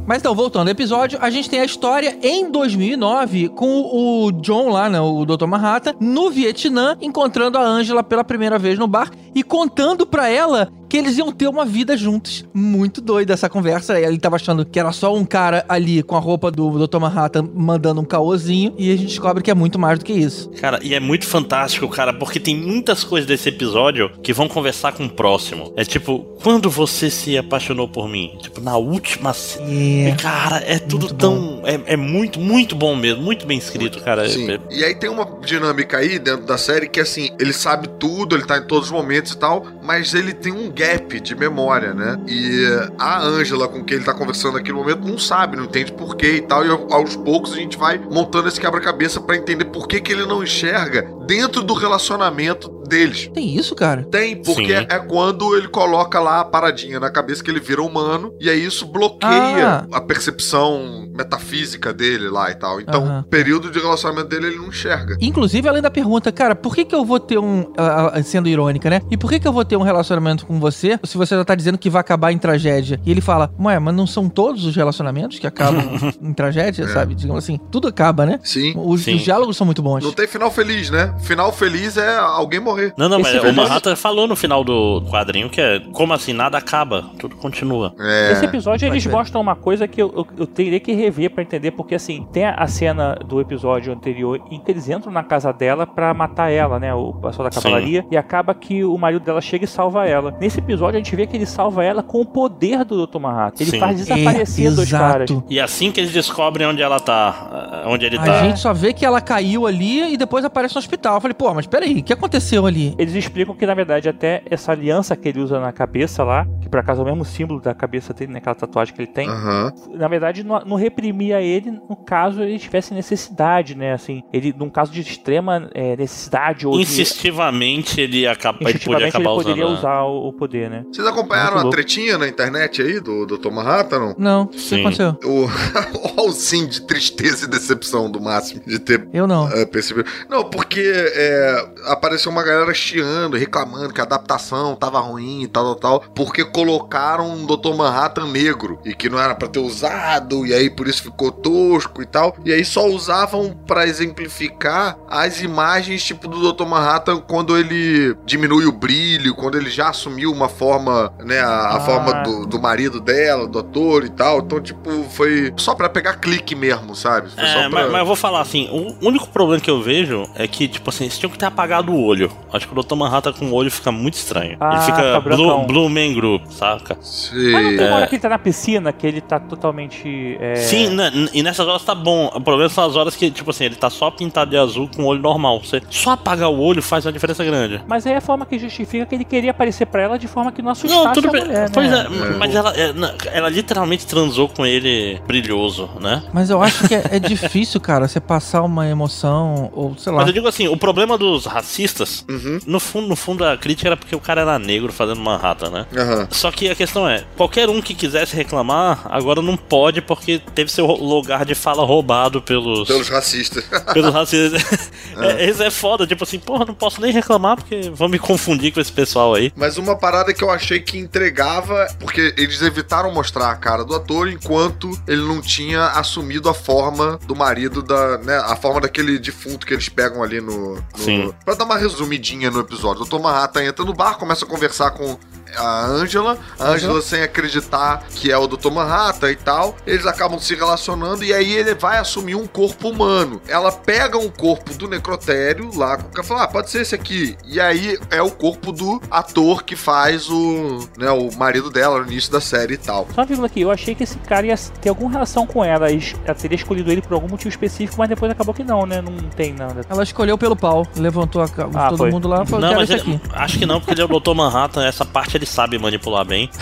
Mas então, voltando ao episódio, a gente tem a história em 2009 com o John lá, né, o Dr. Manhattan, no Vietnã, encontrando a Angela pela primeira vez no bar e contando pra ela que eles iam ter uma vida juntos. Muito doida essa conversa. Ele tava achando que era só um cara ali com a roupa do Dr. Manhattan mandando um caôzinho e a gente descobre que é muito mais do que isso. Cara, e é muito fantástico, cara, porque tem muitas coisas desse episódio que vão conversar com o próximo. É tipo, quando você se apaixonou por mim? Tipo, na última cena. É. Cara, é tudo tão. É, é muito, muito bom mesmo. Muito bem escrito, cara. Sim. É- E aí tem uma dinâmica aí dentro da série que assim, ele sabe tudo, ele tá em todos os momentos e tal, mas ele tem um gap de memória, né? E a Ângela com quem ele tá conversando no momento não sabe, não entende por quê e tal, e aos poucos a gente vai montando esse quebra-cabeça pra entender por que que ele não enxerga dentro do relacionamento deles. Tem isso, cara? Tem, porque Sim. é quando ele coloca lá a paradinha na cabeça que ele vira humano, e aí isso bloqueia a percepção metafísica dele lá e tal. Então, o período de relacionamento dele ele não enxerga. Inclusive, ela ainda pergunta, cara, por que que eu vou ter um... ah, ah, sendo irônica, né? E por que que eu vou ter um relacionamento com você se você já tá dizendo que vai acabar em tragédia? E ele fala, ué, mas não são todos os relacionamentos que acabam (laughs) em tragédia, É. sabe? Digamos assim, tudo acaba, né? Sim. Os, Sim. os diálogos são muito bons. Não tem final feliz, né? Final feliz é alguém morrer. Não, não, Esse mas o episódio- Manhattan falou no final do quadrinho que é como assim, nada acaba, tudo continua. É. Esse episódio eles ser. mostram uma coisa que eu, eu, eu teria que rever pra entender, porque assim, tem a, a cena do episódio anterior em que eles entram na casa dela pra matar ela, né? O pessoal da Sim. cavalaria, e acaba que o marido dela chega e salva ela. Nesse episódio a gente vê que ele salva ela com o poder do Dr. Manhattan. Ele Sim. faz desaparecer É, dos exato. caras. E assim que eles descobrem onde ela tá, onde ele A tá. gente só vê que ela caiu ali e depois aparece no hospital. Eu falei, pô, mas peraí, o que aconteceu ali? Eles explicam que, na verdade, até essa aliança que ele usa na cabeça lá, que por acaso é o mesmo símbolo da cabeça dele, né? Aquela tatuagem que ele tem. Aham. Na verdade, não, não reprimia ele no caso ele tivesse necessidade, né? Assim, ele, num caso de extrema é, necessidade ou de. Insistivamente ele, acaba, ele podia Instintivamente ele acabar poderia usando. a- usar o, o poder, né? Vocês acompanharam a tretinha na internet aí do Dr. Manhattan, não? Não, o que Sim. aconteceu? O, (laughs) o sim de tristeza e decepção do Máximo de ter Eu não. é, percebido. Não, porque é, apareceu uma galera chiando, reclamando que a adaptação tava ruim e tal, tal, tal, porque colocaram um Dr. Manhattan negro e que não era pra ter usado, e aí por isso ficou tosco e tal. E aí só usavam pra exemplificar as imagens tipo do Dr. Manhattan quando ele diminui o brilho, quando ele já assumiu uma forma, né, a, a Ah. forma do, do marido dela, do ator e tal. Então, tipo, foi só pra pegar clique mesmo, sabe? Foi É, só pra... mas, mas eu vou falar assim, o único problema que eu vejo é que, tipo assim, eles tinham que ter apagado o olho. Acho que o Dr. Manhattan com o olho fica muito estranho. Ah, ele fica brancão. blue, blue Man Group, saca? Mas não tem É. uma hora que ele tá na piscina, que ele tá totalmente. é, Sim, né, e nessas horas tá bom. O problema são as horas que, tipo assim, ele tá só pintado de azul com o olho normal. Você só apagar o olho faz uma diferença grande. Mas aí é a forma que justifica que ele queria aparecer pra ela de forma que não assustasse Não, tudo a bem. mulher, pois né? é, mas ela, é, ela literalmente transou com ele brilhoso, né? Mas eu acho que é, é difícil, cara, você passar uma emoção, ou sei lá. Mas eu digo assim, o problema dos racistas, Uhum. no fundo, no fundo a crítica era porque o cara era negro fazendo Manhattan, né? Aham. Só que a questão é, qualquer um que quisesse reclamar, agora não pode porque teve seu lugar de fala roubado pelos Pelos racistas. pelos racistas. (laughs) É, Isso é foda, tipo assim, porra, não posso nem reclamar porque vão me confundir com esse pessoal aí. Mas uma parada que eu achei que entregava, porque eles evitaram mostrar a cara do ator enquanto ele não tinha assumido a forma do marido da, né, a forma daquele defunto que eles pegam ali no, no Sim. Pra dar uma resumidinha no episódio. O Dr. Manhattan entra no bar, começa a conversar com a Angela, a Angela sem acreditar que é o Dr. Manhattan e tal, eles acabam se relacionando e aí ele vai assumir um corpo humano. Ela pega um corpo do necrotério lá, ela fala, ah, pode ser esse aqui. E aí é o corpo do ator que faz o, né, o marido dela no início da série e tal. Só uma vírgula aqui, eu achei que esse cara ia ter alguma relação com ela. Ela teria escolhido ele por algum motivo específico, mas depois acabou que não, né? Não tem nada. Ela escolheu pelo pau, levantou a, Ah, todo foi. mundo lá e falou: Não, mas esse ele- aqui. acho que não, porque ele é o Dr. Manhattan, essa parte ele sabe manipular bem. (laughs)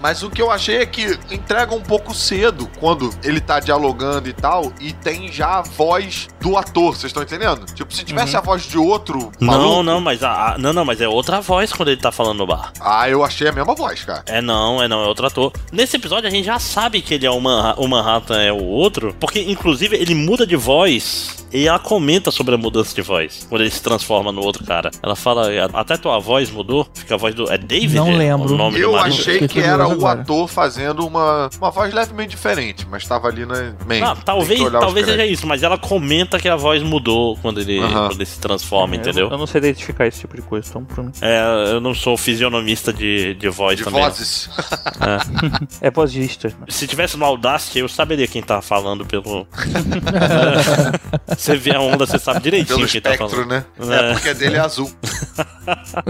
Mas o que eu achei é que entrega um pouco cedo quando ele tá dialogando e tal, e tem já a voz do ator, vocês estão entendendo? Tipo, se tivesse a voz de outro Não, maluco, não, mas a, a- não, não, mas é outra voz quando ele tá falando no bar. Ah, eu achei a mesma voz, cara. É não, é não, é outro ator. Nesse episódio a gente já sabe que ele é o, Manha- o Manhattan é o outro, porque inclusive ele muda de voz e ela comenta sobre a mudança de voz quando ele se transforma no outro cara. Ela fala, até tua voz mudou, fica a voz do é David. Não é lembro. O nome Eu achei que era o agora. ator fazendo uma, uma voz levemente diferente, mas tava ali na main. Ah, talvez, talvez seja isso, mas ela comenta que a voz mudou quando ele, Aham. quando ele se transforma, É, entendeu? Eu, eu não sei identificar esse tipo de coisa, então pra mim. É, eu não sou fisionomista de, de voz De também. vozes. (laughs) É vozista. Se tivesse no Audacity, eu saberia quem tá falando pelo. (laughs) você vê a onda, você sabe direitinho Pelo quem tá espectro, falando. né? É. É, porque a dele é azul. (laughs)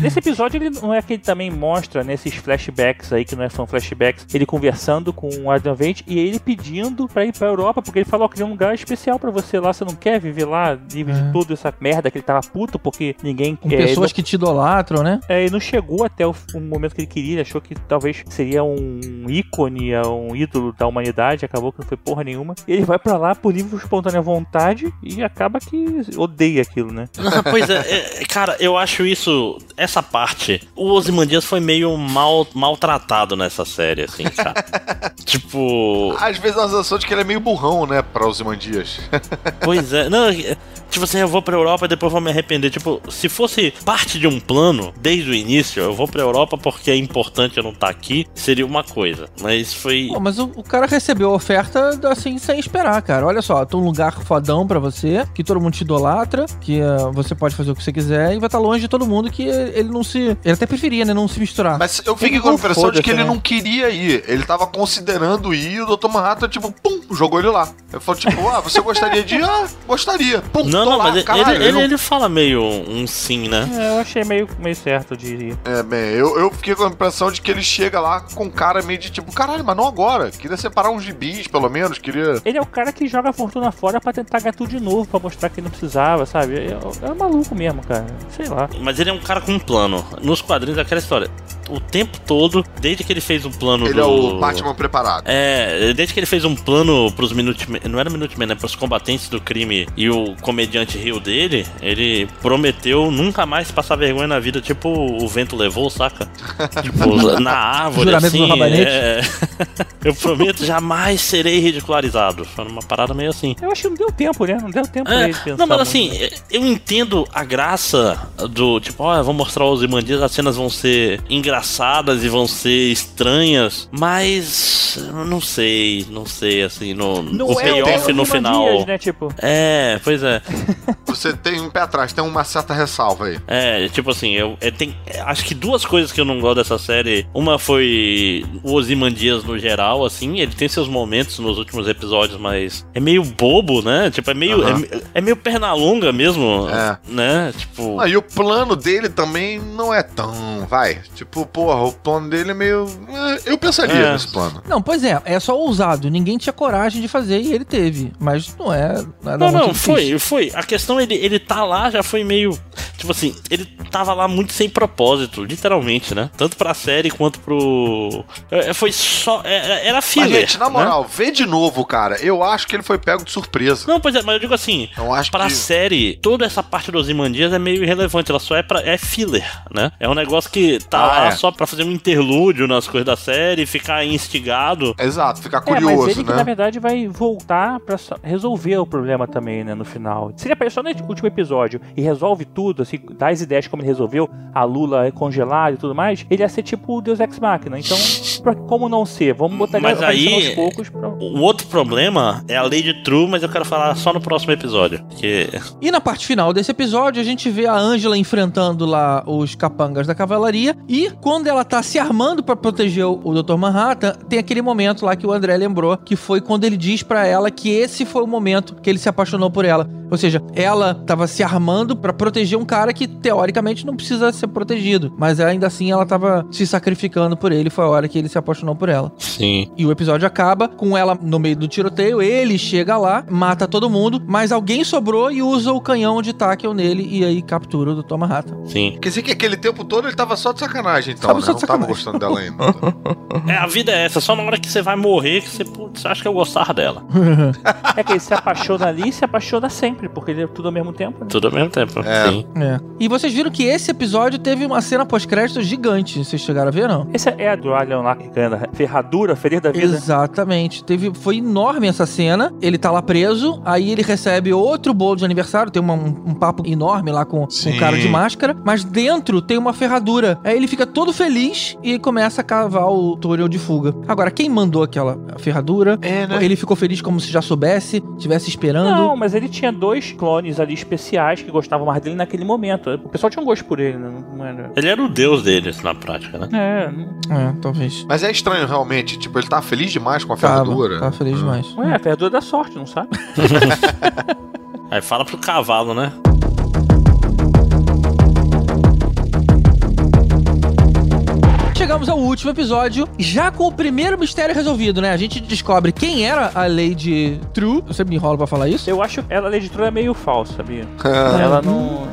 Nesse episódio, ele não é que ele também mostra nesses flashbacks aí, que não são flashbacks, ele conversando com o Adam Veidt e ele pedindo pra ir pra Europa, porque ele falou que queria um lugar especial pra você lá, você não quer viver lá, livre de toda essa merda que ele tava puto, porque ninguém Com é, pessoas não- que te idolatram, né? É, ele não chegou até o, o momento que ele queria, ele achou que talvez seria um ícone, um ídolo da humanidade, acabou que não foi porra nenhuma. E ele vai pra lá por livre espontânea vontade e acaba que odeia aquilo, né? (laughs) Pois é, é, cara, eu acho isso. Essa parte. O Ozymandias foi meio mal maltratado nessa série, assim, cara. (laughs) tipo. Às vezes a sensação de que ele é meio burrão, né, pra Ozymandias. (laughs) Pois é, não, é, tipo assim, eu vou pra Europa e depois vou me arrepender. Tipo, se fosse parte de um plano, desde o início, eu vou pra Europa porque é importante eu não estar aqui, seria uma coisa. Mas foi. Pô, mas o, o cara recebeu a oferta assim, sem esperar, cara. Olha só, tem um lugar fodão pra você, que todo mundo te idolatra, que ah, você pode fazer o que você quiser e vai estar longe de todo mundo que ele não se. Ele até preferia, né? Não se misturar. Mas eu fiquei com a impressão de que ele né? não queria ir. Ele tava considerando ir e o Dr. Manhattan, tipo, pum, jogou ele lá. Eu falo, tipo, ah, você gostaria de. Ah, gostaria. Pum, Não, não, lá, mas ele- caralho, ele, ele, não- ele fala meio um sim, né? É, eu achei meio, meio certo de. É, bem, eu, eu fiquei com a impressão de que ele chega lá com cara meio de tipo, caralho, mas não agora. Queria separar uns gibis, pelo menos. Queria. Ele é o cara que joga a fortuna fora pra tentar ganhar tudo de novo, pra mostrar que não precisava, sabe? É, é maluco mesmo, cara. Sei lá. Mas ele é um cara com um plano. Nos quadrinhos é aquela história. O tempo todo, desde que ele fez um plano Ele do... é o Batman preparado. É, desde que ele fez um plano pros Minutemen, não era Minutemen, né? Pros combatentes do crime e o comediante riu dele, ele prometeu nunca mais passar vergonha na vida, tipo o vento levou, saca? (laughs) tipo, na árvore, Juramento assim. é. (laughs) Eu prometo, jamais serei ridicularizado. Foi uma parada meio assim. Eu acho que não deu tempo, né? Não deu tempo pra É, ele pensar. não, mas muito. assim, eu entendo a graça do tipo, ó, eu vou mostrar os Imandias, as cenas vão ser engraçadas e vão ser estranhas, mas eu não sei, não sei, assim, no, Não o é payoff no final. né? Tipo, É, pois é. Você tem um pé atrás, tem uma certa ressalva aí. É, tipo assim, eu, é, tem, acho que duas coisas que eu não gosto dessa série. Uma foi o Ozymandias no geral, assim, ele tem seus momentos nos últimos episódios, mas é meio bobo, né? Tipo, é meio, Aham. é, é meio perna longa mesmo, É. né? Tipo... Ah, e o plano dele também não é tão. Vai. Tipo, porra, o plano dele é meio. é, Eu pensaria É. nesse plano. Não, pois é, é só ousado. Ninguém tinha coragem de fazer e ele teve. Mas não é Não, não, difícil. foi, foi. A questão, ele, ele tá lá, já foi meio. Tipo assim, ele tava lá muito sem propósito, literalmente, né? Tanto pra série quanto pro. é, Foi só. é, Era Mas, filler. gente, na né? moral, vê de novo, cara. Eu acho que ele foi pego de surpresa. Não, pois é, mas eu digo assim, Eu acho pra que. série, toda essa parte dos Imandias é meio irrelevante, ela só é, pra, é filler, né? É um negócio que tá Ah, lá é. só pra fazer um interlúdio nas coisas da série, ficar instigado. Exato, ficar É, mas curioso, ele que né? na verdade vai voltar pra só- resolver o problema também, né, no final. Se ele aparecer só no último episódio e resolve tudo, assim, dá as ideias de como ele resolveu, a Lula é congelada e tudo mais, ele ia ser tipo o Deus Ex Machina. Então, pra, como não ser? Vamos botar ele Mas aparecendo aí- aos poucos pra... O outro problema é a Lady True, mas eu quero falar só no próximo episódio. Que E na parte final desse episódio, a gente vê a Angela enfrentando lá os capangas da cavalaria. E quando ela tá se armando pra proteger o, o Dr. Manhattan, tem aquele momento lá que o André lembrou, que foi quando ele diz pra ela que esse foi o momento que ele se apaixonou por ela. Ou seja, ela tava se armando pra proteger um cara que teoricamente não precisa ser protegido, mas ainda assim ela tava se sacrificando por ele. Foi a hora que ele se apaixonou por ela. Sim. E o episódio acaba com ela no meio do tiroteio. Ele chega lá, mata todo mundo, mas alguém sobrou e usa o canhão de táquel nele e aí captura o Dr. Manhattan. Sim. Quer dizer que aquele tempo todo ele tava só de sacanagem, então, Tava né? só Não de tava sacanagem. gostando dela ainda. (laughs) É, a vida é essa, só na hora que você vai morrer que você, putz, acha que eu gostava dela. (laughs) É que ele se apaixona ali e se apaixona sempre, porque ele é tudo ao mesmo tempo, né? Tudo ao mesmo tempo. É. Sim. É. E vocês viram que esse episódio teve uma cena pós-crédito gigante. Vocês chegaram a ver, não? Esse é a do Alien lá que ganha ferradura, feliz da vida. Exatamente. Teve, foi enorme essa cena. Ele tá lá preso, aí ele recebe outro bolo de aniversário, tem uma- um, um papo enorme lá com, o cara de máscara, mas dentro tem uma ferradura. Aí ele fica todo feliz e começa a cavar o túnel de fuga. Agora, quem mandou aquela ferradura? É, né? Ele ficou feliz como se já soubesse, estivesse esperando. Não, mas ele tinha dois clones ali especiais que gostavam mais dele naquele momento. O pessoal tinha um gosto por ele, né? Não era. Ele era o deus deles na prática, né? É, É, talvez. Mas é estranho, realmente. Tipo, ele tá feliz demais com a Tava, ferradura. tava feliz demais. Ué, a ferradura da sorte, não sabe? (laughs) Aí fala pro cavalo, né? Chegamos ao último episódio, já com o primeiro mistério resolvido, né? A gente descobre quem era a Lady True. Eu sempre me enrolo pra falar isso. Eu acho ela, a Lady True, é meio falsa, sabia? (laughs) ela não.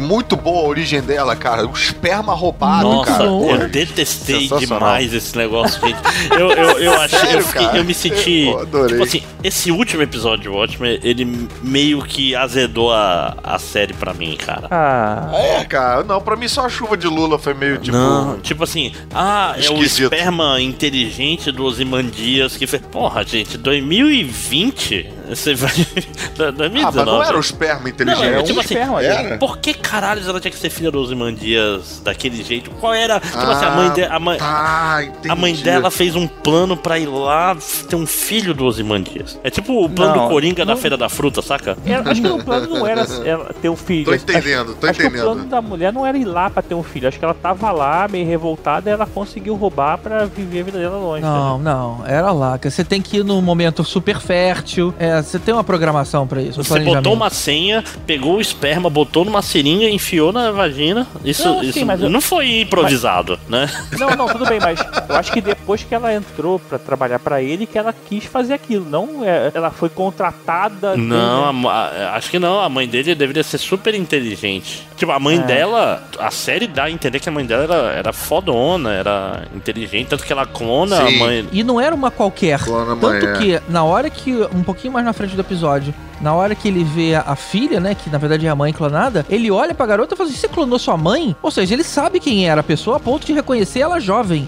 Muito boa a origem dela, cara. O esperma roubado, Nossa, cara. eu detestei demais esse negócio, gente. Eu, eu, eu (laughs) achei, Sério, eu, fiquei- eu me senti. Eu adorei. Tipo assim, esse último episódio de Watchmen, ele meio que azedou a, a série pra mim, cara. Ah. É, cara. Não, pra mim só a chuva de Lula foi meio tipo. Não, tipo assim, ah, é o Esquisito. esperma inteligente dos Imandias que fez. Porra, gente, 2020 Você vai. (laughs) da- 2019. Ah, mas não era o esperma inteligente. Não, era tipo um assim, esperma, era? por que caralhos ela tinha que ser filha do Osimandias daquele jeito? Qual era. Tipo Ah, assim, a mãe, de, a, mãe, tá, a mãe dela fez um plano pra ir lá ter um filho do Osimandias. É tipo o plano Não, do Coringa da não- Feira da Fruta, saca? Era- acho que o plano não era (laughs) ter um filho. Tô entendendo, tô acho que o plano da mulher não era ir lá pra ter um filho. Acho que ela tava lá, meio revoltada, e ela conseguiu roubar pra viver a vida dela longe. Não, não, era lá. que Você tem que ir num momento super fértil. É, você tem uma programação pra isso. um Você botou uma senha, pegou o esperma, botou numa seringa, enfiou na vagina. Isso, Não, sim, isso mas eu- não foi improvisado, né? Não, não, tudo bem, mas (laughs) eu acho que depois que ela entrou pra trabalhar pra ele, que ela quis fazer aquilo. Não, é, ela foi contratada. Não, dele. a a- acho que não. A mãe dele deveria ser super inteligente. Tipo, a mãe É. dela, a série dá a entender que a mãe dela era, era fodona, era inteligente, tanto que ela clona a Sim. mãe. E não era uma qualquer. Clona a mãe, Tanto é. que, na hora que, um pouquinho mais na frente do episódio, na hora que ele vê a, filha, né, que na verdade é a mãe clonada, ele olha pra garota e fala assim, você clonou sua mãe? Ou seja, ele sabe quem era a pessoa a ponto de reconhecer ela jovem.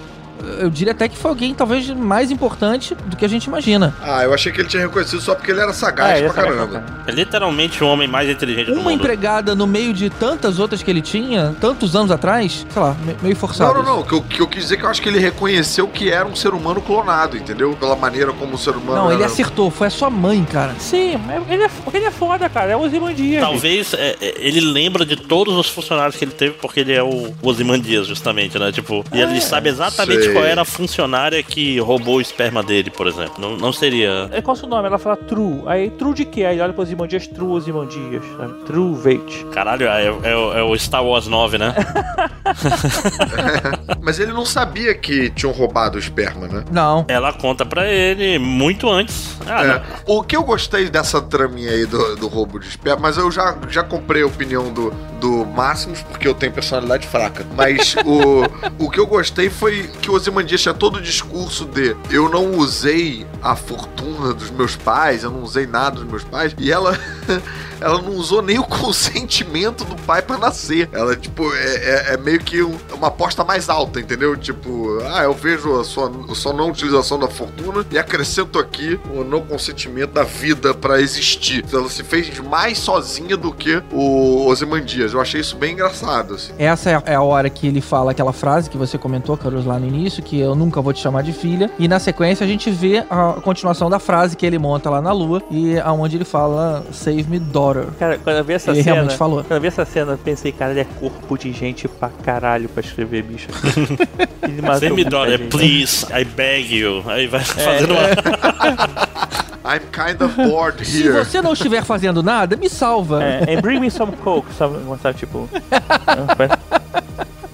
Eu diria até que foi alguém talvez mais importante do que a gente imagina. Ah, eu achei que ele tinha reconhecido só porque ele era sagaz É, ele é pra sagaz caramba. É literalmente o homem mais inteligente do Uma mundo. empregada no meio de tantas outras que ele tinha, tantos anos atrás, sei lá, me- meio forçado. Não, não, não. O que eu, que eu quis dizer é que eu acho que ele reconheceu que era um ser humano clonado, entendeu? Pela maneira como o ser humano. Não, ele era- acertou, foi a sua mãe, cara. Sim, mas ele é, ele é foda, cara. É o Ozymandias. Talvez é, é, ele lembra de todos os funcionários que ele teve porque ele é o Ozymandias, justamente, né? Tipo, e ele sabe exatamente sei. Qual era a funcionária que roubou o esperma dele, por exemplo. Não, não seria. É, Qual é o seu nome? Ela fala True. Aí, True de quê? Aí ele olha pro Ozymandias, True Ozymandias. sabe? True Vate. Caralho, é, é o- é o Star Wars 9, né? (laughs) Mas ele não sabia que tinham roubado o esperma, né? Não. Ela conta pra ele muito antes. Ah, É. O que eu gostei dessa traminha aí do, do roubo de esperma, mas eu já, já comprei a opinião do, do Máximos, porque eu tenho personalidade fraca. Mas (laughs) o, o que eu gostei foi que o Ozymandias tinha todo o discurso de eu não usei a fortuna dos meus pais, eu não usei nada dos meus pais, e ela. (laughs) Ela não usou nem o consentimento do pai pra nascer. Ela, tipo, é, é- é meio que um- uma aposta mais alta, entendeu? Tipo, ah, eu vejo a sua, a sua não utilização da fortuna e acrescento aqui o não consentimento da vida pra existir. Então, ela se fez mais sozinha do que o Ozymandias. Eu achei isso bem engraçado, assim. Essa é é a hora que ele fala aquela frase que você comentou, Carlos, lá no início, que eu nunca vou te chamar de filha. E na sequência a gente vê a continuação da frase que ele monta lá na lua e aonde ele fala Save me daughter. Cara, quando eu vi essa Ele cena. realmente falou. Quando eu vi essa cena, eu pensei, cara, ele é corpo de gente pra caralho pra escrever, bicho. (laughs) Você me dói, gente. please, I beg you. Aí vai É. fazendo uma. (laughs) I'm kind of bored Se here. você não estiver fazendo nada, me salva. É, and bring me some coke, sabe, tipo. (laughs)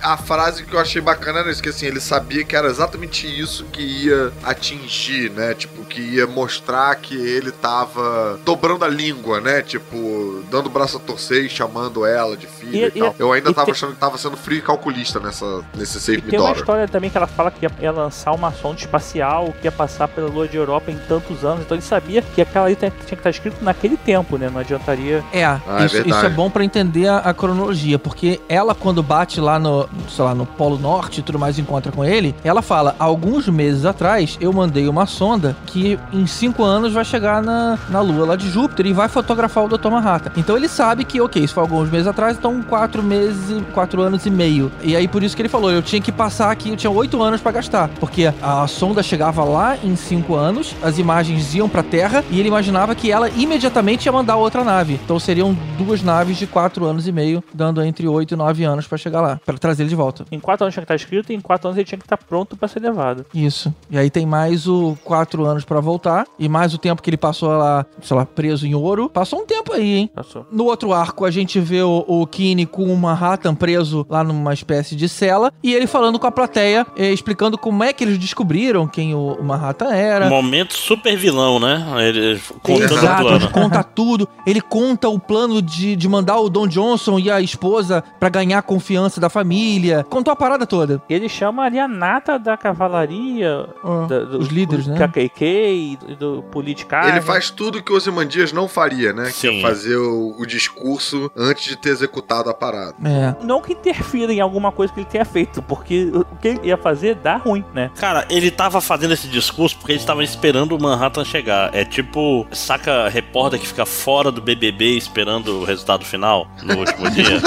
A frase que eu achei bacana era isso, que assim, ele sabia que era exatamente isso que ia atingir, né? Tipo, que ia mostrar que ele tava dobrando a língua, né? Tipo, dando o braço a torcer e chamando ela de filha e, E- e- tal. Eu ainda e tava tem- achando que tava sendo frio e calculista nessa, nesse E Save Me tem uma Daughter. história também que ela fala que ia, ia lançar uma sonda espacial que ia passar pela lua de Europa em tantos anos. Então ele sabia que aquela ali tinha que estar escrito naquele tempo, né? Não adiantaria. É, Ah, é isso, isso verdade. é bom pra entender a, a cronologia, porque ela, quando bate lá no, sei lá, no Polo Norte e tudo mais, encontra com ele, ela fala: alguns meses atrás eu mandei uma sonda que em cinco anos vai chegar na, na Lua lá de Júpiter e vai fotografar o Dr. Manhattan. Então ele sabe que, ok, isso foi alguns meses atrás, então quatro meses, quatro anos e meio. E aí por isso que ele falou: eu tinha que passar aqui, eu tinha oito anos pra gastar, porque a sonda chegava lá em cinco anos, as imagens iam pra Terra e ele imaginava que ela imediatamente ia mandar outra nave. Então seriam duas naves de quatro anos e meio, dando entre oito e nove anos pra chegar lá, pra trazer ele de volta. Em quatro anos tinha que estar escrito e em quatro anos ele tinha que estar pronto pra ser levado. Isso. E aí tem mais o quatro anos pra voltar e mais o tempo que ele passou lá, sei lá, preso em ouro. Passou um tempo aí, hein? Passou. No outro arco, a gente vê o, o Kine com o Manhattan preso lá numa espécie de cela e ele falando com a plateia, eh, explicando como é que eles descobriram quem o, o Manhattan era. Momento super vilão, né? Ele contando o Exato, ele plano. conta tudo. Ele conta o plano de, de mandar o Don Johnson e a esposa pra ganhar a confiança da família. Contou a parada toda. Ele chama ali a nata da cavalaria, Ah, da- do, os líderes, né? KKK e do, do politicagem. Ele faz tudo que o Ozymandias não faria, né? Que Sim. é fazer o, o discurso antes de ter executado à parada. É. Não que interfira em alguma coisa que ele tenha feito, porque o que ele ia fazer dá ruim, né? Cara, ele tava fazendo esse discurso porque ele estava esperando o Manhattan chegar. É tipo, saca repórter que fica fora do BBB esperando o resultado final no último (laughs) dia.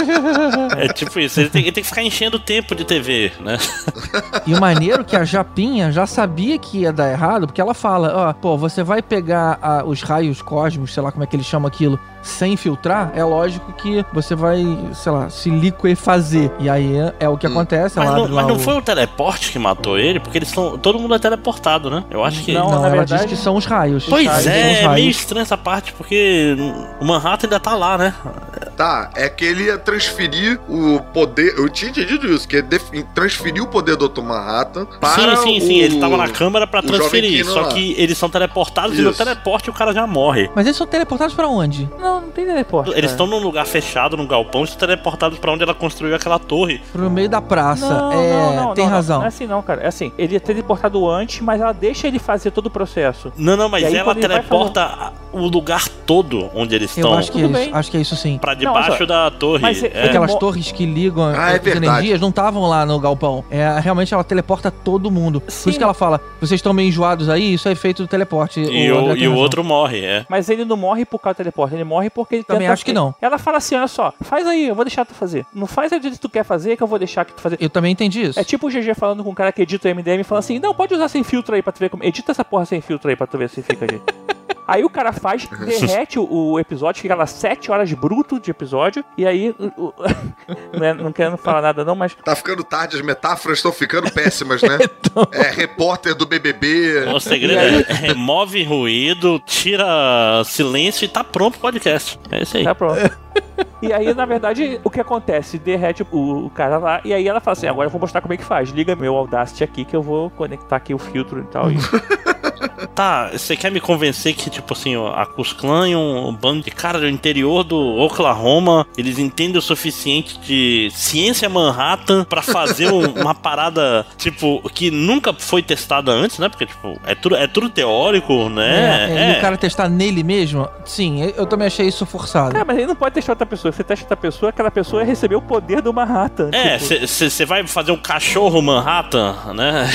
É tipo isso, ele tem, ele tem que ficar enchendo o tempo de TV, né? E o maneiro é que a Japinha já sabia que ia dar errado, porque ela fala, ó, pô, você vai pegar a- os raios cósmicos, sei lá como é que eles chamam aquilo, sem filtrar, é lógico que você vai, sei lá, se liquefazer. E aí é, é o que acontece, Mas não, mas não o... foi o teleporte que matou ele, porque eles são. Todo mundo é teleportado, né? Eu acho que. Não, Não, na ela verdade- diz que são os raios. Os Pois raios, os é, é meio raios. estranha essa parte, porque o Manhattan ainda tá lá, né? Tá, é que ele ia transferir o poder. Eu tinha entendido isso, que é def- transferir o poder do Dr. Manhattan para. sim, sim, sim. o- Ele tava na câmara Jovem transferir. Só lá. que eles são teleportados e no Isso. teleporte o cara já morre. Mas eles são teleportados pra onde? Não, não tem teleporte. Eles estão num lugar fechado, num galpão, e são teleportados pra onde ela construiu aquela torre. Pro meio da praça. Não, é, não, não, tem não, razão. Não, é assim não, cara. É assim, ele é teleportado antes, mas ela deixa ele fazer todo o processo. Não, não, mas aí, ela teleporta o lugar todo onde eles Eu estão. acho que é isso. Acho que é isso sim. Pra Não, debaixo da torre. mas é- É. Aquelas torres que ligam Ah, é as verdade. energias não estavam lá no galpão. É, realmente ela teleporta todo mundo. Por Sim. isso que ela fala: vocês estão meio enjoados aí, isso é efeito do teleporte. E o, tem e o outro morre, é. Mas ele não morre por causa do teleporte, ele morre porque ele Também tenta- acho que não. Ela fala assim: olha só, faz aí, eu vou deixar tu fazer. Não faz a que tu quer fazer, que eu vou deixar que tu fazer. Eu também entendi isso. É tipo o GG falando com um cara que edita o MDM e fala assim: não, pode usar sem filtro aí pra tu ver como. Edita essa porra sem filtro aí pra tu ver se fica aqui. (laughs) Aí o cara faz, derrete o, o episódio, fica lá 7 horas bruto de episódio, e aí. o- (laughs) o- não, é- não querendo falar nada, não, mas. Tá ficando tarde, as metáforas estão ficando péssimas, né? (laughs) É repórter do BBB. O segredo E aí? é remove ruído, tira silêncio e tá pronto o podcast. É isso aí. Tá pronto. (laughs) E aí, na verdade, o que acontece? Derrete o, o cara lá, e aí ela fala assim: agora eu vou mostrar como é que faz. Liga meu Audacity aqui que eu vou conectar aqui o filtro e tal. E... (laughs) Tá, você quer me convencer que, tipo assim, a Cusclan e um bando de cara do interior do Oklahoma, eles entendem o suficiente de ciência Manhattan pra fazer um- (laughs) uma parada, tipo, que nunca foi testada antes, né? Porque, tipo, é tudo, é tudo teórico, né? É, é, E o cara testar nele mesmo? Sim, eu- também achei isso forçado. Cara, mas ele não pode testar outra pessoa. Você testa outra pessoa, aquela pessoa receber o poder do Manhattan. É, Tipo, você vai fazer um cachorro Manhattan, né?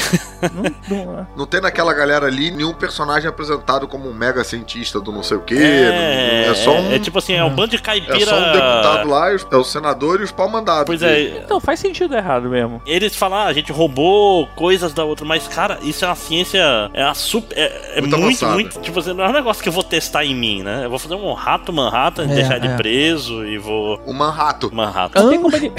não- não- (laughs) Não tem naquela galera ali nenhum personagem apresentado como um mega cientista do não sei o quê. É, é só um. é tipo assim, é um bando de É caipira. só um deputado lá, os- é o senador e os pau mandados. Pois dele. é, Não, faz sentido errado mesmo. Eles falam, ah, a gente roubou coisas da outra, mas, cara, isso é uma ciência. É, uma super, é, é Muito muito, muito. Tipo assim, não é um negócio que eu vou testar em mim, né? Eu vou fazer um rato Manhattan, É, deixar ele é. Preso e vou. O Manhattan. Manhattan. Não tem como ele.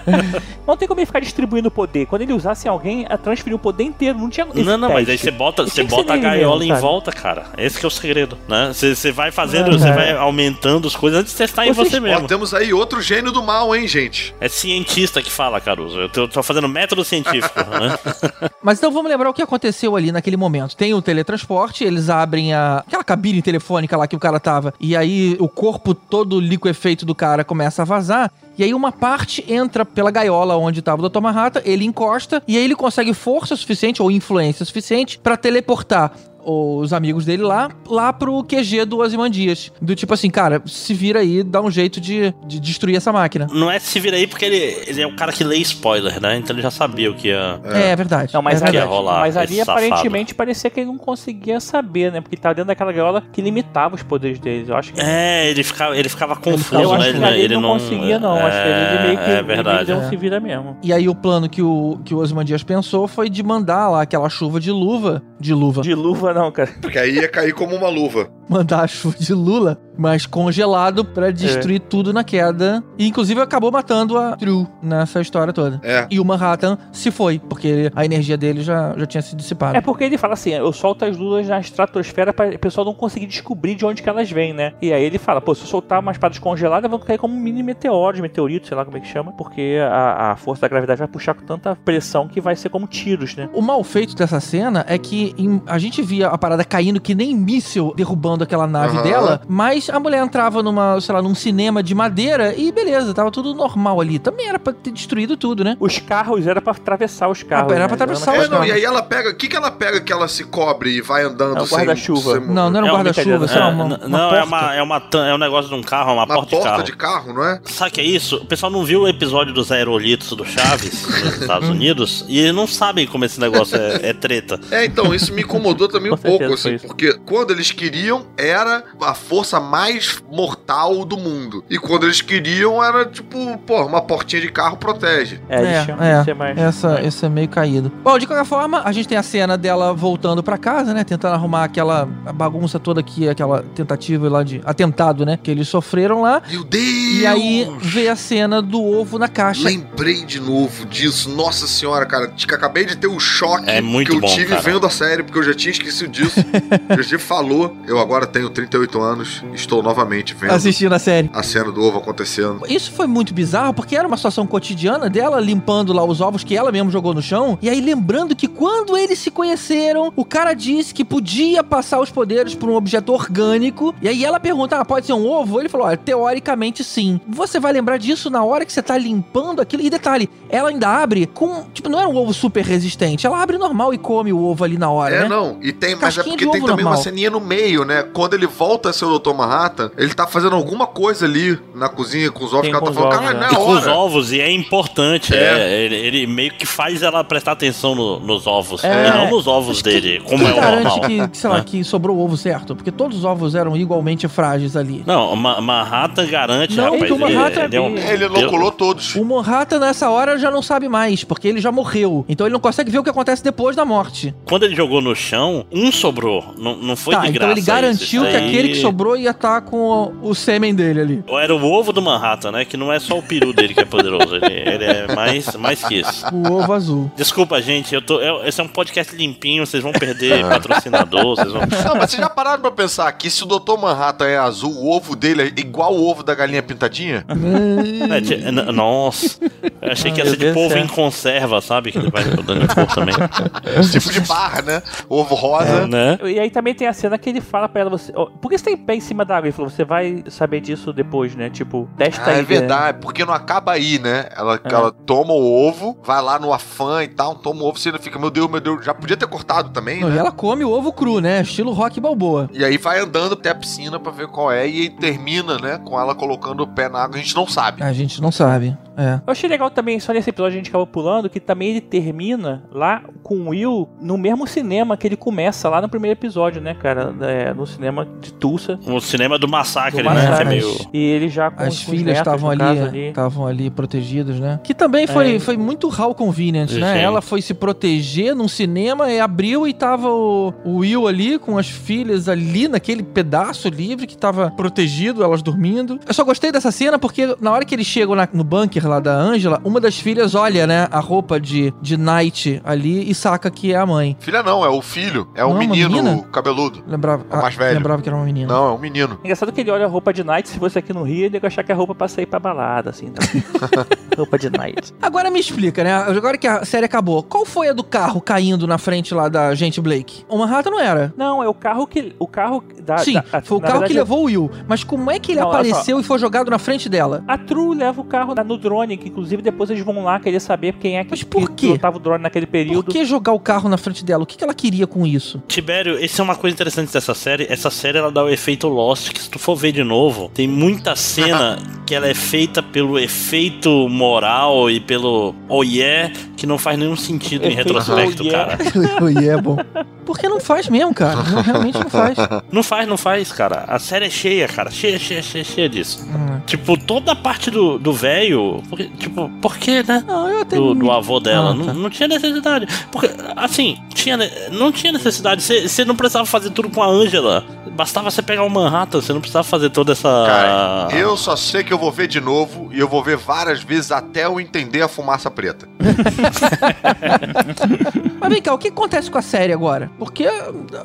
(laughs) não tem como ele ficar distribuindo o poder. Quando ele usasse em alguém, a transferir o poder inteiro. Não tinha. esse Não, não, mas aí teste. você bota, Isso você bota a gaiola mesmo, em volta, cara. Esse que é o segredo, né? Você, você vai fazendo, É. você vai aumentando as coisas antes de testar em Vocês- você Ó, mesmo. temos aí outro gênio do mal, hein, gente? É cientista que fala, Caruso. Eu tô, tô fazendo método científico, (laughs) né? Mas então vamos lembrar o que aconteceu ali naquele momento. Tem o teletransporte, eles abrem a aquela cabine telefônica lá que o cara tava, e aí o corpo todo liquefeito do cara começa a vazar. E aí uma parte entra pela gaiola onde tava o Dr. Manhattan, ele encosta, e aí ele consegue força suficiente ou influência suficiente pra teleportar os amigos dele lá, lá pro QG do Ozymandias. Do tipo assim, cara, se vira aí, dá um jeito de, de destruir essa máquina. Não é se vira aí porque ele, ele é o cara que lê spoiler, né? Então ele já sabia o que ia. É, é verdade. Não, mas, é verdade. rolar mas ali aparentemente parecia que ele não conseguia saber, né? Porque ele tava dentro daquela gaiola que limitava os poderes deles. Eu acho que. É, ele ficava, ele ficava confuso, eu né? acho Ele, que ali ele ele não, conseguia, não. acho que ele meio que É ele verdade. um É. se vira mesmo. E aí o plano que o, que o Ozymandias pensou foi de mandar lá aquela chuva de luva. De luva. De luva, não, cara. Porque aí ia cair como uma luva. Mandar a chuva de Lula, mas congelado pra destruir tudo na queda. E inclusive acabou matando a True nessa história toda. É. E o Manhattan se foi, porque a energia dele já, já tinha se dissipado. É porque ele fala assim: eu solto as lulas na estratosfera para o pessoal não conseguir descobrir de onde que elas vêm, né? E aí ele fala: pô, se eu soltar umas paradas congeladas, vão cair como mini meteoros, meteoritos, sei lá como é que chama, porque a, a força da gravidade vai puxar com tanta pressão que vai ser como tiros, né? O mal feito dessa cena é que em- a gente via a parada caindo que nem míssil derrubando aquela nave Aham. dela, mas a mulher entrava numa, sei lá, num cinema de madeira e beleza, tava tudo normal ali. Também era pra ter destruído tudo, né? Os carros era pra atravessar os carros. Ah, era né? pra atravessar Era os É, não, carros. e aí ela pega. O que, que ela pega que ela se cobre e vai andando É o sem- guarda-chuva. sem- Não, não era um É uma guarda-chuva, lá, É, uma, uma não, é porta. uma, é, uma, é um negócio de um carro, uma, Uma porta, de carro. de carro, não é? Sabe o que é isso? O pessoal não viu o episódio dos aerolitos do Chaves nos (laughs) Estados Unidos e eles não sabem como esse negócio é, é treta. É, então, isso me incomodou também (laughs) um pouco, assim, porque quando eles queriam, era a força mais mortal do mundo. E quando eles queriam, era tipo, pô, uma portinha de carro protege. É, É, é, mais. essa, esse é meio caído. Bom, de qualquer forma, a gente tem a cena dela voltando pra casa, né? Tentando arrumar aquela bagunça toda aqui, aquela tentativa lá de atentado, né? Que eles sofreram lá. Meu Deus! E aí vê a cena do ovo na caixa. Lembrei de novo disso. Nossa senhora, cara. Acabei de ter um choque É muito que eu bom, tive cara. vendo a série, porque eu já tinha esquecido disso. (laughs) o GG falou. Eu agora tenho 38 anos. Estou novamente vendo Assistindo a série. a cena do ovo acontecendo. Isso foi muito bizarro, porque era uma situação cotidiana dela limpando lá os ovos que ela mesmo jogou no chão. E aí lembrando que quando eles se conheceram, o cara disse que podia passar os poderes por um objeto orgânico. E aí ela pergunta: ah, pode ser um ovo? Ele falou: olha, teoricamente sim. Você vai lembrar disso na hora que você tá limpando aquilo. E detalhe, ela ainda abre com. Tipo, não era um ovo super resistente. Ela abre normal e come o ovo ali na hora, É, né? não. E tem, mas é porque tem também uma normal. ceninha no meio, né? Quando ele volta a ser o Dr. Manhattan, ele tá fazendo alguma coisa ali na cozinha com os ovos que ela tá falando, ovos, cara, né? na E com os hora. ovos, e é importante. É. é, ele, ele meio que faz ela prestar atenção no- nos ovos. É. E não nos ovos dele, como é o garante normal. que, que, sei lá, né? que sobrou o ovo certo? Porque todos os ovos eram igualmente frágeis ali. Não, Ma Manhattan garante, Não, rapaz. porque o Manhattan ele, ele é Ele inoculou todos. O Manhattan nessa hora já não sabe mais, porque ele já morreu. Então ele não consegue ver o que acontece depois da morte. Quando ele jogou no chão, um sobrou. Não, não foi tá, de então graça. ele garantiu isso. que aí- aquele que sobrou ia estar com o, o sêmen dele ali. Era o ovo do Manhattan, né? Que não é só o peru dele que é poderoso. Ele, ele é mais, mais que isso. O ovo azul. Desculpa, gente. Eu tô, é- esse é um podcast limpinho. Vocês vão perder patrocinador. Vocês vão... Não, mas vocês já pararam pra pensar que se o Dr. Manhattan é azul, o ovo dele é igual o ovo da galinha pintadinha? É, nossa. Eu achei que ia ser de polvo céu. em conserva, sabe? Que ele vai dando cor também. tipo de barra, né? Ovo rosa. né? E aí também tem a cena que ele fala pra ela, você, ó, por que você tem pé em cima da água? Ele falou, você vai saber disso depois, né? Tipo, testa Ah, aí. é verdade, porque não acaba aí, né? Ela, É. ela toma o ovo, vai lá no afã e tal, toma o ovo, você ainda fica, meu Deus, meu Deus, já podia ter cortado também, Não, né? e ela come o ovo cru, né? Estilo rock balboa. E aí vai andando até a piscina pra ver qual é, e aí termina, né, com ela colocando o pé na água, a gente não sabe. A gente não sabe. É. Eu achei legal também, só nesse episódio a gente acabou pulando, que também ele termina lá com o Will no mesmo cinema que ele começa lá no primeiro episódio, né, cara? É, no cinema de Tulsa. O cinema do massacre, Do né? massacre. Que é meio... E ele já com As os filhas estavam no ali, estavam ali protegidas, né? Que também foi, É. foi muito how convenient, né? Sim. Ela foi se proteger num cinema e abriu e tava o, o Will ali com as filhas ali naquele pedaço livre que tava protegido, elas dormindo. Eu só gostei dessa cena porque na hora que eles chegam na- no bunker lá da Angela, uma das filhas olha, né, a roupa de, de Night ali e saca que é a mãe. Filha não, é o filho, é o Não, uma menino cabeludo. Lembrava, É o mais ah, velho. lembrava que era uma menina. Não, é um menino. Engraçado que ele olha a roupa de night, se fosse aqui no Rio, ele ia achar que é roupa pra sair pra balada, assim. Tá? (laughs) roupa de night. Agora me explica, né? Agora que a série acabou, qual foi a do carro caindo na frente lá da gente Blake? O Manhattan não era. Não, é o carro que. O carro da. Sim, da- foi o carro verdade, que levou o Will. Mas como é que ele Não, apareceu e foi jogado na frente dela? A True leva o carro na- no drone, que inclusive depois eles vão lá querer saber quem é que, Mas por que quê? pilotava o drone naquele Por período. que jogar o carro na frente dela? O que que ela queria com isso? Tibério, essa é uma coisa interessante dessa série. Essa série ela dá o efeito Lost, que se tu for ver de novo, tem muita cena (laughs) que ela é feita pelo efeito moral e pelo oh yeah, que não faz nenhum sentido em Efeito retrospecto, oh yeah. cara. (laughs) e é bom. Porque não faz mesmo, cara. Não, realmente não faz. (laughs) Não faz, não faz, cara. A série é cheia, cara. Cheia, cheia, cheia, cheia disso. Hum. Tipo, toda a parte do velho. tipo, por que, né? Não, eu até. Do, do avô dela. Ah, não, tá. não tinha necessidade. Porque, assim, tinha, ne- não tinha necessidade. Você não precisava fazer tudo com a Angela. Bastava você pegar o Manhattan. Você não precisava fazer toda essa. Cara, eu só sei que eu vou ver de novo e eu vou ver várias vezes até eu entender a fumaça preta. (laughs) Mas vem cá, o que acontece com a série agora? Porque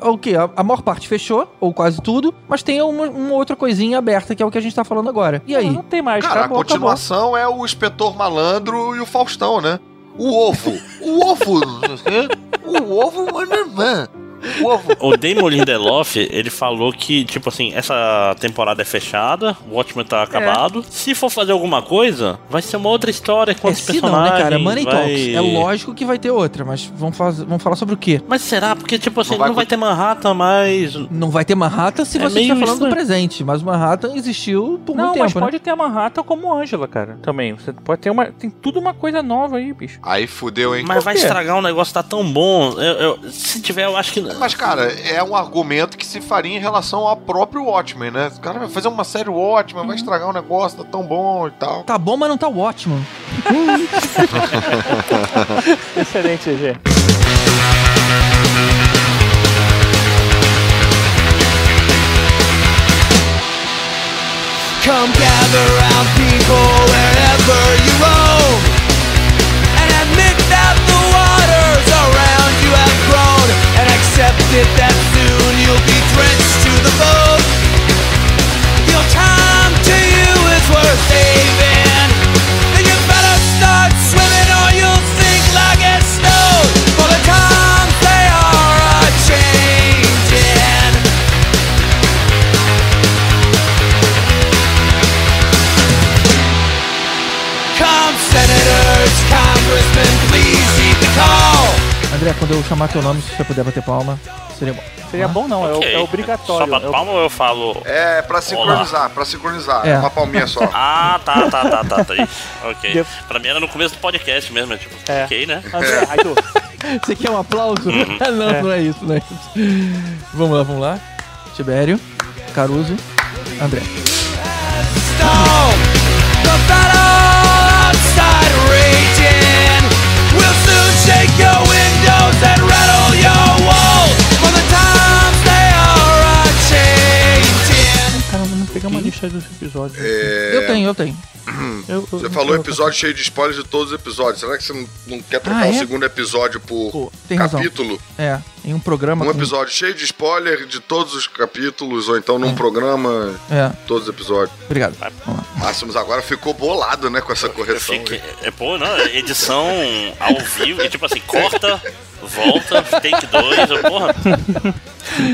o que? A, maior parte fechou, ou quase tudo, mas tem uma, uma outra coisinha aberta, que é o que a gente tá falando agora. E aí? Não tem mais, Cara, acabou, a continuação é o inspetor malandro e o Faustão, né? O ovo. O ovo. o ovo, mano, mano. O ovo. O Damon Lindelof, ele falou que, tipo assim, essa temporada é fechada, o Watchmen tá acabado. Se for fazer alguma coisa, vai ser uma outra história com É, outros se não, personagens. né, cara? Money vai... Talks. É lógico que vai ter outra, mas vamos, fazer, vamos falar sobre o quê? Mas será? Porque, tipo assim, Não não vai vai, ter Manhattan mais. Não vai ter Manhattan se É você estiver falando do presente, mas o Manhattan existiu por Não, muito mas tempo, né? pode ter a Manhattan como Ângela, cara. Também. Você pode ter uma. Tem tudo uma coisa nova aí, bicho. Aí fudeu, hein? Mas vai quê? estragar um negócio que tá tão bom. Eu- eu- se tiver, eu acho que. Mas, cara, é um argumento que se faria em relação ao próprio Watchmen, né? O cara vai fazer uma série Watchmen, vai estragar um negócio, tá tão bom e tal. Tá bom, mas não tá ótimo. (laughs) Excelente, GG. Come gather round people wherever you roam accept it that soon you'll be drenched to the bone Quando eu chamar teu nome, se você puder bater palma, seria bom. Seria bom não, é o- Ok. é, obrigatório. Só bato É palma ou eu falo. É, pra sincronizar, pra sincronizar. É. É. Uma palminha só. (laughs) Ah, tá, tá, tá, tá, tá. Isso. Ok. Deu- Pra mim era no começo do podcast mesmo, é tipo, É. ok, né? André, (laughs) aí tu. Você quer um aplauso? Uhum. (laughs) não, É. não é isso, não é isso. Vamos lá, vamos lá. Tibério, Caruso, André. Raging. We'll soon shake your windows pegar uma lista dos episódios. É, Eu tenho, eu tenho. Eu- (clears throat) eu- Você falou eu- episódio cheio de spoilers de todos os episódios. Será que você não, não quer trocar Ah, o é? segundo episódio por Pô, tem razão. capítulo? É, em um programa Um com... episódio cheio de spoiler de todos os capítulos, ou então num programa É, todos os episódios. obrigado. Máximos agora ficou bolado, né, com essa Eu correção. fiquei, é, pô, não, é edição ao vivo, e tipo assim, corta, volta, take 2, eu, porra.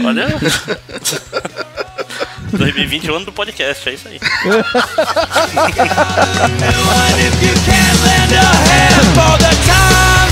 Olha. (laughs) 2020 é o ano do podcast, é isso aí. (laughs)